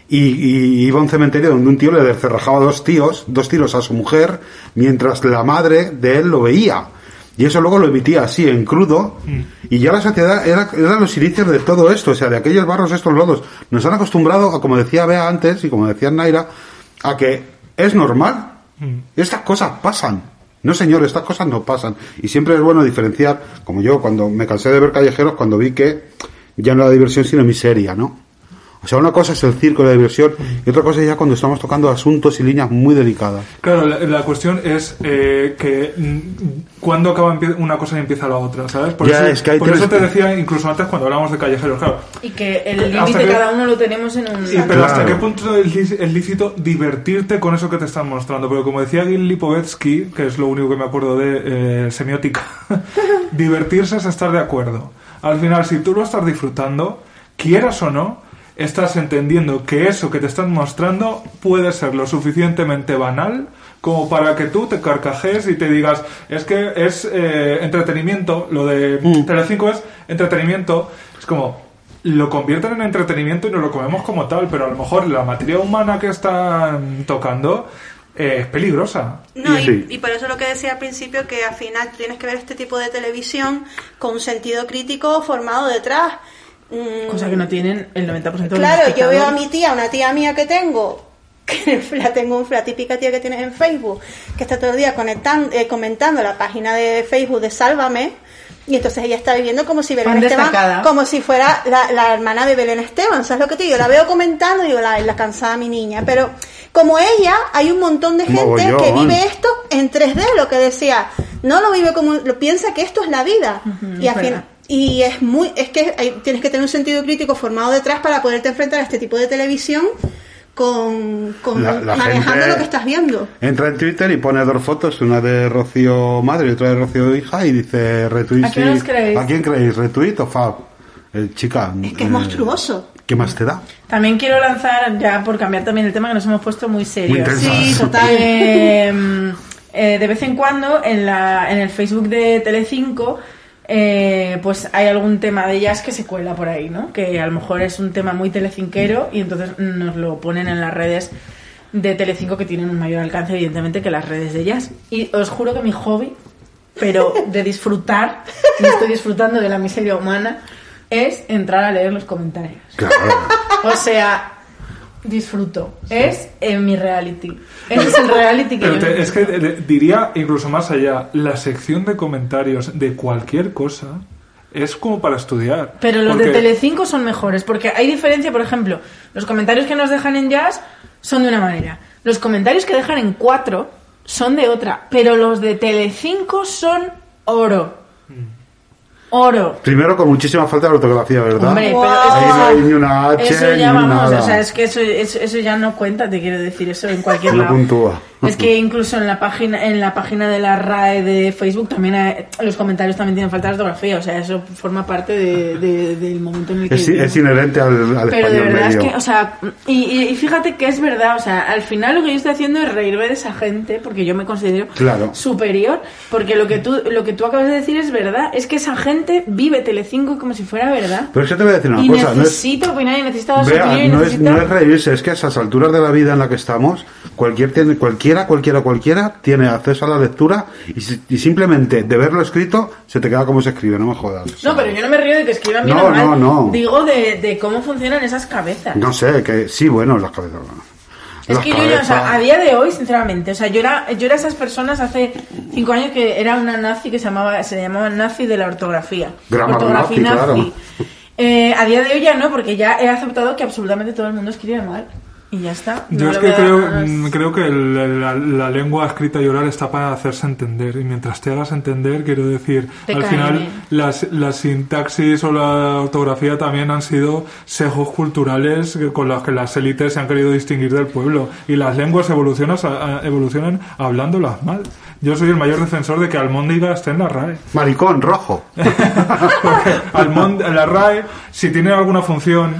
[SPEAKER 4] y, y iba a un cementerio donde un tío le descerrajaba dos tíos, dos tiros a su mujer, mientras la madre de él lo veía. Y eso luego lo emitía así, en crudo, y ya la sociedad era, eran los inicios de todo esto, o sea, de aquellos barros, estos lodos. Nos han acostumbrado, a, como decía Bea antes, y como decía Naira, a que es normal. Estas cosas pasan. No, señor, estas cosas no pasan. Y siempre es bueno diferenciar, como yo cuando me cansé de ver callejeros, cuando vi que ya no era diversión sino miseria, ¿no? O sea, una cosa es el circo y la diversión, y otra cosa es ya cuando estamos tocando asuntos y líneas muy delicadas.
[SPEAKER 2] Claro, la, la cuestión es eh, que mm, cuando acaba una cosa y empieza la otra, ¿sabes? Por,
[SPEAKER 4] Ya,
[SPEAKER 2] eso,
[SPEAKER 4] es que
[SPEAKER 2] por eso
[SPEAKER 4] tienes
[SPEAKER 2] te decía incluso antes cuando hablábamos de callejeros, claro.
[SPEAKER 3] Y que el límite
[SPEAKER 2] que-
[SPEAKER 3] cada uno lo tenemos en un...
[SPEAKER 2] Sí, pero
[SPEAKER 4] Claro.
[SPEAKER 2] hasta qué punto es lí- es lícito divertirte con eso que te están mostrando. Pero como decía Gil Lipovetsky, que es lo único que me acuerdo de eh, semiótica, divertirse es estar de acuerdo. Al final, si tú lo estás disfrutando, quieras o no, estás entendiendo que eso que te están mostrando puede ser lo suficientemente banal como para que tú te carcajes y te digas, es que es eh, entretenimiento, lo de Telecinco es entretenimiento, es como, lo convierten en entretenimiento y nos lo comemos como tal, pero a lo mejor la materia humana que están tocando eh, es peligrosa.
[SPEAKER 5] No, y, y por eso lo que decía al principio, que al final tienes que ver este tipo de televisión con un sentido crítico formado detrás. Mm,
[SPEAKER 3] Cosa que no tienen el 90% de los
[SPEAKER 5] Claro, yo veo a mi tía, una tía mía que tengo, que la tengo, la típica tía que tienes en Facebook, que está todo el día conectando, eh, comentando la página de Facebook de Sálvame, y entonces ella está viviendo como si Belén Esteban, como si fuera la, la hermana de Belén Esteban, ¿sabes lo que te digo? La veo comentando y digo, la, la cansada mi niña, pero como ella, hay un montón de gente que vive esto en 3D, lo que decía, no lo vive como, lo piensa que esto es la vida, y al fin,
[SPEAKER 3] verdad.
[SPEAKER 5] Y es muy, es que hay- tienes que tener un sentido crítico formado detrás para poderte enfrentar a este tipo de televisión con, con
[SPEAKER 4] La- la
[SPEAKER 5] manejando
[SPEAKER 4] gente-
[SPEAKER 5] lo que estás viendo.
[SPEAKER 4] Entra en Twitter y pone dos fotos, una de Rocío madre y otra de Rocío hija, y dice retweet.
[SPEAKER 3] ¿A quién creéis?
[SPEAKER 4] ¿A quién creéis? ¿Retweet o fab? Eh, chica.
[SPEAKER 5] Es que es
[SPEAKER 4] eh,
[SPEAKER 5] monstruoso.
[SPEAKER 4] ¿Qué más te da?
[SPEAKER 3] También quiero lanzar, ya por cambiar también el tema, que nos hemos puesto muy serios.
[SPEAKER 4] Muy.
[SPEAKER 5] Sí, total.
[SPEAKER 3] Eh, eh, de vez en cuando en, la, en el Facebook de Telecinco eh, pues hay algún tema de jazz que se cuela por ahí, ¿no? Que a lo mejor es un tema muy telecinquero y entonces nos lo ponen en las redes de Telecinco que tienen un mayor alcance evidentemente que las redes de jazz. Y os juro que mi hobby, pero de disfrutar, y estoy disfrutando de la miseria humana, es entrar a leer los comentarios.
[SPEAKER 4] Claro.
[SPEAKER 3] O sea, disfruto. Es en mi reality. Ese es el reality que
[SPEAKER 2] Pero
[SPEAKER 3] yo
[SPEAKER 2] te- es que diría incluso más allá, la sección de comentarios de cualquier cosa es como para estudiar.
[SPEAKER 3] Pero los
[SPEAKER 2] Porque-
[SPEAKER 3] de Telecinco son mejores, porque hay diferencia, por ejemplo, los comentarios que nos dejan en Jazz son de una manera, los comentarios que dejan en 4 son de otra, pero los de Telecinco son oro. Oro.
[SPEAKER 4] Primero con muchísima falta de ortografía, ¿verdad?
[SPEAKER 3] Hombre,
[SPEAKER 5] Wow.
[SPEAKER 3] pero eso,
[SPEAKER 4] Ahí no hay ni una H
[SPEAKER 3] eso ya
[SPEAKER 4] ni
[SPEAKER 3] vamos,
[SPEAKER 4] nada.
[SPEAKER 3] o sea, es que eso, eso, eso ya no cuenta, te quiero decir, eso en cualquier
[SPEAKER 4] No
[SPEAKER 3] lado.
[SPEAKER 4] puntúa.
[SPEAKER 3] Es que incluso en la página en la página de la RAE de Facebook también hay- los comentarios también tienen falta de ortografía, o sea, eso forma parte de- de- del momento en el que
[SPEAKER 4] Es, inherente al, al
[SPEAKER 3] Pero de verdad
[SPEAKER 4] medio.
[SPEAKER 3] es que, o sea, y, y- y fíjate que es verdad, o sea, al final lo que yo estoy haciendo es reírme de esa gente, porque yo me considero
[SPEAKER 4] Claro.
[SPEAKER 3] superior, porque lo que tú lo que tú acabas de decir es verdad, es que esa gente vive Telecinco como si fuera verdad.
[SPEAKER 4] Pero es que te voy a decir una
[SPEAKER 3] y
[SPEAKER 4] cosa, no es,
[SPEAKER 3] opinar y
[SPEAKER 4] Vea,
[SPEAKER 3] y
[SPEAKER 4] no es, no es reírse, es que a esas alturas de la vida en la que estamos, cualquier tiene, cualquiera, cualquiera, cualquiera tiene acceso a la lectura y, si- y simplemente de verlo escrito se te queda como se escribe, no me jodas.
[SPEAKER 3] No, pero yo no me río de que escriban bien
[SPEAKER 4] No,
[SPEAKER 3] o mal.
[SPEAKER 4] no, no.
[SPEAKER 3] Digo de, de cómo funcionan esas cabezas.
[SPEAKER 4] No sé, que sí, bueno, las cabezas.
[SPEAKER 3] Es
[SPEAKER 4] las
[SPEAKER 3] que yo, yo, o sea,
[SPEAKER 4] cabezas-
[SPEAKER 3] a día de hoy, sinceramente, o sea, yo era, yo era esas personas hace cinco años que era una nazi que se llamaba, se llamaba nazi de la ortografía.
[SPEAKER 4] Grammar
[SPEAKER 3] ortografía
[SPEAKER 4] nazi, claro.
[SPEAKER 3] Eh, a día de hoy ya no, porque ya he aceptado que absolutamente todo el mundo escribe mal. Y ya está.
[SPEAKER 2] Yo
[SPEAKER 3] No
[SPEAKER 2] es
[SPEAKER 3] le
[SPEAKER 2] que creo,
[SPEAKER 3] más.
[SPEAKER 2] mm, creo que el- la, la lengua escrita y oral está para hacerse entender. Y mientras te hagas entender, quiero decir,
[SPEAKER 3] Te
[SPEAKER 2] al
[SPEAKER 3] cae
[SPEAKER 2] final las, la sintaxis o la ortografía también han sido sesgos culturales con los que las élites se han querido distinguir del pueblo. Y las lenguas evolucionan, evolucionan hablándolas mal. Yo soy el mayor defensor de que Almóndiga esté en la RAE.
[SPEAKER 4] Maricón, rojo.
[SPEAKER 2] Porque Almond- la RAE, si tiene alguna función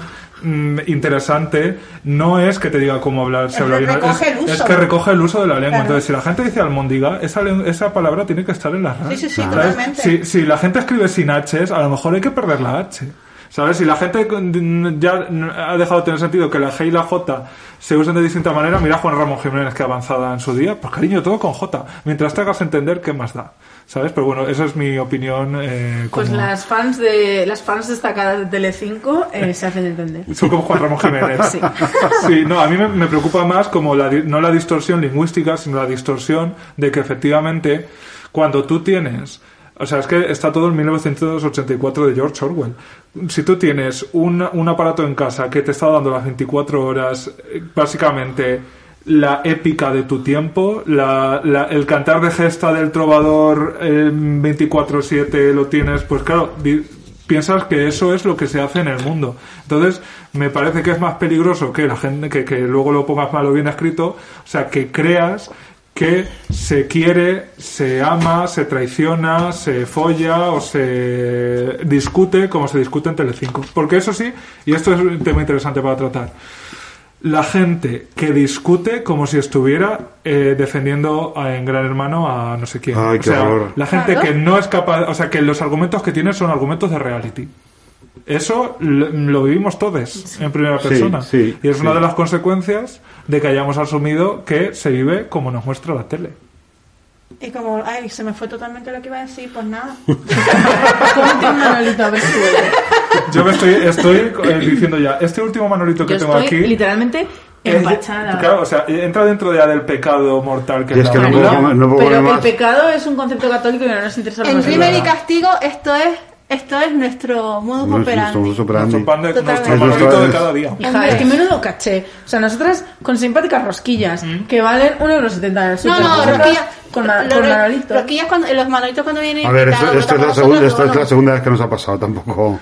[SPEAKER 2] mm, interesante, no es que te diga cómo hablar, se
[SPEAKER 5] Es
[SPEAKER 2] habla
[SPEAKER 5] que
[SPEAKER 2] bien,
[SPEAKER 5] recoge
[SPEAKER 2] es,
[SPEAKER 5] el uso.
[SPEAKER 2] es que recoge el uso de la lengua.
[SPEAKER 5] Claro.
[SPEAKER 2] Entonces, si la gente dice almóndiga, esa, esa palabra tiene que estar en la RAE.
[SPEAKER 5] Sí, sí, sí,
[SPEAKER 2] ¿Sabes?
[SPEAKER 5] totalmente.
[SPEAKER 2] Si, si la gente escribe sin H, a lo mejor hay que perder la H. ¿Sabes? Si la gente ya ha dejado de tener sentido que la G y la J se usen de distinta manera, mira a Juan Ramón Jiménez que avanzada en su día, pues cariño, todo con J. Mientras te hagas entender, ¿qué más da? ¿Sabes? Pero bueno, esa es mi opinión. eh,
[SPEAKER 3] Pues las fans de las fans destacadas de Telecinco eh, se hacen entender.
[SPEAKER 2] Son como Juan Ramón Jiménez.
[SPEAKER 3] Sí.
[SPEAKER 2] Sí, no, a mí me, me preocupa más como la, no la distorsión lingüística, sino la distorsión de que efectivamente cuando tú tienes, o sea, es que está todo en 1984 de George Orwell. Si tú tienes un, un aparato en casa que te está dando las 24 horas, eh, básicamente la épica de tu tiempo, la, la- el cantar de gesta del trovador eh, 24/7 lo tienes, pues claro, piensas que eso es lo que se hace en el mundo. Entonces, me parece que es más peligroso que la gente, que, que luego lo pongas mal o bien escrito, o sea, que creas que se quiere, se ama, se traiciona, se folla o se discute como se discute en Telecinco. Porque eso sí, y esto es un tema interesante para tratar, la gente que discute como si estuviera eh, defendiendo a- en Gran Hermano a no sé quién.
[SPEAKER 4] Ay,
[SPEAKER 2] o
[SPEAKER 4] qué
[SPEAKER 2] sea,
[SPEAKER 4] horror.
[SPEAKER 2] la gente
[SPEAKER 5] Claro.
[SPEAKER 2] que no es capaz, o sea, que los argumentos que tiene son argumentos de reality. Eso lo, lo vivimos todos en primera persona.
[SPEAKER 4] sí,
[SPEAKER 2] y es una de las consecuencias de que hayamos asumido que se vive como nos muestra la tele.
[SPEAKER 5] Y como, ay, se me fue totalmente lo que iba a decir, pues nada.
[SPEAKER 3] Manolito a ver si.
[SPEAKER 2] Yo me estoy, estoy eh, diciendo ya, este último manolito que
[SPEAKER 3] Yo
[SPEAKER 2] tengo
[SPEAKER 3] estoy
[SPEAKER 2] aquí.
[SPEAKER 3] literalmente empachada.
[SPEAKER 2] claro, o sea, entra dentro ya del pecado mortal que
[SPEAKER 4] Y
[SPEAKER 2] es
[SPEAKER 4] que no puedo comer- no puedo
[SPEAKER 3] Pero
[SPEAKER 4] comer
[SPEAKER 3] el
[SPEAKER 4] más.
[SPEAKER 3] pecado es un concepto católico y no nos interesa
[SPEAKER 5] En crimen y castigo, esto es, esto es nuestro modus
[SPEAKER 4] No,
[SPEAKER 5] operandi.
[SPEAKER 4] somos operandi.
[SPEAKER 2] Nuestro pan de- nuestro
[SPEAKER 5] Es
[SPEAKER 2] manolito de cada día.
[SPEAKER 3] Hija, es que menudo caché. O sea, nosotras con simpáticas rosquillas que valen 1,70€ en el
[SPEAKER 5] No, no, rosquillas.
[SPEAKER 3] Con, ma-
[SPEAKER 5] los
[SPEAKER 3] con
[SPEAKER 5] ro-
[SPEAKER 3] Manolito.
[SPEAKER 5] Rosquillas cuando, los manolitos cuando vienen
[SPEAKER 4] A ver, esto, esto es la
[SPEAKER 5] nosotros
[SPEAKER 4] segunda,
[SPEAKER 5] no
[SPEAKER 4] esto es la segunda vez que nos ha pasado, tampoco.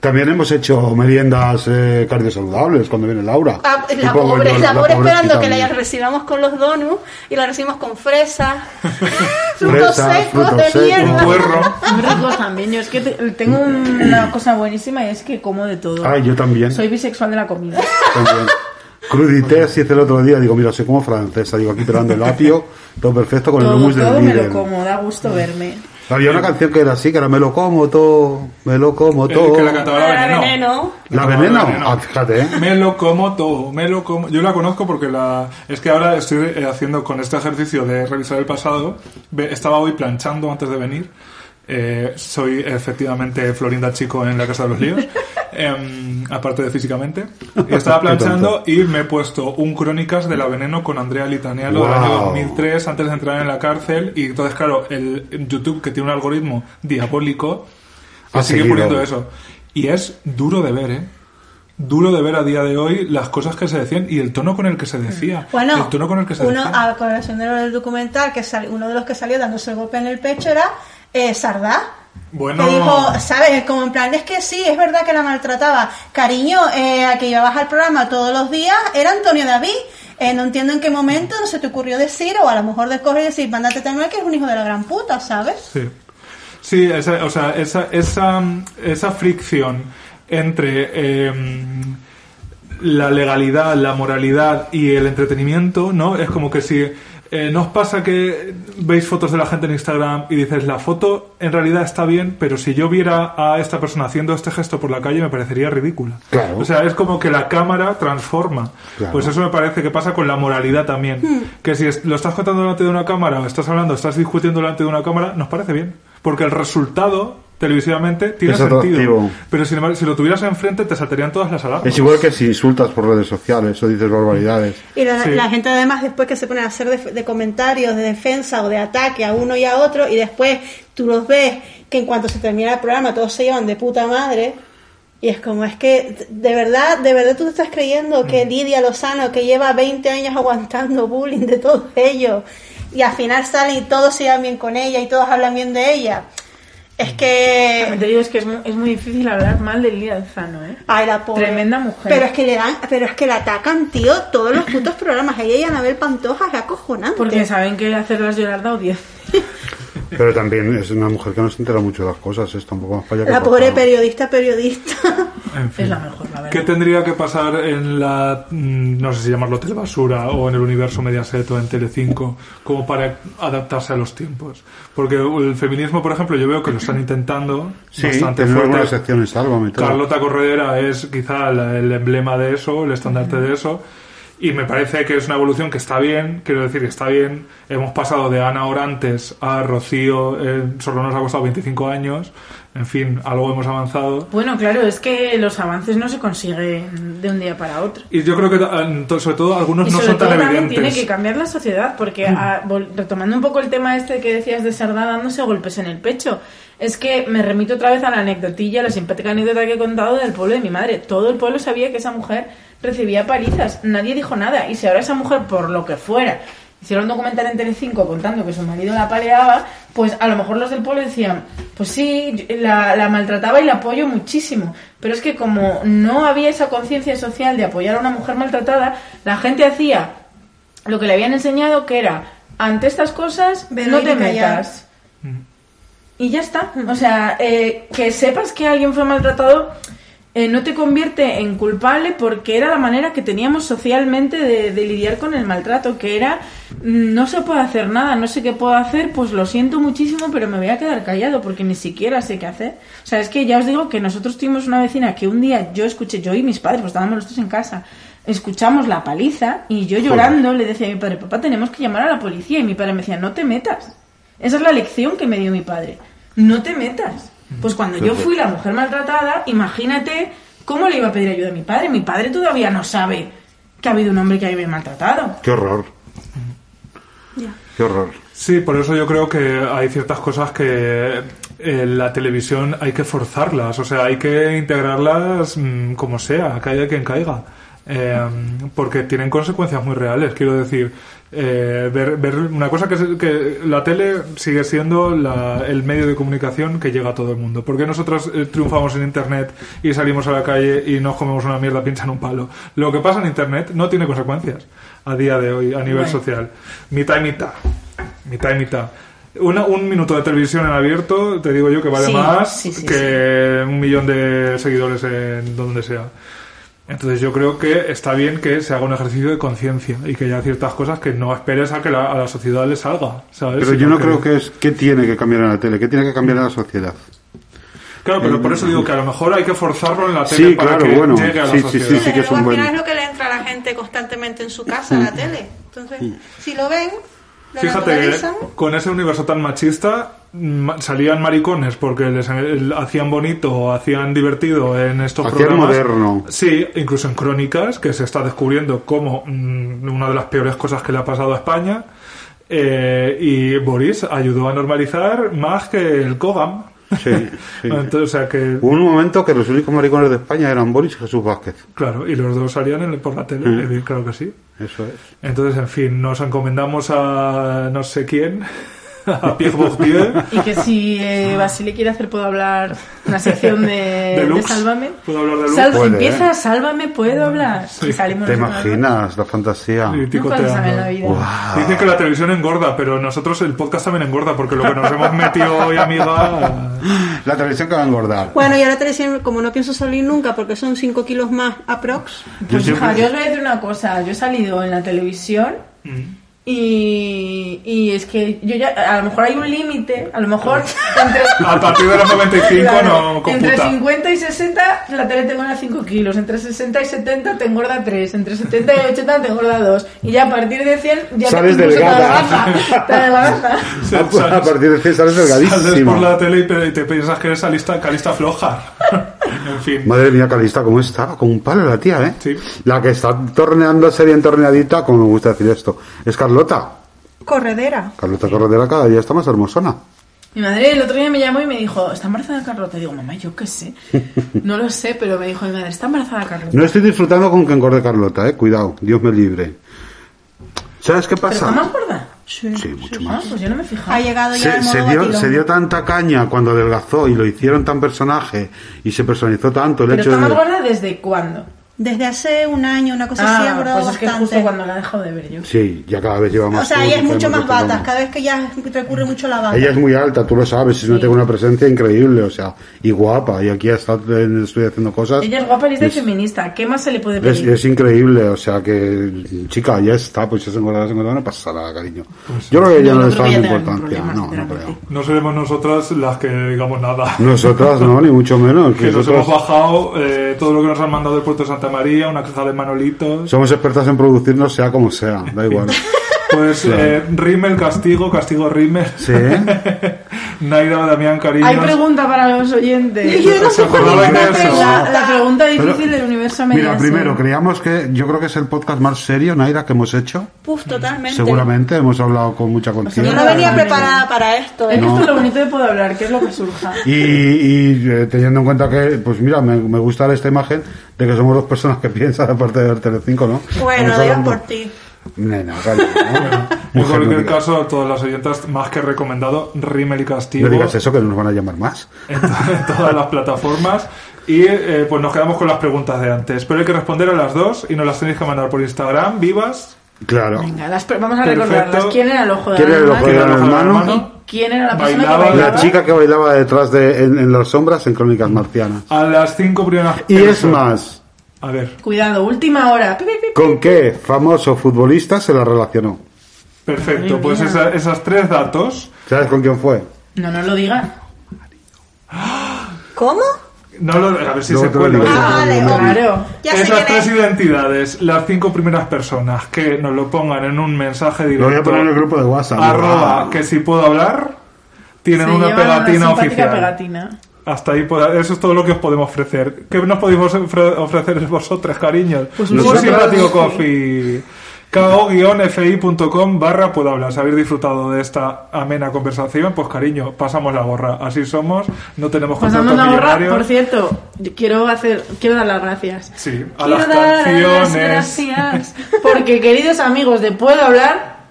[SPEAKER 4] También hemos hecho meriendas eh, cardiosaludables cuando viene Laura.
[SPEAKER 5] Ah, la pobre,
[SPEAKER 4] yo
[SPEAKER 5] la pobre
[SPEAKER 4] pobre
[SPEAKER 5] esperando que la recibamos con los donuts y la recibimos con fresa, frutos secos
[SPEAKER 4] frutos
[SPEAKER 5] de
[SPEAKER 4] secos.
[SPEAKER 5] mierda.
[SPEAKER 2] Un puerro.
[SPEAKER 3] Muy ricos también. Yo es que te- tengo una cosa buenísima y es que como de todo.
[SPEAKER 4] Ay, yo también.
[SPEAKER 3] Soy bisexual de la comida.
[SPEAKER 4] también. Crudité, así hice el otro día, digo, mira, soy como francesa, digo, aquí pelando el apio, todo perfecto con el
[SPEAKER 3] todo
[SPEAKER 4] hummus del
[SPEAKER 3] todo me lo como, da gusto verme.
[SPEAKER 4] Había una canción que era así, que era me lo como todo, me lo como
[SPEAKER 2] El
[SPEAKER 4] todo.
[SPEAKER 2] que la cantaba la veneno.
[SPEAKER 4] ¿La
[SPEAKER 2] No,
[SPEAKER 4] veneno?
[SPEAKER 2] la veneno.
[SPEAKER 4] Ah, fíjate, ¿eh?
[SPEAKER 2] Me lo como todo, me lo como. Yo la conozco porque la es que ahora estoy eh, haciendo con este ejercicio de revisar el pasado. Estaba hoy planchando antes de venir. Eh, soy efectivamente Florinda Chico en la Casa de los Líos, em, aparte de físicamente. Y estaba planchando y me he puesto un Crónicas de la Veneno con Andrea Litanealo del año
[SPEAKER 4] Wow.
[SPEAKER 2] 2003, antes de entrar en la cárcel. Y entonces, claro, el YouTube, que tiene un algoritmo diabólico, sigue
[SPEAKER 4] seguido.
[SPEAKER 2] poniendo eso. Y es duro de ver, ¿eh? Duro de ver a día de hoy las cosas que se decían y el tono con el que se decía.
[SPEAKER 5] Bueno,
[SPEAKER 2] el tono con el que se
[SPEAKER 5] uno,
[SPEAKER 2] decía.
[SPEAKER 5] a lo del documental, que sal- uno de los que salió dándose el golpe en el pecho era eh, Sardá.
[SPEAKER 2] Bueno,
[SPEAKER 5] Que dijo, ¿sabes? Como en plan, es que sí, es verdad que la maltrataba. Cariño, eh, a que llevabas al programa todos los días era Antonio David. Eh, no entiendo en qué momento no se te ocurrió decir, o a lo mejor de coger y decir, mándate Tenuel que es un hijo de la gran puta, ¿sabes?
[SPEAKER 2] Sí. Sí, esa, o sea, esa, esa, esa fricción entre eh, la legalidad, la moralidad y el entretenimiento, ¿no? Es como que si eh, ¿no os pasa que veis fotos de la gente en Instagram y dices, la foto en realidad está bien, pero si yo viera a esta persona haciendo este gesto por la calle me parecería ridícula?
[SPEAKER 4] Claro.
[SPEAKER 2] O sea, es como que la cámara transforma.
[SPEAKER 4] Claro.
[SPEAKER 2] Pues eso me parece que pasa con la moralidad también. Que si lo estás contando delante de una cámara o estás hablando, estás discutiendo delante de una cámara, nos parece bien. Porque el resultado, televisivamente, tiene
[SPEAKER 4] Es
[SPEAKER 2] sentido.
[SPEAKER 4] atractivo.
[SPEAKER 2] Pero sin embargo, si lo tuvieras enfrente, te saltarían todas las alarmas.
[SPEAKER 4] Es igual que si insultas por redes sociales o dices barbaridades.
[SPEAKER 5] Y la,
[SPEAKER 2] Sí.
[SPEAKER 5] la gente además después que se ponen a hacer de, de comentarios de defensa o de ataque a uno y a otro y después tú los ves que en cuanto se termina el programa todos se llevan de puta madre y es como es que de verdad, de verdad tú te estás creyendo que Lidia Lozano que lleva 20 años aguantando bullying de todos ellos y al final salen y todos se llevan bien con ella y todos hablan bien de ella. Es
[SPEAKER 3] Te
[SPEAKER 5] que
[SPEAKER 3] digo, es que es muy, es muy difícil hablar mal de Lidia Alzano, ¿eh?
[SPEAKER 5] Ay, la pobre.
[SPEAKER 3] Tremenda mujer.
[SPEAKER 5] Pero es que le dan, pero es que la atacan, tío, todos los putos programas. Ella y Anabel Pantoja es acojonante.
[SPEAKER 3] Porque saben que hacerlas llorar da audiencia.
[SPEAKER 4] Pero también es una mujer que no se entera mucho de las cosas, es tampoco más para allá que
[SPEAKER 5] La pobre periodista, periodista.
[SPEAKER 2] En fin.
[SPEAKER 3] Es la mejor, la verdad.
[SPEAKER 2] ¿Qué tendría que pasar en la, mm, no sé si llamarlo telebasura o en el universo Mediaset o en Telecinco como para adaptarse a los tiempos? Porque el feminismo, por ejemplo, yo veo que lo están intentando
[SPEAKER 4] Sí,
[SPEAKER 2] bastante fuerte.
[SPEAKER 4] secciones.
[SPEAKER 2] Carlota Corredera es quizá la- el emblema de eso, el estandarte de eso. Y me parece que es una evolución que está bien, quiero decir que está bien. Hemos pasado de Ana Orantes a Rocío, eh, solo nos ha costado 25 años. En fin, algo hemos avanzado.
[SPEAKER 3] Bueno, claro, es que los avances no se consiguen de un día para otro.
[SPEAKER 2] Y yo creo que to- sobre todo algunos
[SPEAKER 3] Y
[SPEAKER 2] no
[SPEAKER 3] sobre
[SPEAKER 2] son
[SPEAKER 3] todo
[SPEAKER 2] tan
[SPEAKER 3] también
[SPEAKER 2] evidentes.
[SPEAKER 3] tiene que cambiar la sociedad, porque ah, vol- retomando un poco el tema este que decías de Sardá dándose golpes en el pecho, es que me remito otra vez a la anecdotilla, la simpática anécdota que he contado del pueblo de mi madre. Todo el pueblo sabía que esa mujer recibía palizas, nadie dijo nada, y si ahora esa mujer, por lo que fuera, hicieron un documental en Telecinco contando que su marido la paleaba, pues a lo mejor los del pueblo decían, pues sí, la, la maltrataba y la apoyo muchísimo. Pero es que como no había esa conciencia social de apoyar a una mujer maltratada, la gente hacía lo que le habían enseñado que era, ante estas cosas, no te metas. Y ya está. O sea, eh, que sepas que alguien fue maltratado eh, no te convierte en culpable porque era la manera que teníamos socialmente de, de lidiar con el maltrato, que era mm, no se puede hacer nada, no sé qué puedo hacer, pues lo siento muchísimo, pero me voy a quedar callado porque ni siquiera sé qué hacer. O sea, es que ya os digo que nosotros tuvimos una vecina que un día yo escuché, yo y mis padres, pues estábamos los tres en casa, escuchamos la paliza y yo llorando le decía a mi padre, papá, tenemos que llamar a la policía y mi padre me decía, no te metas. Esa es la lección que me dio mi padre. No te metas. Pues cuando yo fui la mujer maltratada, imagínate cómo le iba a pedir ayuda a mi padre. Mi padre todavía no sabe que ha habido un hombre que haya maltratado.
[SPEAKER 4] Qué horror. Qué horror.
[SPEAKER 2] Sí, por eso yo creo que hay ciertas cosas que en la televisión hay que forzarlas, o sea, hay que integrarlas mm, como sea, caiga quien caiga. Eh, porque tienen consecuencias muy reales, quiero decir. Eh, ver, ver una cosa que, es- que la tele sigue siendo la- el medio de comunicación que llega a todo el mundo. porque nosotros eh, triunfamos en internet y salimos a la calle y nos comemos una mierda pincha en un palo? Lo que pasa en internet no tiene consecuencias a día de hoy a nivel
[SPEAKER 3] Bueno.
[SPEAKER 2] social. Mitad y mitad. Mitad y mitad. Una, un minuto de televisión en abierto, te digo yo que vale
[SPEAKER 3] Sí,
[SPEAKER 2] más
[SPEAKER 3] sí, sí,
[SPEAKER 2] que un millón de seguidores en donde sea. Entonces yo creo que está bien que se haga un ejercicio de conciencia y que haya ciertas cosas que no esperes a que la- a la sociedad le salga, ¿sabes?
[SPEAKER 4] Pero yo no creo que es qué tiene que cambiar en la tele, qué tiene que cambiar en la sociedad.
[SPEAKER 2] Claro, pero por eso digo que a lo mejor hay que forzarlo en la tele
[SPEAKER 4] Sí,
[SPEAKER 2] para
[SPEAKER 4] claro,
[SPEAKER 2] que
[SPEAKER 4] bueno,
[SPEAKER 2] llegue a la
[SPEAKER 4] sí, sí,
[SPEAKER 2] sociedad.
[SPEAKER 4] sí, sí que es un buen...
[SPEAKER 5] es lo que le entra a la gente constantemente en su casa, a la tele. Entonces, si lo ven,
[SPEAKER 2] Fíjate que
[SPEAKER 5] naturalizan.
[SPEAKER 2] con ese universo tan machista ma- salían maricones porque les eh, hacían bonito o hacían divertido en estos
[SPEAKER 4] Hacían
[SPEAKER 2] programas.
[SPEAKER 4] moderno.
[SPEAKER 2] Sí, incluso en Crónicas, que se está descubriendo como mm, una de las peores cosas que le ha pasado a España. Eh, y Boris ayudó a normalizar más que el Kogam.
[SPEAKER 4] Sí, sí.
[SPEAKER 2] Entonces, o sea que,
[SPEAKER 4] Hubo un momento que los únicos maricones de España eran Boris y Jesús Vázquez.
[SPEAKER 2] claro, y los dos salían en- por la tele,
[SPEAKER 4] Mm.
[SPEAKER 2] eh, claro que sí.
[SPEAKER 4] Eso es.
[SPEAKER 2] Entonces, en fin, nos encomendamos a no sé quién a Pierre Bourdieu.
[SPEAKER 3] Y que si eh, Basile quiere hacer, puedo hablar una sección de, de
[SPEAKER 2] Deluxe.
[SPEAKER 3] Sálvame.
[SPEAKER 2] ¿Puedo hablar de Lux?
[SPEAKER 3] Sal-
[SPEAKER 4] Puede,
[SPEAKER 3] empieza
[SPEAKER 4] ¿eh?
[SPEAKER 3] Sálvame, puedo hablar. Y salimos
[SPEAKER 4] ¿Te imaginas la fantasía?
[SPEAKER 2] Y
[SPEAKER 3] Nunca se
[SPEAKER 2] ticoteando.
[SPEAKER 3] sabe en la vida.
[SPEAKER 2] Dicen que la televisión engorda, pero nosotros el podcast también engorda, porque lo que nos hemos metido hoy, amiga...
[SPEAKER 4] La televisión que va a engordar.
[SPEAKER 5] Bueno, y ahora te decía, como no pienso salir nunca porque son 5 kilos más aprox.
[SPEAKER 3] Pues
[SPEAKER 4] siempre-
[SPEAKER 3] hija, yo os voy a decir una cosa. Yo he salido en la televisión
[SPEAKER 2] Mm.
[SPEAKER 3] Y, y es que yo ya, a lo mejor hay un límite, a lo mejor entre,
[SPEAKER 2] A partir de los 95
[SPEAKER 3] Claro,
[SPEAKER 2] no
[SPEAKER 3] entre
[SPEAKER 2] computa.
[SPEAKER 3] 50 y 60 la tele te engorda 5 kilos, entre 60 y 70 te engorda 3, entre 70 y 80 te engorda 2 y ya a partir de 100 ya
[SPEAKER 4] Sales
[SPEAKER 3] te,
[SPEAKER 4] delgada.
[SPEAKER 3] te adelgaza.
[SPEAKER 4] A, partir de 100 sales
[SPEAKER 2] Sales por
[SPEAKER 4] delgadísimo.
[SPEAKER 2] la tele y te piensas que eres Calista floja. en fin.
[SPEAKER 4] Madre mía, Calista, ¿cómo estaba? Como un palo la tía, ¿eh?
[SPEAKER 2] Sí.
[SPEAKER 4] La que está torneándose bien torneadita, como me gusta decir esto, es Carlota.
[SPEAKER 5] Corredera.
[SPEAKER 4] Carlota Corredera cada día está más hermosona.
[SPEAKER 3] Mi madre el otro día me llamó y me dijo, ¿está embarazada Carlota? Y digo, mamá, yo qué sé. No lo sé, pero me dijo mi madre, ¿está embarazada Carlota?
[SPEAKER 4] No estoy disfrutando con que engorde Carlota, ¿eh? Cuidado, Dios me libre. ¿Sabes qué
[SPEAKER 3] ¿Pero está
[SPEAKER 4] pasa?
[SPEAKER 3] más gorda?
[SPEAKER 4] Sí, mucho
[SPEAKER 3] Ah,
[SPEAKER 4] más.
[SPEAKER 3] pues yo no me he fijado.
[SPEAKER 5] Ha llegado ya
[SPEAKER 4] Se, se dio, se dio tanta caña cuando adelgazó y lo hicieron tan personaje y se personalizó tanto el
[SPEAKER 3] ¿Pero
[SPEAKER 4] hecho
[SPEAKER 3] está más
[SPEAKER 4] de...
[SPEAKER 3] gorda desde cuándo?
[SPEAKER 5] Desde hace un año, una cosa así, ha
[SPEAKER 3] Ah, pues es que
[SPEAKER 5] bastante.
[SPEAKER 3] justo cuando la he dejado de ver yo.
[SPEAKER 4] Sí, ya cada vez lleva más...
[SPEAKER 5] O sea, ella es mucho más bata. Cada vez que ya recurre mucho a la bata.
[SPEAKER 4] Ella es muy alta, tú lo sabes, y no tiene una presencia increíble, o sea, y guapa, y aquí está en el estudio haciendo cosas.
[SPEAKER 3] Ella es guapa, y
[SPEAKER 4] Es-
[SPEAKER 3] feminista. ¿Qué más se le puede
[SPEAKER 4] Es,
[SPEAKER 3] pedir?
[SPEAKER 4] es increíble, o sea que, chica, ya está, pues si es engordada, es engordada, no pasa nada, cariño. Yo creo que ya no
[SPEAKER 3] no
[SPEAKER 4] le está
[SPEAKER 3] que
[SPEAKER 4] dando importancia, no, no creo.
[SPEAKER 2] No seremos nosotras las que digamos nada.
[SPEAKER 4] Nosotras no, ni mucho menos.
[SPEAKER 2] Que nos
[SPEAKER 4] nosotros
[SPEAKER 2] hemos bajado eh, todo lo que nos han mandado del puerto de Santa María, una caja de manolitos.
[SPEAKER 4] somos expertas en producirnos, sea como sea, da igual.
[SPEAKER 2] Pues eh, Rimmel, castigo, castigo Rimmel.
[SPEAKER 4] Sí,
[SPEAKER 2] Naira, Damián, cariño.
[SPEAKER 3] Hay pregunta para los oyentes.
[SPEAKER 5] Yo no
[SPEAKER 2] ¿Se
[SPEAKER 5] sé?
[SPEAKER 3] La,
[SPEAKER 5] pregunta.
[SPEAKER 3] la pregunta difícil
[SPEAKER 4] Pero-
[SPEAKER 3] del universo
[SPEAKER 4] Mira,
[SPEAKER 3] Mediaset.
[SPEAKER 4] primero, creíamos que yo creo que es el podcast más serio, Naira, que hemos hecho.
[SPEAKER 5] Puf, totalmente.
[SPEAKER 4] Seguramente hemos hablado con mucha
[SPEAKER 5] Yo
[SPEAKER 4] conciencia.
[SPEAKER 5] no venía preparada para esto.
[SPEAKER 3] Es
[SPEAKER 5] ¿eh?
[SPEAKER 3] que esto es lo bonito de Puedo Hablar, que es lo que surja.
[SPEAKER 4] Y, y, eh, teniendo en cuenta que, pues mira, me, me gusta esta imagen de que somos dos personas que piensan, aparte de ver Telecinco, ¿no?
[SPEAKER 5] Bueno,
[SPEAKER 4] hablando-
[SPEAKER 5] por ti.
[SPEAKER 4] Nena, calla, ¿no?
[SPEAKER 2] En cualquier
[SPEAKER 4] no
[SPEAKER 2] caso, todas las oyentas, más que recomendado, Rimmel y Castigo.
[SPEAKER 4] No digas eso, que no nos van a llamar más.
[SPEAKER 2] en, to- en todas las plataformas. Y eh, pues nos quedamos con las preguntas de antes. Pero hay que responder a las dos y nos las tenéis que mandar por Instagram, vivas.
[SPEAKER 4] Claro.
[SPEAKER 3] Venga, las vamos a
[SPEAKER 2] Perfecto.
[SPEAKER 3] recordarlas. ¿Quién era el ojo de
[SPEAKER 4] ¿Quién era el ojo de
[SPEAKER 3] Hermano?
[SPEAKER 4] Hermano?
[SPEAKER 2] Hermano.
[SPEAKER 3] ¿Y quién era la persona
[SPEAKER 2] Bailaba
[SPEAKER 3] que
[SPEAKER 2] la
[SPEAKER 3] bailaba?
[SPEAKER 4] La chica que bailaba detrás de, en, en las sombras en Crónicas Marcianas.
[SPEAKER 2] A las cinco primeras
[SPEAKER 4] Y es más,
[SPEAKER 2] A ver,
[SPEAKER 3] Cuidado, última hora.
[SPEAKER 4] ¿con qué famoso futbolista se la relacionó?
[SPEAKER 2] perfecto. Pues esa- esas tres datos.
[SPEAKER 4] ¿Sabes con quién fue?
[SPEAKER 3] No, no lo diga.
[SPEAKER 5] ¿Cómo?
[SPEAKER 2] No lo, a ver si
[SPEAKER 4] Luego
[SPEAKER 2] se
[SPEAKER 4] te lo
[SPEAKER 2] cuela.
[SPEAKER 5] Ah, vale,
[SPEAKER 3] Claro.
[SPEAKER 5] Ya sé
[SPEAKER 2] Esas
[SPEAKER 5] quién
[SPEAKER 2] tres
[SPEAKER 5] es.
[SPEAKER 2] identidades, las cinco primeras personas que nos lo pongan en un mensaje
[SPEAKER 4] Lo
[SPEAKER 2] directo.
[SPEAKER 4] voy a poner en el grupo de WhatsApp.
[SPEAKER 2] Arroba, que si puedo hablar, tienen
[SPEAKER 3] Se
[SPEAKER 2] una
[SPEAKER 3] llevan
[SPEAKER 2] pegatina
[SPEAKER 3] simpática
[SPEAKER 2] oficial.
[SPEAKER 3] pegatina.
[SPEAKER 2] Hasta ahí, eso es todo lo que os podemos ofrecer. ¿Qué nos podéis ofre- ofrecer vosotros, cariños?
[SPEAKER 3] Pues
[SPEAKER 2] un
[SPEAKER 3] nosotros-
[SPEAKER 2] simpático coffee. ko-fi.com barra puedo hablar. Si habéis disfrutado de esta amena conversación, pues cariño, pasamos la gorra. Así somos, no tenemos
[SPEAKER 3] Pasamos la gorra, por cierto, quiero hacer, quiero dar las gracias.
[SPEAKER 2] Sí, a
[SPEAKER 3] quiero
[SPEAKER 2] las
[SPEAKER 3] dar las
[SPEAKER 2] canciones.
[SPEAKER 3] gracias. Porque, queridos amigos de Puedo Hablar,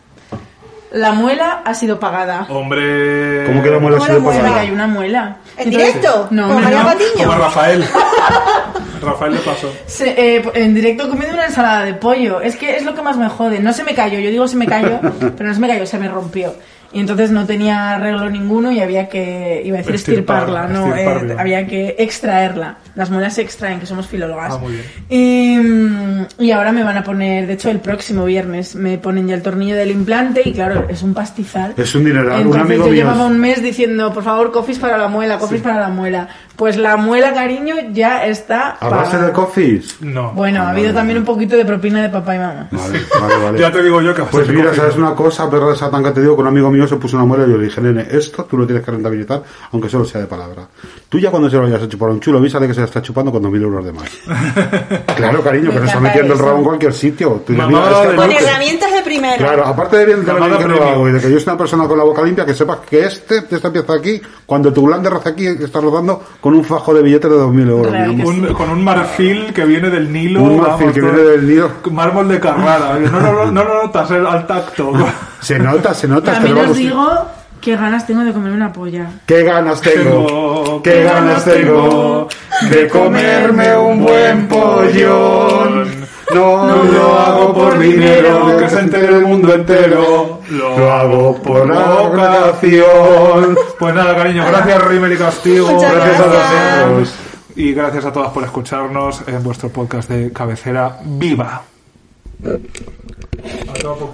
[SPEAKER 3] la muela ha sido pagada.
[SPEAKER 2] Hombre.
[SPEAKER 4] ¿Cómo que la muela
[SPEAKER 5] ¿Cómo
[SPEAKER 4] se
[SPEAKER 5] la
[SPEAKER 4] le
[SPEAKER 5] muela?
[SPEAKER 4] Pagaba?
[SPEAKER 3] hay una muela.
[SPEAKER 5] ¿En
[SPEAKER 3] Entonces-
[SPEAKER 5] directo?
[SPEAKER 3] No,
[SPEAKER 5] ¿Con
[SPEAKER 3] no,
[SPEAKER 5] María
[SPEAKER 3] no.
[SPEAKER 5] Patiño?
[SPEAKER 2] Como Rafael. Rafael le pasó.
[SPEAKER 3] Se- eh, en directo comiendo una ensalada de pollo. Es que es lo que más me jode. No se me cayó. Yo digo se me cayó, pero no se me cayó, se me rompió. Y entonces no tenía arreglo ninguno y había que, iba a decir
[SPEAKER 2] Extirparla,
[SPEAKER 3] estirparla, no, eh, había que extraerla. Las muelas se extraen, que somos filólogas.
[SPEAKER 2] Ah, muy bien.
[SPEAKER 3] Y, y ahora me van a poner, de hecho el próximo viernes me ponen ya el tornillo del implante y claro, es un pastizal.
[SPEAKER 4] Es un dineral. Un
[SPEAKER 3] Entonces
[SPEAKER 4] amigo
[SPEAKER 3] yo
[SPEAKER 4] mío.
[SPEAKER 3] llevaba un mes diciendo, por favor, cofis para la muela, cofis para la muela. Pues la muela, cariño, ya está.
[SPEAKER 4] ¿A base de coffees?
[SPEAKER 2] No.
[SPEAKER 3] Bueno, ha habido también un poquito de propina de papá y mamá.
[SPEAKER 4] Vale, vale, vale.
[SPEAKER 2] Ya te digo yo que
[SPEAKER 4] Pues mira, ¿sabes una cosa, perra de Satán, que te digo? Que un amigo mío se puso una muela y yo le dije, nene, esto tú lo tienes que rentabilizar, aunque solo sea de palabra. Tú ya cuando se lo vayas a chupar a un chulo, avísale que se la está chupando con 2.000 euros de más. claro, cariño,
[SPEAKER 3] Me
[SPEAKER 4] que no está metiendo el
[SPEAKER 3] eso.
[SPEAKER 4] rabo en cualquier sitio. Tú dices,
[SPEAKER 2] Mamá
[SPEAKER 4] mira, es que
[SPEAKER 2] de
[SPEAKER 5] Con herramientas de primera.
[SPEAKER 4] Claro, aparte de bien, de lo que lo hago y de que yo soy una persona con la boca limpia, que sepas que este, esta pieza aquí, cuando tu glande raza aquí, está rodando con un fajo de billetes de 2.000 euros.
[SPEAKER 3] Que
[SPEAKER 4] amor.
[SPEAKER 2] Un- con un marfil que viene del Nilo.
[SPEAKER 4] Un marfil que
[SPEAKER 2] todo-
[SPEAKER 4] viene del Nilo.
[SPEAKER 2] Mármol de Carrara. No lo, no lo notas al tacto.
[SPEAKER 4] Se nota, se nota. que
[SPEAKER 3] También
[SPEAKER 4] lo
[SPEAKER 3] os
[SPEAKER 4] vamos-
[SPEAKER 3] digo Qué ganas tengo de comer una polla.
[SPEAKER 4] Qué ganas tengo, qué ganas tengo de comerme un buen pollón. No lo hago por dinero, que se entere el mundo entero. Lo hago por la vocación.
[SPEAKER 2] Pues nada, cariño, gracias Rimmel y Castigo.
[SPEAKER 5] Muchas
[SPEAKER 4] Gracias a
[SPEAKER 5] gracias.
[SPEAKER 4] vosotros.
[SPEAKER 2] Y gracias a todas por escucharnos en vuestro podcast de cabecera Viva. A todo.